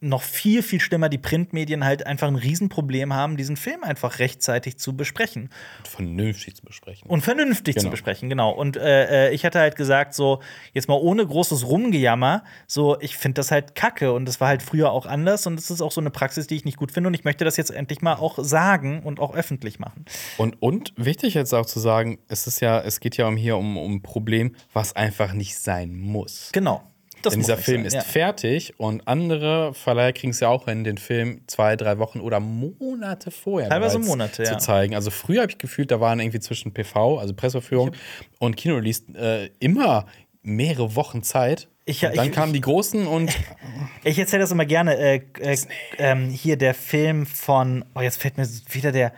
noch viel, viel schlimmer die Printmedien halt einfach ein Riesenproblem haben, diesen Film einfach rechtzeitig zu besprechen. Vernünftig zu besprechen. Und vernünftig zu Genau. besprechen, genau. Und äh, äh, ich hatte halt gesagt, so, jetzt mal ohne großes Rumgejammer, so, ich finde das halt kacke und das war halt früher auch anders und es ist auch so eine Praxis, die ich nicht gut finde und ich möchte das jetzt endlich mal auch sagen und auch öffentlich machen. Und, und wichtig jetzt auch zu sagen, es ist ja, es geht ja um hier um, um ein Problem, was einfach nicht sein muss. Genau. Das Denn dieser Film sein, ist ja. fertig und andere Verleiher kriegen es ja auch hin, den Film zwei, drei Wochen oder Monate vorher Teilweise Monate, zu ja. zeigen. Also früher habe ich gefühlt, da waren irgendwie zwischen PV, also Presseverführung, und Kinorelease äh, immer mehrere Wochen Zeit. Ich- dann ich- kamen die Großen und [laughs] Ich erzähle das immer gerne. Äh, äh, ähm, hier der Film von, oh, jetzt fällt mir wieder der.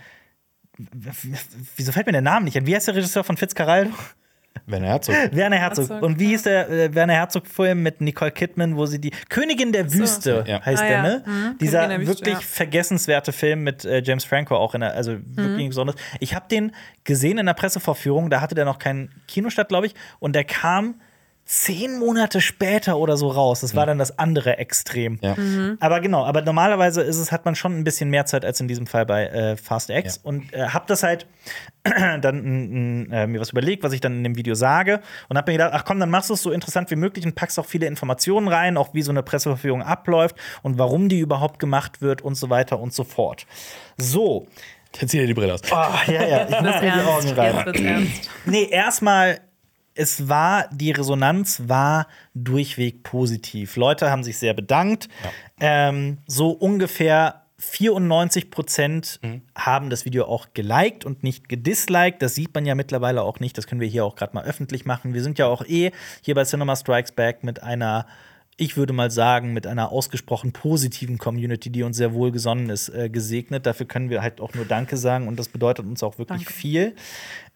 Wieso fällt mir der Name nicht an? Wie heißt der Regisseur von Fitzcarraldo? Werner Herzog. [laughs] Werner Herzog. Herzog, Und wie hieß der äh, Werner Herzog-Film mit Nicole Kidman, wo sie die Königin der Wüste Ja. heißt Ah, der, ja. ne? Mhm. Dieser der Wüste, wirklich ja. vergessenswerte Film mit äh, James Franco auch in der, also Mhm. wirklich besonders. Ich habe den gesehen in der Pressevorführung, da hatte der noch keinen Kinostart, glaube ich, und der kam zehn Monate später oder so raus. Das war dann das andere Extrem. Ja. Aber genau, aber normalerweise ist es, hat man schon ein bisschen mehr Zeit als in diesem Fall bei äh, Fast X. Ja. Und äh, hab das halt [clears throat] dann äh, mir was überlegt, was ich dann in dem Video sage. Und hab mir gedacht, ach komm, dann machst du es so interessant wie möglich und packst auch viele Informationen rein, auch wie so eine Presseverführung abläuft und warum die überhaupt gemacht wird und so weiter und so fort. So. Jetzt zieh dir die Brille aus. Ah, ja, ja, ich muss mir die. Augen ernst. Nee, erstmal, es war, die Resonanz war durchweg positiv. Leute haben sich sehr bedankt. Ähm, so ungefähr 94 Prozent haben das Video auch geliked und nicht gedisliked. Das sieht man ja mittlerweile auch nicht. Das können wir hier auch gerade mal öffentlich machen. Wir sind ja auch eh hier bei Cinema Strikes Back mit einer ich würde mal sagen, mit einer ausgesprochen positiven Community, die uns sehr wohlgesonnen ist, äh, gesegnet. Dafür können wir halt auch nur Danke sagen und das bedeutet uns auch wirklich Danke. viel.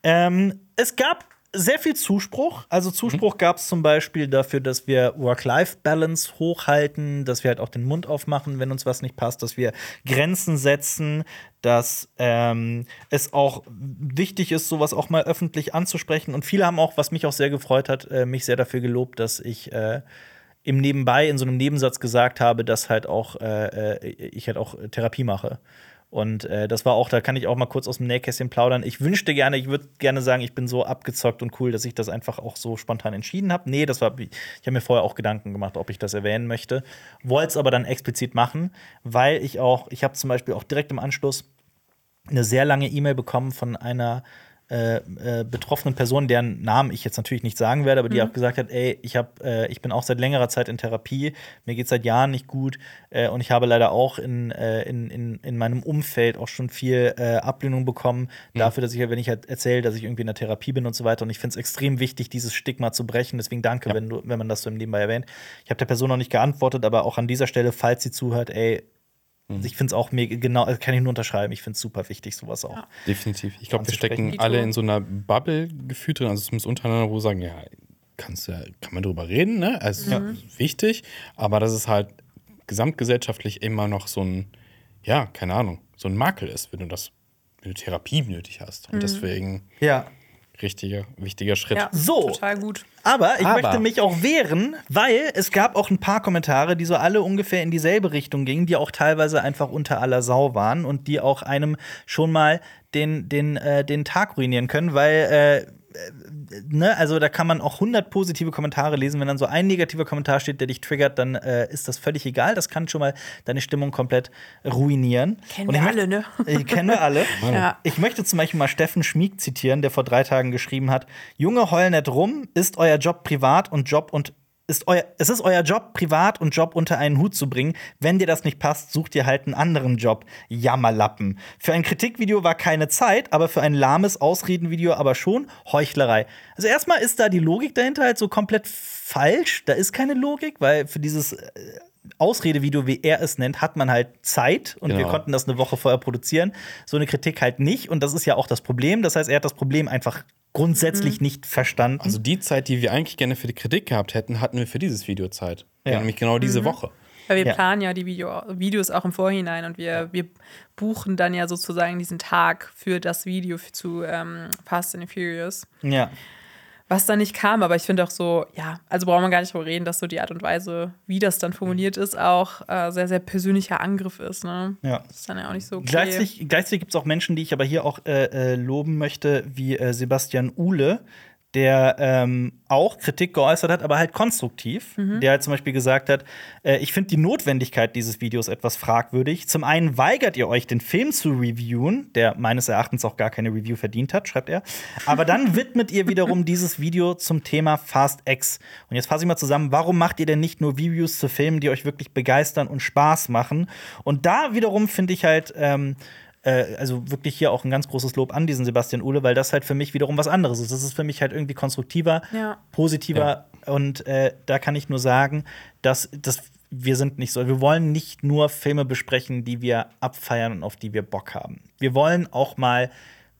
Ähm, es gab sehr viel Zuspruch. Also Zuspruch gab es zum Beispiel dafür, dass wir Work-Life-Balance hochhalten, dass wir halt auch den Mund aufmachen, wenn uns was nicht passt, dass wir Grenzen setzen, dass ähm, es auch wichtig ist, sowas auch mal öffentlich anzusprechen. Und viele haben auch, was mich auch sehr gefreut hat, äh, mich sehr dafür gelobt, dass ich äh, im Nebenbei in so einem Nebensatz gesagt habe, dass halt auch äh, äh, ich halt auch Therapie mache. Und äh, das war auch, da kann ich auch mal kurz aus dem Nähkästchen plaudern. Ich wünschte gerne, ich würde gerne sagen, ich bin so abgezockt und cool, dass ich das einfach auch so spontan entschieden habe. Nee, das war, ich habe mir vorher auch Gedanken gemacht, ob ich das erwähnen möchte. Wollte es aber dann explizit machen, weil ich auch, ich habe zum Beispiel auch direkt im Anschluss eine sehr lange E-Mail bekommen von einer äh, äh, betroffenen Person, deren Namen ich jetzt natürlich nicht sagen werde, aber die auch gesagt hat, ey, ich hab, äh, ich bin auch seit längerer Zeit in Therapie, mir geht seit Jahren nicht gut äh, und ich habe leider auch in, äh, in, in, in meinem Umfeld auch schon viel äh, Ablehnung bekommen dafür, dass ich, wenn ich halt erzähle, dass ich irgendwie in der Therapie bin und so weiter und ich finde es extrem wichtig, dieses Stigma zu brechen, deswegen danke, wenn, du, wenn man das so im Nebenbei erwähnt. Ich habe der Person noch nicht geantwortet, aber auch an dieser Stelle, falls sie zuhört, ey, ich finde es auch mega, genau, also kann ich nur unterschreiben. Ich finde es super wichtig, sowas auch. Ja. Definitiv. Ich glaube, wir stecken alle in so einer Bubble gefühlt drin, also zumindest untereinander, wo wir sagen, ja, kannst ja, kann man drüber reden, ne? Also ist wichtig, aber dass es halt gesamtgesellschaftlich immer noch so ein, ja, keine Ahnung, so ein Makel ist, wenn du das, wenn du Therapie nötig hast. Und deswegen Ja. Richtiger, wichtiger Schritt. Ja, So. total gut. Aber ich Aber- möchte mich auch wehren, weil es gab auch ein paar Kommentare, die so alle ungefähr in dieselbe Richtung gingen, die auch teilweise einfach unter aller Sau waren und die auch einem schon mal den, den, äh, den Tag ruinieren können, weil äh, ne, also da kann man auch 100 positive Kommentare lesen. Wenn dann so ein negativer Kommentar steht, der dich triggert, dann äh, ist das völlig egal. Das kann schon mal deine Stimmung komplett ruinieren. Kennen wir alle, ne? Äh, kennen wir alle. [laughs] Ja. Ich möchte zum Beispiel mal Steffen Schmieg zitieren, der vor drei Tagen geschrieben hat: Junge, heul nicht rum, ist euer Job privat und Job und ist euer, es ist euer Job, privat und Job unter einen Hut zu bringen. Wenn dir das nicht passt, sucht ihr halt einen anderen Job. Jammerlappen. Für ein Kritikvideo war keine Zeit, aber für ein lahmes Ausredenvideo aber schon Heuchlerei. Also erstmal ist da die Logik dahinter halt so komplett falsch. Da ist keine Logik, weil für dieses äh, Ausredevideo, wie er es nennt, hat man halt Zeit und wir Genau. konnten das eine Woche vorher produzieren. So eine Kritik halt nicht und das ist ja auch das Problem. Das heißt, er hat das Problem einfach grundsätzlich nicht verstanden. Also die Zeit, die wir eigentlich gerne für die Kritik gehabt hätten, hatten wir für dieses Video Zeit. Ja. Nämlich genau diese Woche. Weil wir Ja. planen ja die Video, Videos auch im Vorhinein und wir, wir buchen dann ja sozusagen diesen Tag für das Video für, zu ähm, Fast and the Furious. ja. Was dann nicht kam, aber ich finde auch so, ja, also braucht man gar nicht drüber reden, dass so die Art und Weise, wie das dann formuliert ist, auch äh, sehr, sehr persönlicher Angriff ist. Ne? Ja. Das ist dann ja auch nicht so okay. Gleichzeitig, gleichzeitig gibt es auch Menschen, die ich aber hier auch äh, äh, loben möchte, wie äh, Sebastian Uhle, der ähm, auch Kritik geäußert hat, aber halt konstruktiv. Der halt zum Beispiel gesagt hat, äh, ich finde die Notwendigkeit dieses Videos etwas fragwürdig. Zum einen weigert ihr euch, den Film zu reviewen, der meines Erachtens auch gar keine Review verdient hat, schreibt er. Aber dann [laughs] widmet ihr wiederum dieses Video zum Thema Fast X. Und jetzt fasse ich mal zusammen, warum macht ihr denn nicht nur Reviews zu Filmen, die euch wirklich begeistern und Spaß machen? Und da wiederum finde ich halt, ähm, äh, also wirklich hier auch ein ganz großes Lob an diesen Sebastian Uhle, weil das halt für mich wiederum was anderes ist. Das ist für mich halt irgendwie konstruktiver, Ja. positiver und äh, da kann ich nur sagen, dass, dass wir sind nicht so. Wir wollen nicht nur Filme besprechen, die wir abfeiern und auf die wir Bock haben. Wir wollen auch mal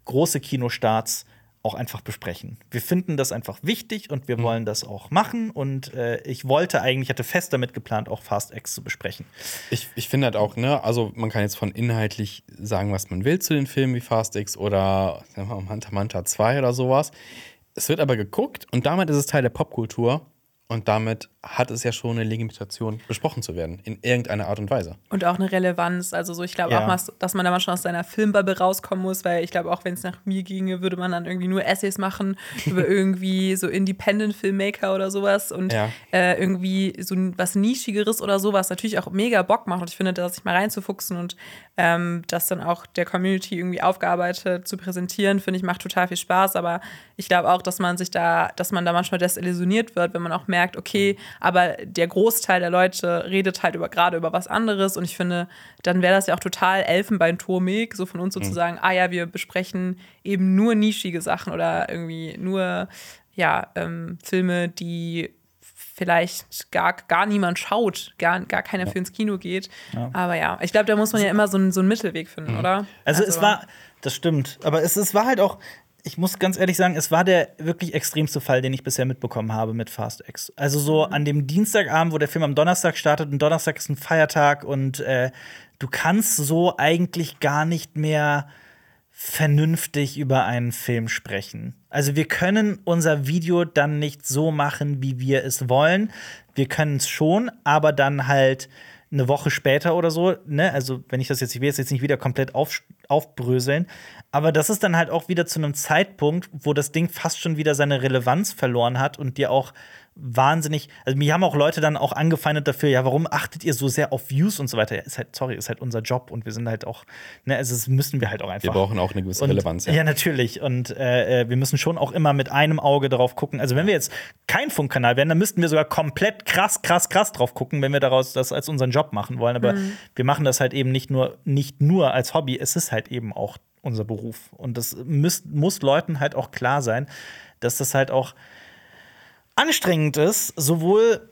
große Kinostarts auch einfach besprechen. Wir finden das einfach wichtig und wir wollen das auch machen. Und äh, ich wollte eigentlich, hatte fest damit geplant, auch Fast X zu besprechen. Ich, ich finde halt auch, ne, also man kann jetzt von inhaltlich sagen, was man will zu den Filmen wie Fast X oder Manta Manta 2 oder sowas. Es wird aber geguckt und damit ist es Teil der Popkultur und damit hat es ja schon eine Legitimation, besprochen zu werden, in irgendeiner Art und Weise. Und auch eine Relevanz. Also so, ich glaube Ja. auch, mal, dass man da manchmal aus seiner Filmbubble rauskommen muss, weil ich glaube auch, wenn es nach mir ginge, würde man dann irgendwie nur Essays machen [laughs] über irgendwie so Independent-Filmmaker oder sowas und Ja. äh, irgendwie so was Nischigeres oder sowas natürlich auch mega Bock macht. Und ich finde, da sich mal reinzufuchsen und ähm, das dann auch der Community irgendwie aufgearbeitet zu präsentieren, finde ich, macht total viel Spaß. Aber ich glaube auch, dass man sich da, dass man da manchmal desillusioniert wird, wenn man auch merkt, okay, aber der Großteil der Leute redet halt über gerade über was anderes. Und ich finde, dann wäre das ja auch total elfenbeinturmig, so von uns sozusagen, ah ja, wir besprechen eben nur nischige Sachen oder irgendwie nur ja, ähm, Filme, die vielleicht gar, gar niemand schaut, gar, gar keiner für ins Kino geht. Aber ja, ich glaube, da muss man ja immer so, einen- so einen Mittelweg finden, oder? Also, es war, das stimmt, aber es, es war halt auch, ich muss ganz ehrlich sagen, es war der wirklich extremste Fall, den ich bisher mitbekommen habe mit Fast X. Also so an dem Dienstagabend, wo der Film am Donnerstag startet, und Donnerstag ist ein Feiertag und äh, du kannst so eigentlich gar nicht mehr vernünftig über einen Film sprechen. Also wir können unser Video dann nicht so machen, wie wir es wollen. Wir können es schon, aber dann halt eine Woche später oder so, ne? Also, wenn ich das jetzt, ich will es jetzt nicht wieder komplett auf, aufbröseln, aber das ist dann halt auch wieder zu einem Zeitpunkt, wo das Ding fast schon wieder seine Relevanz verloren hat und dir auch wahnsinnig, also mir haben auch Leute dann auch angefeindet dafür, ja, warum achtet ihr so sehr auf Views und so weiter? Ja, ist halt, sorry, ist halt unser Job und wir sind halt auch, ne, also das müssen wir halt auch einfach. Wir brauchen auch eine gewisse Und, Relevanz. Ja. natürlich. Und äh, äh, wir müssen schon auch immer mit einem Auge drauf gucken. Also, wenn wir jetzt kein Funkkanal wären, dann müssten wir sogar komplett krass, krass, krass drauf gucken, wenn wir daraus das als unseren Job machen wollen. Aber wir machen das halt eben nicht nur, nicht nur als Hobby, es ist halt eben auch unser Beruf. Und das muss, muss Leuten halt auch klar sein, dass das halt auch anstrengend ist, sowohl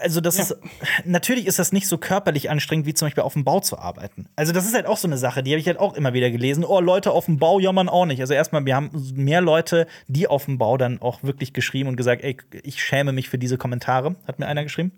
also das ist natürlich ist das nicht so körperlich anstrengend wie zum Beispiel auf dem Bau zu arbeiten. Also das ist halt auch so eine Sache, die habe ich halt auch immer wieder gelesen. Oh, Leute auf dem Bau jammern auch nicht. Also erstmal, wir haben mehr Leute, die auf dem Bau dann auch wirklich geschrieben und gesagt, ey, ich schäme mich für diese Kommentare, hat mir einer geschrieben.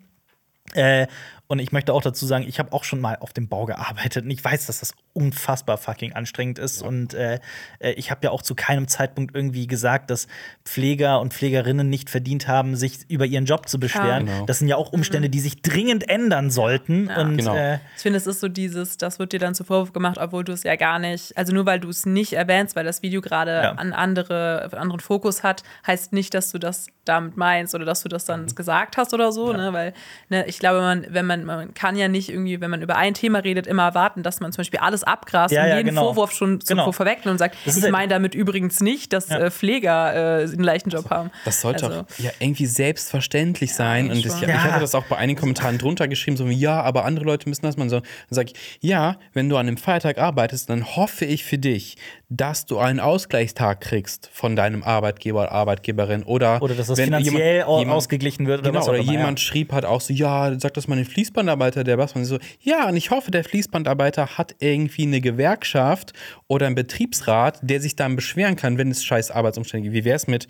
Äh, Und ich möchte auch dazu sagen, ich habe auch schon mal auf dem Bau gearbeitet und ich weiß, dass das unfassbar fucking anstrengend ist. Und äh, äh ich habe ja auch zu keinem Zeitpunkt irgendwie gesagt, dass Pfleger und Pflegerinnen nicht verdient haben, sich über ihren Job zu beschweren. Genau. Das sind ja auch Umstände, die sich dringend ändern sollten. Ja. Und Genau. äh, Ich finde, es ist so dieses, das wird dir dann zu Vorwurf gemacht, obwohl du es ja gar nicht, also nur weil du es nicht erwähnst, weil das Video gerade Ja. an andere, einen anderen Fokus hat, heißt nicht, dass du das damit meinst oder dass du das dann gesagt hast oder so, ne? Weil, ne, ich glaube, man, wenn man, man kann ja nicht irgendwie, wenn man über ein Thema redet, immer erwarten, dass man zum Beispiel alles abgrast Ja, und ja, jeden genau. Vorwurf schon Genau. zuvor vorwegnimmt und sagt, Das ich halt- meine damit übrigens nicht, dass äh, Pfleger äh, einen leichten Job haben. Das sollte Also- auch ja irgendwie selbstverständlich sein. Und eigentlich ich, Ja. hatte das auch bei einigen Kommentaren drunter geschrieben, so wie, ja, aber andere Leute müssen das. Man so, dann sage ich, ja, wenn du an einem Feiertag arbeitest, dann hoffe ich für dich, dass du einen Ausgleichstag kriegst von deinem Arbeitgeber oder Arbeitgeberin. Oder, oder dass das wenn finanziell jemand- jemand- ausgeglichen wird oder Genau, was auch oder immer, jemand schrieb halt auch so, ja, sag das mal den Fließbandarbeiter, der was man so, ja, und ich hoffe, der Fließbandarbeiter hat irgendwie eine Gewerkschaft oder einen Betriebsrat, der sich dann beschweren kann, wenn es scheiß Arbeitsumstände gibt. Wie wäre es mit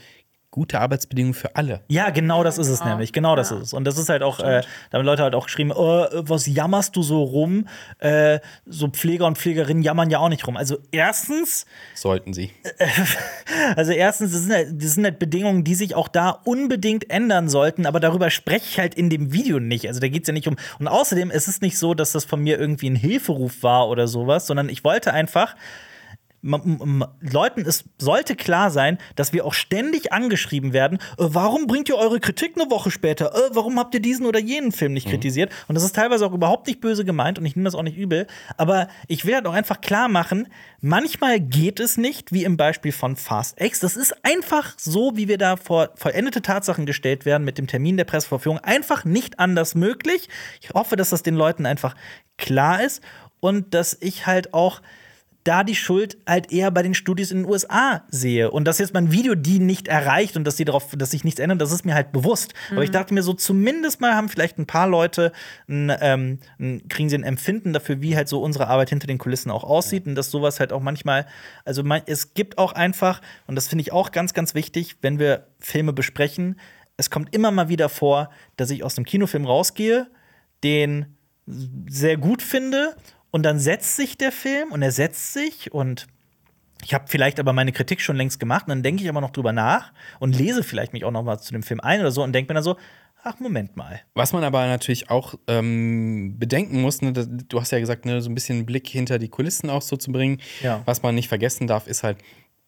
gute Arbeitsbedingungen für alle? Ja, genau das ist es nämlich. Genau das ist es. Und das ist halt auch, äh, da haben Leute halt auch geschrieben, oh, was jammerst du so rum? Äh, so Pfleger und Pflegerinnen jammern ja auch nicht rum. Also erstens, Sollten sie. [laughs] also erstens, das sind, halt, das sind halt Bedingungen, die sich auch da unbedingt ändern sollten, aber darüber spreche ich halt in dem Video nicht. Also da geht es ja nicht um. Und außerdem ist es nicht so, dass das von mir irgendwie ein Hilferuf war oder sowas, sondern ich wollte einfach. Leuten, es sollte klar sein, dass wir auch ständig angeschrieben werden, äh, warum bringt ihr eure Kritik eine Woche später? Äh, warum habt ihr diesen oder jenen Film nicht kritisiert? Und das ist teilweise auch überhaupt nicht böse gemeint und ich nehme das auch nicht übel. Aber ich will halt auch einfach klar machen, manchmal geht es nicht, wie im Beispiel von Fast X. Das ist einfach so, wie wir da vor vollendete Tatsachen gestellt werden mit dem Termin der Presseverführung, einfach nicht anders möglich. Ich hoffe, dass das den Leuten einfach klar ist und dass ich halt auch da die Schuld halt eher bei den Studios in den USA sehe. Und dass jetzt mein Video die nicht erreicht und dass sie darauf, dass sich nichts ändert, das ist mir halt bewusst. Aber ich dachte mir so, zumindest mal haben vielleicht ein paar Leute ein, ähm, ein, kriegen sie ein Empfinden dafür, wie halt so unsere Arbeit hinter den Kulissen auch aussieht und dass sowas halt auch manchmal, also man, es gibt auch einfach, und das finde ich auch ganz, ganz wichtig, wenn wir Filme besprechen, es kommt immer mal wieder vor, dass ich aus dem Kinofilm rausgehe, den sehr gut finde und dann setzt sich der Film und er setzt sich und ich habe vielleicht aber meine Kritik schon längst gemacht und dann denke ich aber noch drüber nach und lese vielleicht mich auch noch mal zu dem Film ein oder so und denke mir dann so, ach Moment mal. Was man aber natürlich auch ähm, bedenken muss, ne, du hast ja gesagt, ne, so ein bisschen einen Blick hinter die Kulissen auch so zu bringen. Ja. Was man nicht vergessen darf, ist halt,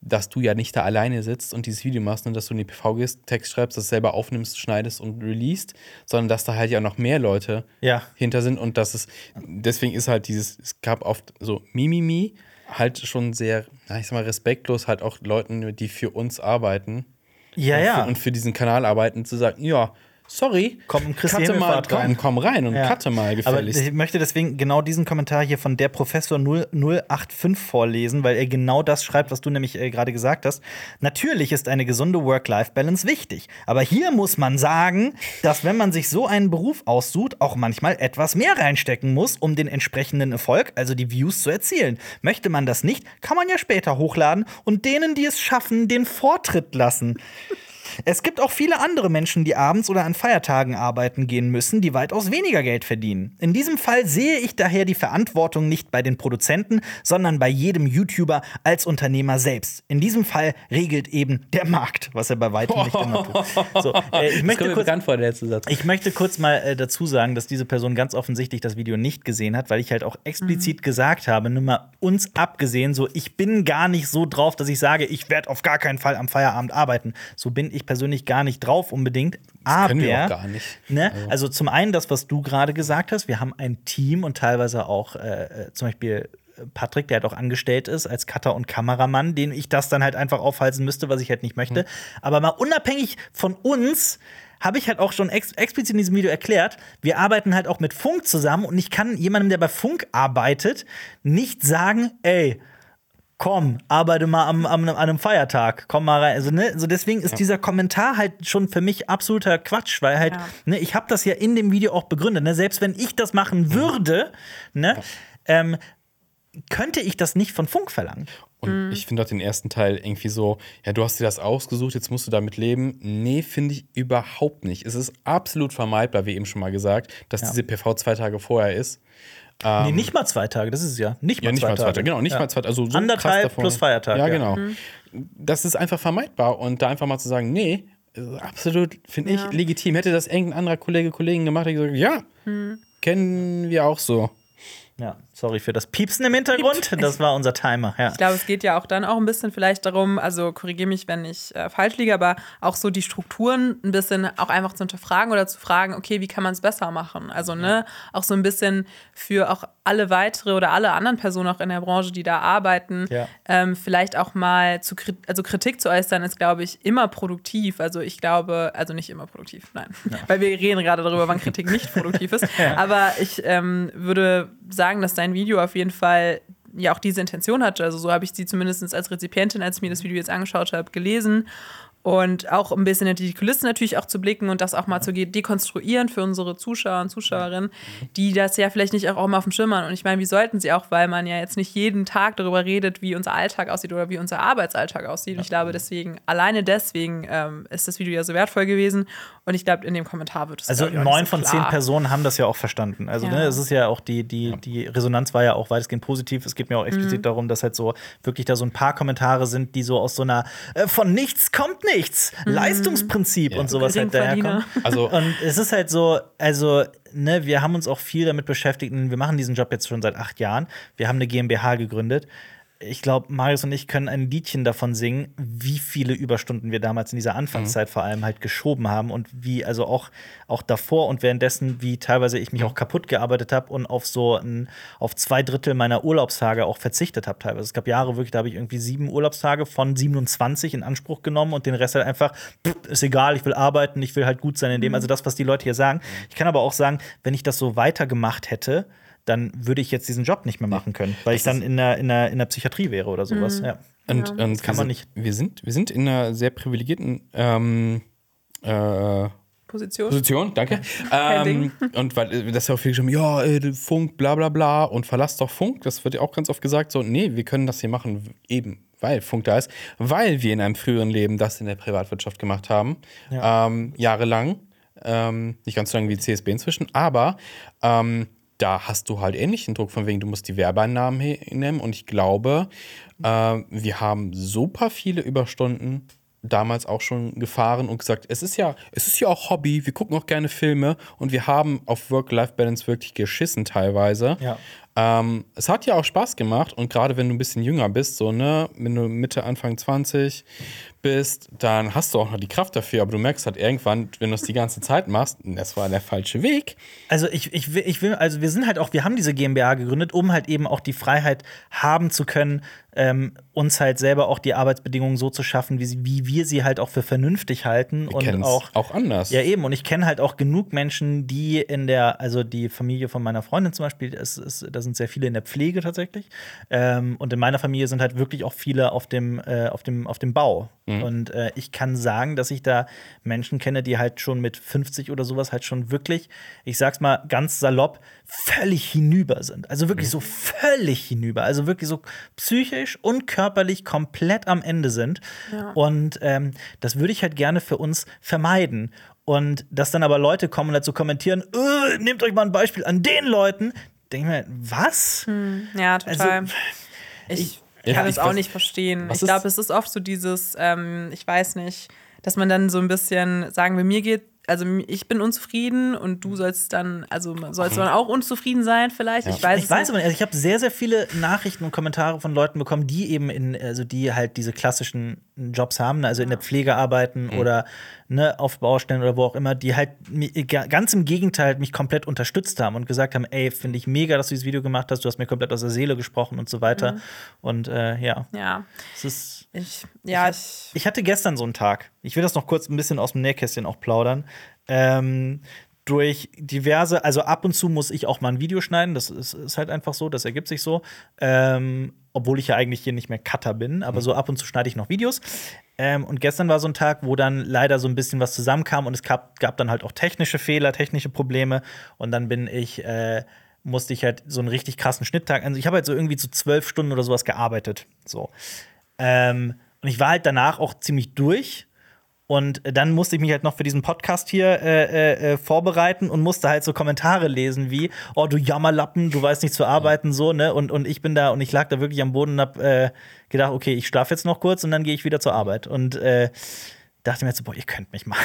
dass du ja nicht da alleine sitzt und dieses Video machst und dass du in die PV gehst, Text schreibst, das selber aufnimmst, schneidest und releast, sondern dass da halt ja noch mehr Leute Ja. hinter sind und dass es, deswegen ist halt dieses, es gab oft so Mimimi, halt schon sehr, ich sag mal, respektlos halt auch Leuten, die für uns arbeiten Ja, und, ja. Für, und für diesen Kanal arbeiten, zu sagen, ja, sorry, Komm, cutte mal, rein. komm rein und Ja. cutte mal Aber gefälligst. ich möchte deswegen genau diesen Kommentar hier von der Professor 0, 085 vorlesen, weil er genau das schreibt, was du nämlich äh, gerade gesagt hast. Natürlich ist eine gesunde Work-Life-Balance wichtig. Aber hier muss man sagen, dass wenn man sich so einen Beruf aussucht, auch manchmal etwas mehr reinstecken muss, um den entsprechenden Erfolg, also die Views, zu erzielen. Möchte man das nicht, kann man ja später hochladen und denen, die es schaffen, den Vortritt lassen. Es gibt auch viele andere Menschen, die abends oder an Feiertagen arbeiten gehen müssen, die weitaus weniger Geld verdienen. In diesem Fall sehe ich daher die Verantwortung nicht bei den Produzenten, sondern bei jedem YouTuber als Unternehmer selbst. In diesem Fall regelt eben der Markt, was er bei weitem nicht immer tut. So, äh, [laughs] ich möchte kurz vor, der letzte Satz. ich möchte kurz mal äh, dazu sagen, dass diese Person ganz offensichtlich das Video nicht gesehen hat, weil ich halt auch explizit gesagt habe, nur mal uns abgesehen, so ich bin gar nicht so drauf, dass ich sage, ich werde auf gar keinen Fall am Feierabend arbeiten. So bin ich persönlich gar nicht drauf unbedingt. Aber können wir auch gar nicht. Ne? Also zum einen das, was du gerade gesagt hast, wir haben ein Team und teilweise auch äh, äh, zum Beispiel Patrick, der halt auch angestellt ist als Cutter und Kameramann, den ich das dann halt einfach aufhalten müsste, was ich halt nicht möchte. Aber mal unabhängig von uns habe ich halt auch schon ex explizit in diesem Video erklärt, wir arbeiten halt auch mit Funk zusammen und ich kann jemandem, der bei Funk arbeitet, nicht sagen, ey, komm, arbeite mal am, am, an einem Feiertag, komm mal rein. Also, ne, also deswegen ist dieser Kommentar halt schon für mich absoluter Quatsch, weil halt, Ja. ne, ich habe das ja in dem Video auch begründet. Ne? Selbst wenn ich das machen würde, ne, ähm, könnte ich das nicht von Funk verlangen. Und Mhm. ich finde auch den ersten Teil irgendwie so, ja, du hast dir das ausgesucht, jetzt musst du damit leben. Nee, finde ich überhaupt nicht. Es ist absolut vermeidbar, wie eben schon mal gesagt, dass diese PV zwei Tage vorher ist. Nee, nicht mal zwei Tage, das ist es ja. Nicht mal, Ähm, Ja, nicht zwei, mal zwei Tage. Tage. Genau, nicht ja. mal zwei Tage. Also so Anderthalb krass davon. plus Feiertag, Ja, ja. genau. Das ist einfach vermeidbar. Und da einfach mal zu sagen, nee, absolut, finde Ja. ich, legitim. Hätte das irgendein anderer Kollege, Kollegen gemacht, hätte ich gesagt, ja, Hm. kennen wir auch so. Ja, sorry für das Piepsen im Hintergrund. Das war unser Timer. Ja. Ich glaube, es geht ja auch dann auch ein bisschen vielleicht darum, also korrigiere mich, wenn ich äh, falsch liege, aber auch so die Strukturen ein bisschen auch einfach zu hinterfragen oder zu fragen, okay, wie kann man es besser machen? Also, ne, auch so ein bisschen für auch alle weitere oder alle anderen Personen auch in der Branche, die da arbeiten, Ja. ähm, vielleicht auch mal zu also Kritik zu äußern, ist, glaube ich, immer produktiv. Also ich glaube, also nicht immer produktiv, nein. [laughs] Weil wir reden gerade darüber, wann Kritik nicht produktiv ist. [laughs] Aber ich ähm, würde sagen, dass dein Video auf jeden Fall ja auch diese Intention hatte. Also so habe ich sie zumindest als Rezipientin, als ich mir das Video jetzt angeschaut habe, gelesen. Und auch ein bisschen hinter die Kulissen natürlich auch zu blicken und das auch mal zu dekonstruieren für unsere Zuschauer und Zuschauerinnen, die das ja vielleicht nicht auch immer auf dem Schirm haben. Und ich meine, wie sollten sie auch, weil man ja jetzt nicht jeden Tag darüber redet, wie unser Alltag aussieht oder wie unser Arbeitsalltag aussieht. Und ich glaube, deswegen, alleine deswegen ähm, ist das Video ja so wertvoll gewesen. Und ich glaube, in dem Kommentar wird es Also neun so von zehn. Personen haben das ja auch verstanden. Also Ja. ne, es ist ja auch die, die, die Resonanz war ja auch weitestgehend positiv. Es geht mir auch explizit Mhm. darum, dass halt so wirklich da so ein paar Kommentare sind, die so aus so einer äh, von nichts kommt nichts Leistungsprinzip und sowas halt daherkommen. Also, Und es ist halt so, also, ne, wir haben uns auch viel damit beschäftigt. und Wir machen diesen Job jetzt schon seit acht Jahren. Wir haben eine GmbH gegründet. Ich glaube, Marius und ich können ein Liedchen davon singen, wie viele Überstunden wir damals in dieser Anfangszeit vor allem halt geschoben haben und wie, also auch, auch davor und währenddessen, wie teilweise ich mich auch kaputt gearbeitet habe und auf so ein, auf zwei Drittel meiner Urlaubstage auch verzichtet habe teilweise. Es gab Jahre wirklich, da habe ich irgendwie sieben Urlaubstage von 27 in Anspruch genommen und den Rest halt einfach, pff, ist egal, ich will arbeiten, ich will halt gut sein in dem, also das, was die Leute hier sagen. Ich kann aber auch sagen, wenn ich das so weitergemacht hätte, dann würde ich jetzt diesen Job nicht mehr machen können, weil ich dann in der, in der, in der Psychiatrie wäre oder sowas. Ja. und, und kann wir man sind, nicht. Wir sind, wir sind in einer sehr privilegierten ähm, äh, Position. Position, danke. Kein Ähm, und weil das ja auch viel geschrieben, ja, äh, Funk, bla bla bla und verlasst doch Funk. Das wird ja auch ganz oft gesagt. So, nee, wir können das hier machen, eben weil Funk da ist, weil wir in einem früheren Leben das in der Privatwirtschaft gemacht haben. Ähm, jahrelang. Ähm, nicht ganz so lange wie CSB inzwischen, aber ähm, da hast du halt ähnlichen Druck, von wegen, du musst die Werbeeinnahmen nehmen. Und ich glaube, äh, wir haben super viele Überstunden damals auch schon gefahren und gesagt, es ist ja, es ist ja auch Hobby, wir gucken auch gerne Filme und wir haben auf Work-Life-Balance wirklich geschissen teilweise. Ja. Ähm, es hat ja auch Spaß gemacht und gerade wenn du ein bisschen jünger bist, so, ne, wenn du Mitte, Anfang 20 bist, dann hast du auch noch die Kraft dafür, aber du merkst halt irgendwann, wenn du es die ganze Zeit machst, das war der falsche Weg. Also ich, ich, will, ich will, also wir sind halt auch, wir haben diese GmbH gegründet, um halt eben auch die Freiheit haben zu können, ähm, uns halt selber auch die Arbeitsbedingungen so zu schaffen, wie, sie, wie wir sie halt auch für vernünftig halten Wir und auch auch anders. Ja, eben. Und ich kenne halt auch genug Menschen, die in der, also die Familie von meiner Freundin zum Beispiel, es ist, da sind sehr viele in der Pflege tatsächlich. Ähm, und in meiner Familie sind halt wirklich auch viele auf dem, äh, auf dem, auf dem Bau. Und äh, ich kann sagen, dass ich da Menschen kenne, die halt schon mit 50 oder sowas halt schon wirklich, ich sag's mal ganz salopp, völlig hinüber sind. Also wirklich so völlig hinüber. Also wirklich so psychisch und körperlich komplett am Ende sind. Und ähm, das würde ich halt gerne für uns vermeiden. Und dass dann aber Leute kommen und dazu kommentieren, "Äh, nehmt euch mal ein Beispiel an den Leuten, denke ich mir, was? Ja, total. Also, ich Ja, kann ich es auch weiß- nicht verstehen. Ich glaube, es ist oft so dieses, ähm, ich weiß nicht, dass man dann so ein bisschen sagen wir, mir geht, also ich bin unzufrieden und du sollst dann, also sollst du dann auch unzufrieden sein vielleicht. Ich weiß Ich es weiß nicht. aber nicht. Also ich habe sehr, sehr viele Nachrichten und Kommentare von Leuten bekommen, die eben in, also die halt diese klassischen Jobs haben, ne, also in der Pflege arbeiten oder ne, auf Baustellen oder wo auch immer, die halt mi- ga- ganz im Gegenteil mich komplett unterstützt haben und gesagt haben, ey, finde ich mega, dass du dieses Video gemacht hast, du hast mir komplett aus der Seele gesprochen und so weiter. Und äh, ja, Ja, es ist. Ich, ja, ich, Ich hatte gestern so einen Tag. Ich will das noch kurz ein bisschen aus dem Nähkästchen auch plaudern. Ähm, durch diverse, also ab und zu muss ich auch mal ein Video schneiden. Das ist, ist halt einfach so, das ergibt sich so. Ähm, obwohl ich ja eigentlich hier nicht mehr Cutter bin, aber so ab und zu schneide ich noch Videos. Ähm, und gestern war so ein Tag, wo dann leider so ein bisschen was zusammenkam und es gab, gab dann halt auch technische Fehler, technische Probleme. Und dann bin ich äh, musste ich halt so einen richtig krassen Schnitttag. Also ich habe halt so irgendwie zu zwölf Stunden oder sowas gearbeitet. So. Ähm, und ich war halt danach auch ziemlich durch. Und dann musste ich mich halt noch für diesen Podcast hier äh, äh, äh, vorbereiten und musste halt so Kommentare lesen wie, oh du Jammerlappen, du weißt nicht zu arbeiten, so, ne? Und, und ich bin da und ich lag da wirklich am Boden und hab äh, gedacht, okay, ich schlafe jetzt noch kurz und dann gehe ich wieder zur Arbeit. Und äh, dachte mir jetzt so, boah, ihr könnt mich mal.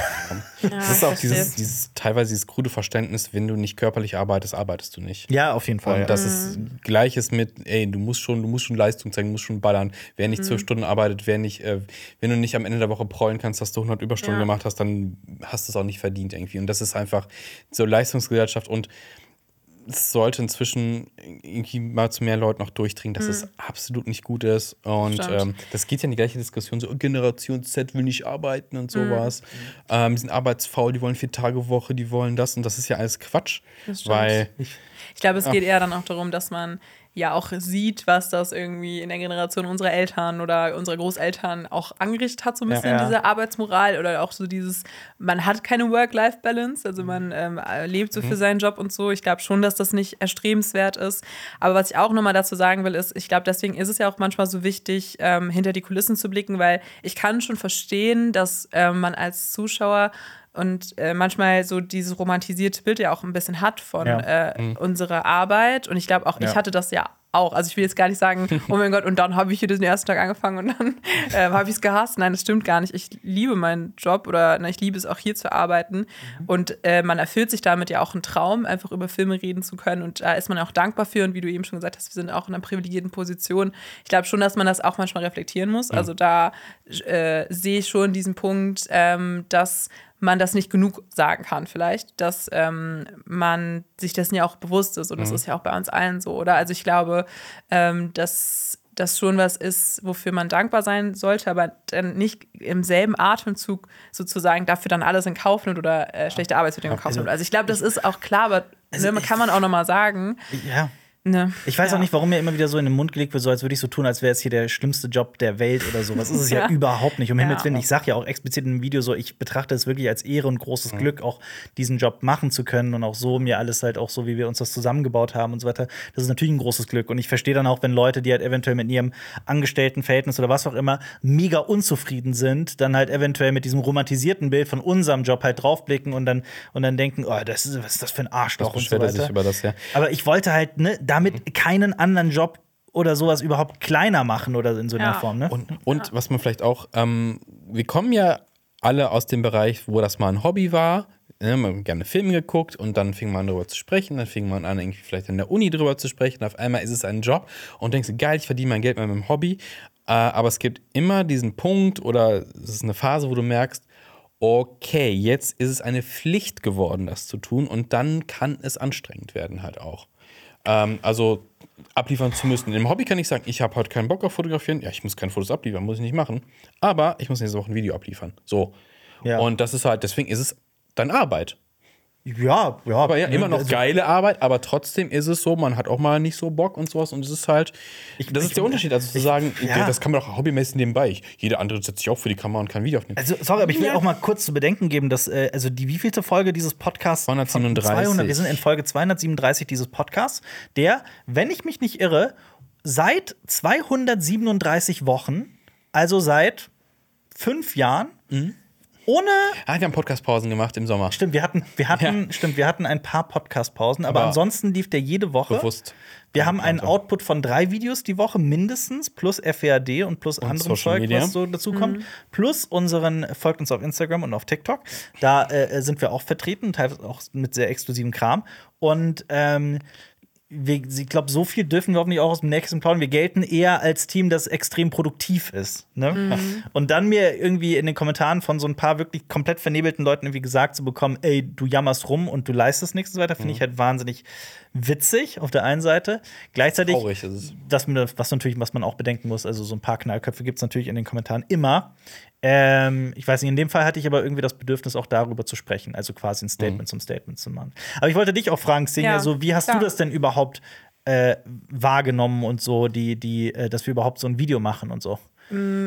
Ja, Das ist auch dieses, dieses teilweise dieses krude Verständnis, wenn du nicht körperlich arbeitest, arbeitest du nicht. Ja, auf jeden Fall. Und das ist gleiches mit, ey, du musst schon, du musst schon Leistung zeigen, du musst schon ballern. Wer nicht zwölf Stunden arbeitet, wer nicht, äh, wenn du nicht am Ende der Woche prollen kannst, dass du 100 Überstunden Ja. gemacht hast, dann hast du es auch nicht verdient irgendwie. Und das ist einfach so Leistungsgesellschaft und es sollte inzwischen irgendwie mal zu mehr Leuten noch durchdringen, dass es absolut nicht gut ist. Und ähm, das geht ja in die gleiche Diskussion, so Generation Z will nicht arbeiten und sowas. Ähm, die sind arbeitsfaul, die wollen vier Tage Woche, die wollen das und das ist ja alles Quatsch. Weil Ich glaube, es geht eher dann auch darum, dass man ja auch sieht, was das irgendwie in der Generation unserer Eltern oder unserer Großeltern auch angerichtet hat, so ein Ja. bisschen Ja. diese Arbeitsmoral oder auch so dieses, man hat keine Work-Life-Balance, also man ähm, lebt so für seinen Job und so. Ich glaube schon, dass das nicht erstrebenswert ist. Aber was ich auch nochmal dazu sagen will, ist, ich glaube, deswegen ist es ja auch manchmal so wichtig, ähm, hinter die Kulissen zu blicken, weil ich kann schon verstehen, dass ähm, man als Zuschauer und äh, manchmal so dieses romantisierte Bild ja auch ein bisschen hat von Ja. äh, unserer Arbeit. Und ich glaube auch, ich Ja. hatte das ja auch. Also ich will jetzt gar nicht sagen, oh mein Gott, und dann habe ich hier den ersten Tag angefangen und dann äh, [laughs] habe ich es gehasst. Nein, das stimmt gar nicht. Ich liebe meinen Job oder na, ich liebe es auch hier zu arbeiten. Und äh, man erfüllt sich damit ja auch einen Traum, einfach über Filme reden zu können. Und da ist man auch dankbar für. Und wie du eben schon gesagt hast, wir sind auch in einer privilegierten Position. Ich glaube schon, dass man das auch manchmal reflektieren muss. Also da äh, sehe ich schon diesen Punkt, ähm, dass man das nicht genug sagen kann, vielleicht, dass ähm, man sich dessen ja auch bewusst ist. Und das ist ja auch bei uns allen so, oder? Also ich glaube, ähm, dass das schon was ist, wofür man dankbar sein sollte, aber dann nicht im selben Atemzug sozusagen dafür dann alles in Kauf nimmt oder äh, schlechte Arbeitsbedingungen in Kauf Also, nimmt. Also ich glaube, das ist auch klar, aber ne, man kann man auch nochmal sagen. Ja. Ne, Ich weiß ja. auch nicht, warum mir immer wieder so in den Mund gelegt wird, so als würde ich so tun, als wäre es hier der schlimmste Job der Welt oder sowas. Ist es ja, [laughs] Ja. überhaupt nicht. Um Ja. Himmels Willen, ich sage ja auch explizit in dem Video so, ich betrachte es wirklich als Ehre und großes Mhm. Glück, auch diesen Job machen zu können und auch so mir alles halt auch so, wie wir uns das zusammengebaut haben und so weiter. Das ist natürlich ein großes Glück. Und ich verstehe dann auch, wenn Leute, die halt eventuell mit ihrem Angestelltenverhältnis oder was auch immer mega unzufrieden sind, dann halt eventuell mit diesem romantisierten Bild von unserem Job halt draufblicken und dann, und dann denken, oh, das ist, was ist das für ein Arschloch das und so er weiter. sich über das, ja. Aber ich wollte halt ne, damit keinen anderen Job oder sowas überhaupt kleiner machen oder in so einer Ja. Form. Ne? Und, und was man vielleicht auch, ähm, wir kommen ja alle aus dem Bereich, wo das mal ein Hobby war. Ne, man hat gerne Filme geguckt und dann fing man darüber zu sprechen, dann fing man an, irgendwie vielleicht in der Uni drüber zu sprechen. Auf einmal ist es ein Job und denkst, du, geil, ich verdiene mein Geld mit meinem Hobby. Äh, aber es gibt immer diesen Punkt oder es ist eine Phase, wo du merkst, okay, jetzt ist es eine Pflicht geworden, das zu tun und dann kann es anstrengend werden halt auch. Ähm, also abliefern zu müssen. Im Hobby kann ich sagen, ich habe heute keinen Bock auf Fotografieren. Ja, ich muss keine Fotos abliefern, muss ich nicht machen. Aber ich muss nächste Woche ein Video abliefern. So. Ja. Und das ist halt, deswegen ist es dann Arbeit. Ja, ja. Aber ja, immer noch also, geile Arbeit, aber trotzdem ist es so, man hat auch mal nicht so Bock und sowas und es ist halt, das ich- ist der Unterschied. Also zu sagen, ja. das kann man auch hobbymäßig nebenbei. Ich, jeder andere setzt sich auch für die Kamera und kann ein Video aufnehmen. Also, sorry, aber ich will auch mal kurz zu bedenken geben, dass, äh, also die wievielte Folge dieses Podcasts? 237. 200, wir sind in Folge 237 dieses Podcasts, der, wenn ich mich nicht irre, seit 237 Wochen, also seit fünf Jahren, Mhm. Ohne Ah, wir haben Podcast-Pausen gemacht im Sommer. Stimmt, wir hatten, wir hatten, stimmt, wir hatten ein paar Podcast-Pausen, aber, Aber ansonsten lief der jede Woche. Bewusst. Wir haben einen Output von drei Videos die Woche mindestens, plus FWAD und plus anderem Social Zeug, Media. was so dazu kommt. Plus unseren, folgt uns auf Instagram und auf TikTok. Da äh, sind wir auch vertreten, teilweise auch mit sehr exklusivem Kram. Und ähm, wir, ich glaube, so viel dürfen wir hoffentlich auch aus dem nächsten plaudern. Wir gelten eher als Team, das extrem produktiv ist. Ne? Und dann mir irgendwie in den Kommentaren von so ein paar wirklich komplett vernebelten Leuten irgendwie gesagt zu bekommen, ey, du jammerst rum und du leistest nichts und so weiter, finde ich halt wahnsinnig witzig auf der einen Seite. Gleichzeitig, Traurig ist es. das, was natürlich, was man auch bedenken muss, also so ein paar Knallköpfe gibt es natürlich in den Kommentaren immer. Ähm, ich weiß nicht, in dem Fall hatte ich aber irgendwie das Bedürfnis, auch darüber zu sprechen, also quasi ein Statement zum Statement zu machen. Aber ich wollte dich auch fragen, Xenia, Ja, so, wie hast klar. du das denn überhaupt äh, wahrgenommen und so, die, die, äh, dass wir überhaupt so ein Video machen und so?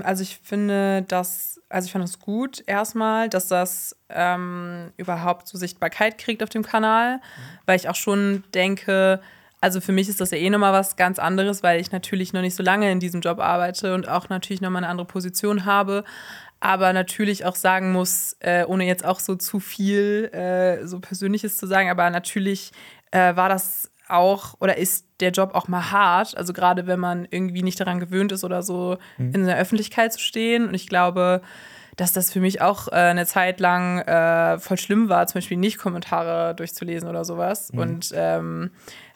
Also ich finde das, also ich fand es gut erstmal, dass das ähm, überhaupt so Sichtbarkeit kriegt auf dem Kanal, weil ich auch schon denke, also für mich ist das ja eh nochmal was ganz anderes, weil ich natürlich noch nicht so lange in diesem Job arbeite und auch natürlich nochmal eine andere Position habe. Aber natürlich auch sagen muss, äh, ohne jetzt auch so zu viel äh, so Persönliches zu sagen, aber natürlich äh, war das auch oder ist der Job auch mal hart. Also gerade wenn man irgendwie nicht daran gewöhnt ist oder so Mhm. in der Öffentlichkeit zu stehen. Und ich glaube, dass das für mich auch äh, eine Zeit lang äh, voll schlimm war, zum Beispiel nicht Kommentare durchzulesen oder sowas. Und ähm,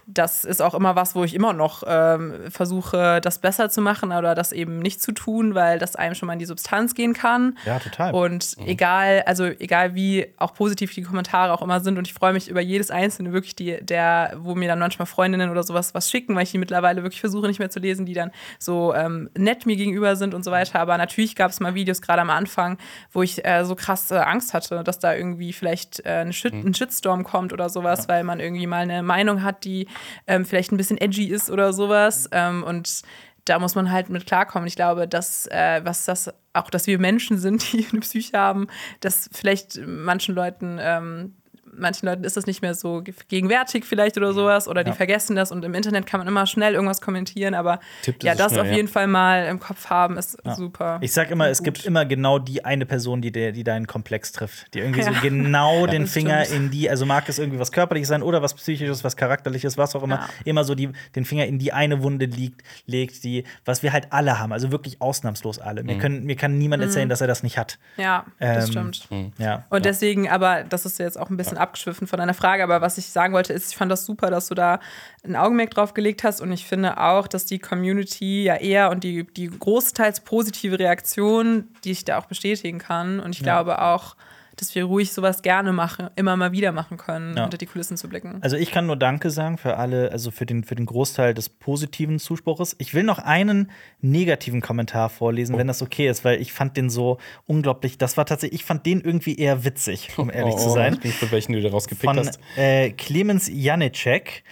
das ist auch immer was, wo ich immer noch ähm, versuche, das besser zu machen oder das eben nicht zu tun, weil das einem schon mal in die Substanz gehen kann. Ja, total. Und egal, also egal wie auch positiv die Kommentare auch immer sind, und ich freue mich über jedes einzelne, wirklich, die, der, wo mir dann manchmal Freundinnen oder sowas was schicken, weil ich die mittlerweile wirklich versuche nicht mehr zu lesen, die dann so ähm, nett mir gegenüber sind und so weiter. Aber natürlich gab es mal Videos, gerade am Anfang, wo ich äh, so krass äh, Angst hatte, dass da irgendwie vielleicht äh, ein, Shit, ein Shitstorm kommt oder sowas, weil man irgendwie mal eine Meinung hat, die ähm, vielleicht ein bisschen edgy ist oder sowas. Ähm, und da muss man halt mit klarkommen. Ich glaube, dass äh, was das auch, dass wir Menschen sind, [laughs] die eine Psyche haben, dass vielleicht manchen Leuten ähm, manchen Leuten ist das nicht mehr so ge- gegenwärtig vielleicht oder sowas oder die vergessen das und im Internet kann man immer schnell irgendwas kommentieren, aber Tippt ja, das schnell, auf ja. jeden Fall mal im Kopf haben ist super. Ich sag immer, es Gut. gibt immer genau die eine Person, die, der, die deinen Komplex trifft. Die irgendwie so Ja. genau [laughs] den Finger stimmt. in die, also mag es irgendwie was Körperliches sein oder was Psychisches, was Charakterliches, was auch immer, Ja. immer so die, den Finger in die eine Wunde liegt, legt, die, was wir halt alle haben, also wirklich ausnahmslos alle. Mir, können, mir kann niemand erzählen, dass er das nicht hat. ja, das Ähm, stimmt. Ja. Und deswegen, aber das ist jetzt auch ein bisschen abgeschwiffen von deiner Frage, aber was ich sagen wollte, ist, ich fand das super, dass du da ein Augenmerk drauf gelegt hast und ich finde auch, dass die Community ja eher und die, die großteils positive Reaktion, die ich da auch bestätigen kann und ich glaube auch, dass wir ruhig sowas gerne machen, immer mal wieder machen können, Ja. hinter die Kulissen zu blicken. Also ich kann nur Danke sagen für alle, also für den, für den Großteil des positiven Zuspruches. Ich will noch einen negativen Kommentar vorlesen, wenn das okay ist, weil ich fand den so unglaublich, das war tatsächlich, ich fand den irgendwie eher witzig, um ehrlich [laughs] zu sein. Oh, Ich bin gespannt, welchen du da rausgepickt Von hast. äh, Clemens Janicek.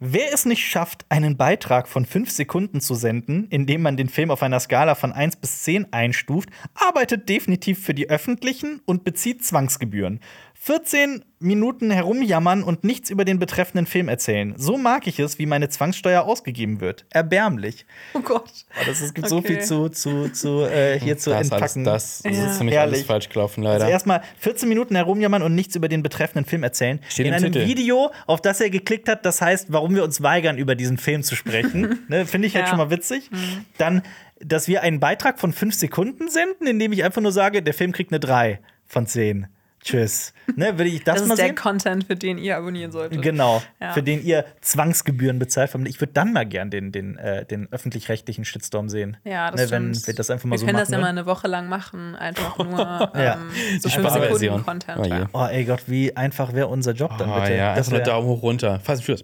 Wer es nicht schafft, einen Beitrag von fünf Sekunden zu senden, indem man den Film auf einer Skala von 1 bis 10 einstuft, arbeitet definitiv für die Öffentlichen und bezieht Zwangsgebühren. 14 Minuten herumjammern und nichts über den betreffenden Film erzählen. So mag ich es, wie meine Zwangssteuer ausgegeben wird. Erbärmlich. oh Gott. Aber das, es gibt so Okay. viel zu, zu, zu äh, hier zu da ist alles, entpacken. das, das Ja. ist ziemlich alles Herrlich. falsch gelaufen, Also leider. erstmal 14 Minuten herumjammern und nichts über den betreffenden Film erzählen. Steht in einem Titel. Video, auf das er geklickt hat, das heißt, warum wir uns weigern, über diesen Film zu sprechen. [laughs] ne, Finde ich halt Ja. schon mal witzig. Dann, dass wir einen Beitrag von 5 Sekunden senden, indem ich einfach nur sage, der Film kriegt eine 3 von 10. Tschüss. Ne, will ich das, Das mal ist der sehen? Content, für den ihr abonnieren solltet. Genau, Ja. für den ihr Zwangsgebühren bezahlt. Ich würde dann mal gern den, den, äh, den öffentlich-rechtlichen Shitstorm sehen. Ja, das ne, Wenn stimmt. wir das einfach mal wir so können machen. das ja mal würden. eine Woche lang machen, einfach [laughs] nur Ja. ähm, so Die 5 Sparversion. Sekunden Content. Oh ja. Oh, ey Gott, wie einfach wäre unser Job dann Oh, bitte. ja, das einfach nur wär, Daumen hoch runter. Fast Schluss.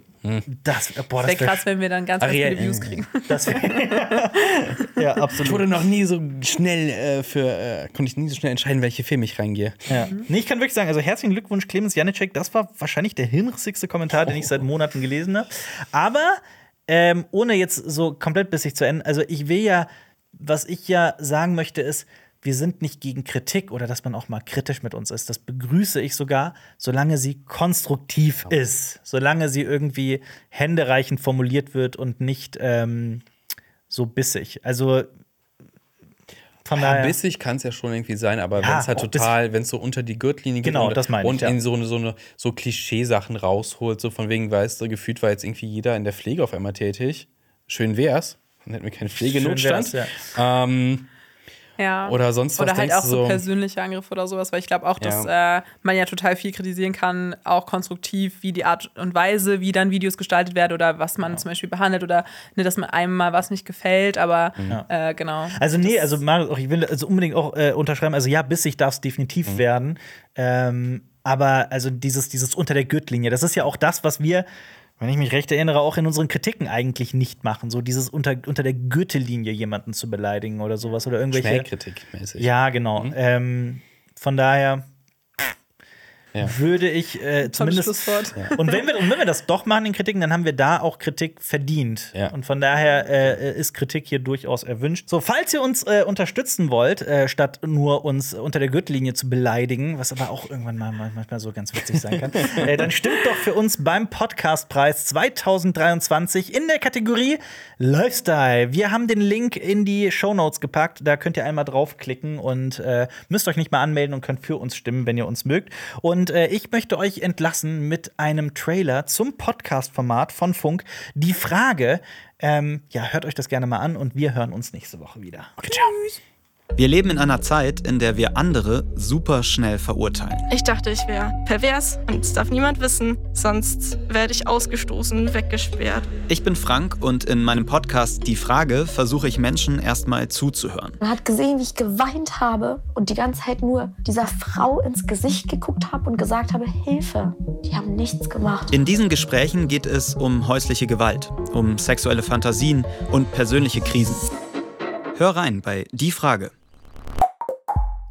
das, boah, Wäre das wär krass, wenn wir dann ganz, viele Views kriegen. [laughs] Das wär, [laughs] ja, Ich absolut. wurde noch nie so schnell äh, für, äh, konnte ich nie so schnell entscheiden, welche Filme ich reingehe. Ja. Nee, ich kann wirklich sagen, also herzlichen Glückwunsch, Clemens Janicek. Das war wahrscheinlich der hirnrissigste Kommentar, den ich seit Monaten gelesen habe. Aber ähm, ohne jetzt so komplett bissig zu enden, also ich will ja, was ich ja sagen möchte, ist, wir sind nicht gegen Kritik oder dass man auch mal kritisch mit uns ist. Das begrüße ich sogar, solange sie konstruktiv ist. Solange sie irgendwie händereichend formuliert wird und nicht ähm, so bissig. Also von Ja, daher. bissig kann es ja schon irgendwie sein, aber Ja, wenn es halt total, wenn es so unter die Gürtellinie geht Genau, und, das meine ich, und ja. in so eine, so eine so Klischeesachen rausholt, so von wegen, weißt du, gefühlt war jetzt irgendwie jeder in der Pflege auf einmal tätig. Schön wär's. Dann hätten wir keinen Pflegenotstand. wär's, ähm, Ja. Oder sonst was Oder halt denkst auch du so so? persönliche Angriffe oder sowas, weil ich glaube auch, dass äh, man ja total viel kritisieren kann, auch konstruktiv, wie die Art und Weise, wie dann Videos gestaltet werden oder was man zum Beispiel behandelt oder ne, dass man einem mal was nicht gefällt, aber äh, genau. Also nee, also Marius, auch, ich will also unbedingt auch äh, unterschreiben, also ja, bissig darf es definitiv werden. Ähm, aber also dieses, dieses unter der Gürtellinie, das ist ja auch das, was wir, wenn ich mich recht erinnere, auch in unseren Kritiken eigentlich nicht machen. So dieses unter, unter der Gürtellinie jemanden zu beleidigen oder sowas oder irgendwelche. Schnellkritik mäßig. Ja, genau. Ähm, von daher, würde ich äh, zumindest. Schlusswort. Und wenn wir, und wenn wir das doch machen in Kritiken, dann haben wir da auch Kritik verdient. Ja. Und von daher äh, ist Kritik hier durchaus erwünscht. So, falls ihr uns äh, unterstützen wollt, äh, statt nur uns unter der Gürtellinie zu beleidigen, was aber auch irgendwann mal manchmal so ganz witzig sein kann, [laughs] äh, dann stimmt doch für uns beim Podcastpreis 2023 in der Kategorie Lifestyle. Wir haben den Link in die Shownotes gepackt. Da könnt ihr einmal draufklicken und äh, müsst euch nicht mal anmelden und könnt für uns stimmen, wenn ihr uns mögt. Und äh, ich möchte euch entlassen mit einem Trailer zum Podcast-Format von Funk. Die Frage, ähm, ja, hört euch das gerne mal an und wir hören uns nächste Woche wieder. Okay, ciao. Wir leben in einer Zeit, in der wir andere super schnell verurteilen. Ich dachte, ich wäre pervers und es darf niemand wissen, sonst werde ich ausgestoßen, weggesperrt. Ich bin Frank und in meinem Podcast Die Frage versuche ich Menschen erstmal zuzuhören. Man hat gesehen, wie ich geweint habe und die ganze Zeit nur dieser Frau ins Gesicht geguckt habe und gesagt habe, Hilfe. Die haben nichts gemacht. In diesen Gesprächen geht es um häusliche Gewalt, um sexuelle Fantasien und persönliche Krisen. Hör rein bei Die Frage.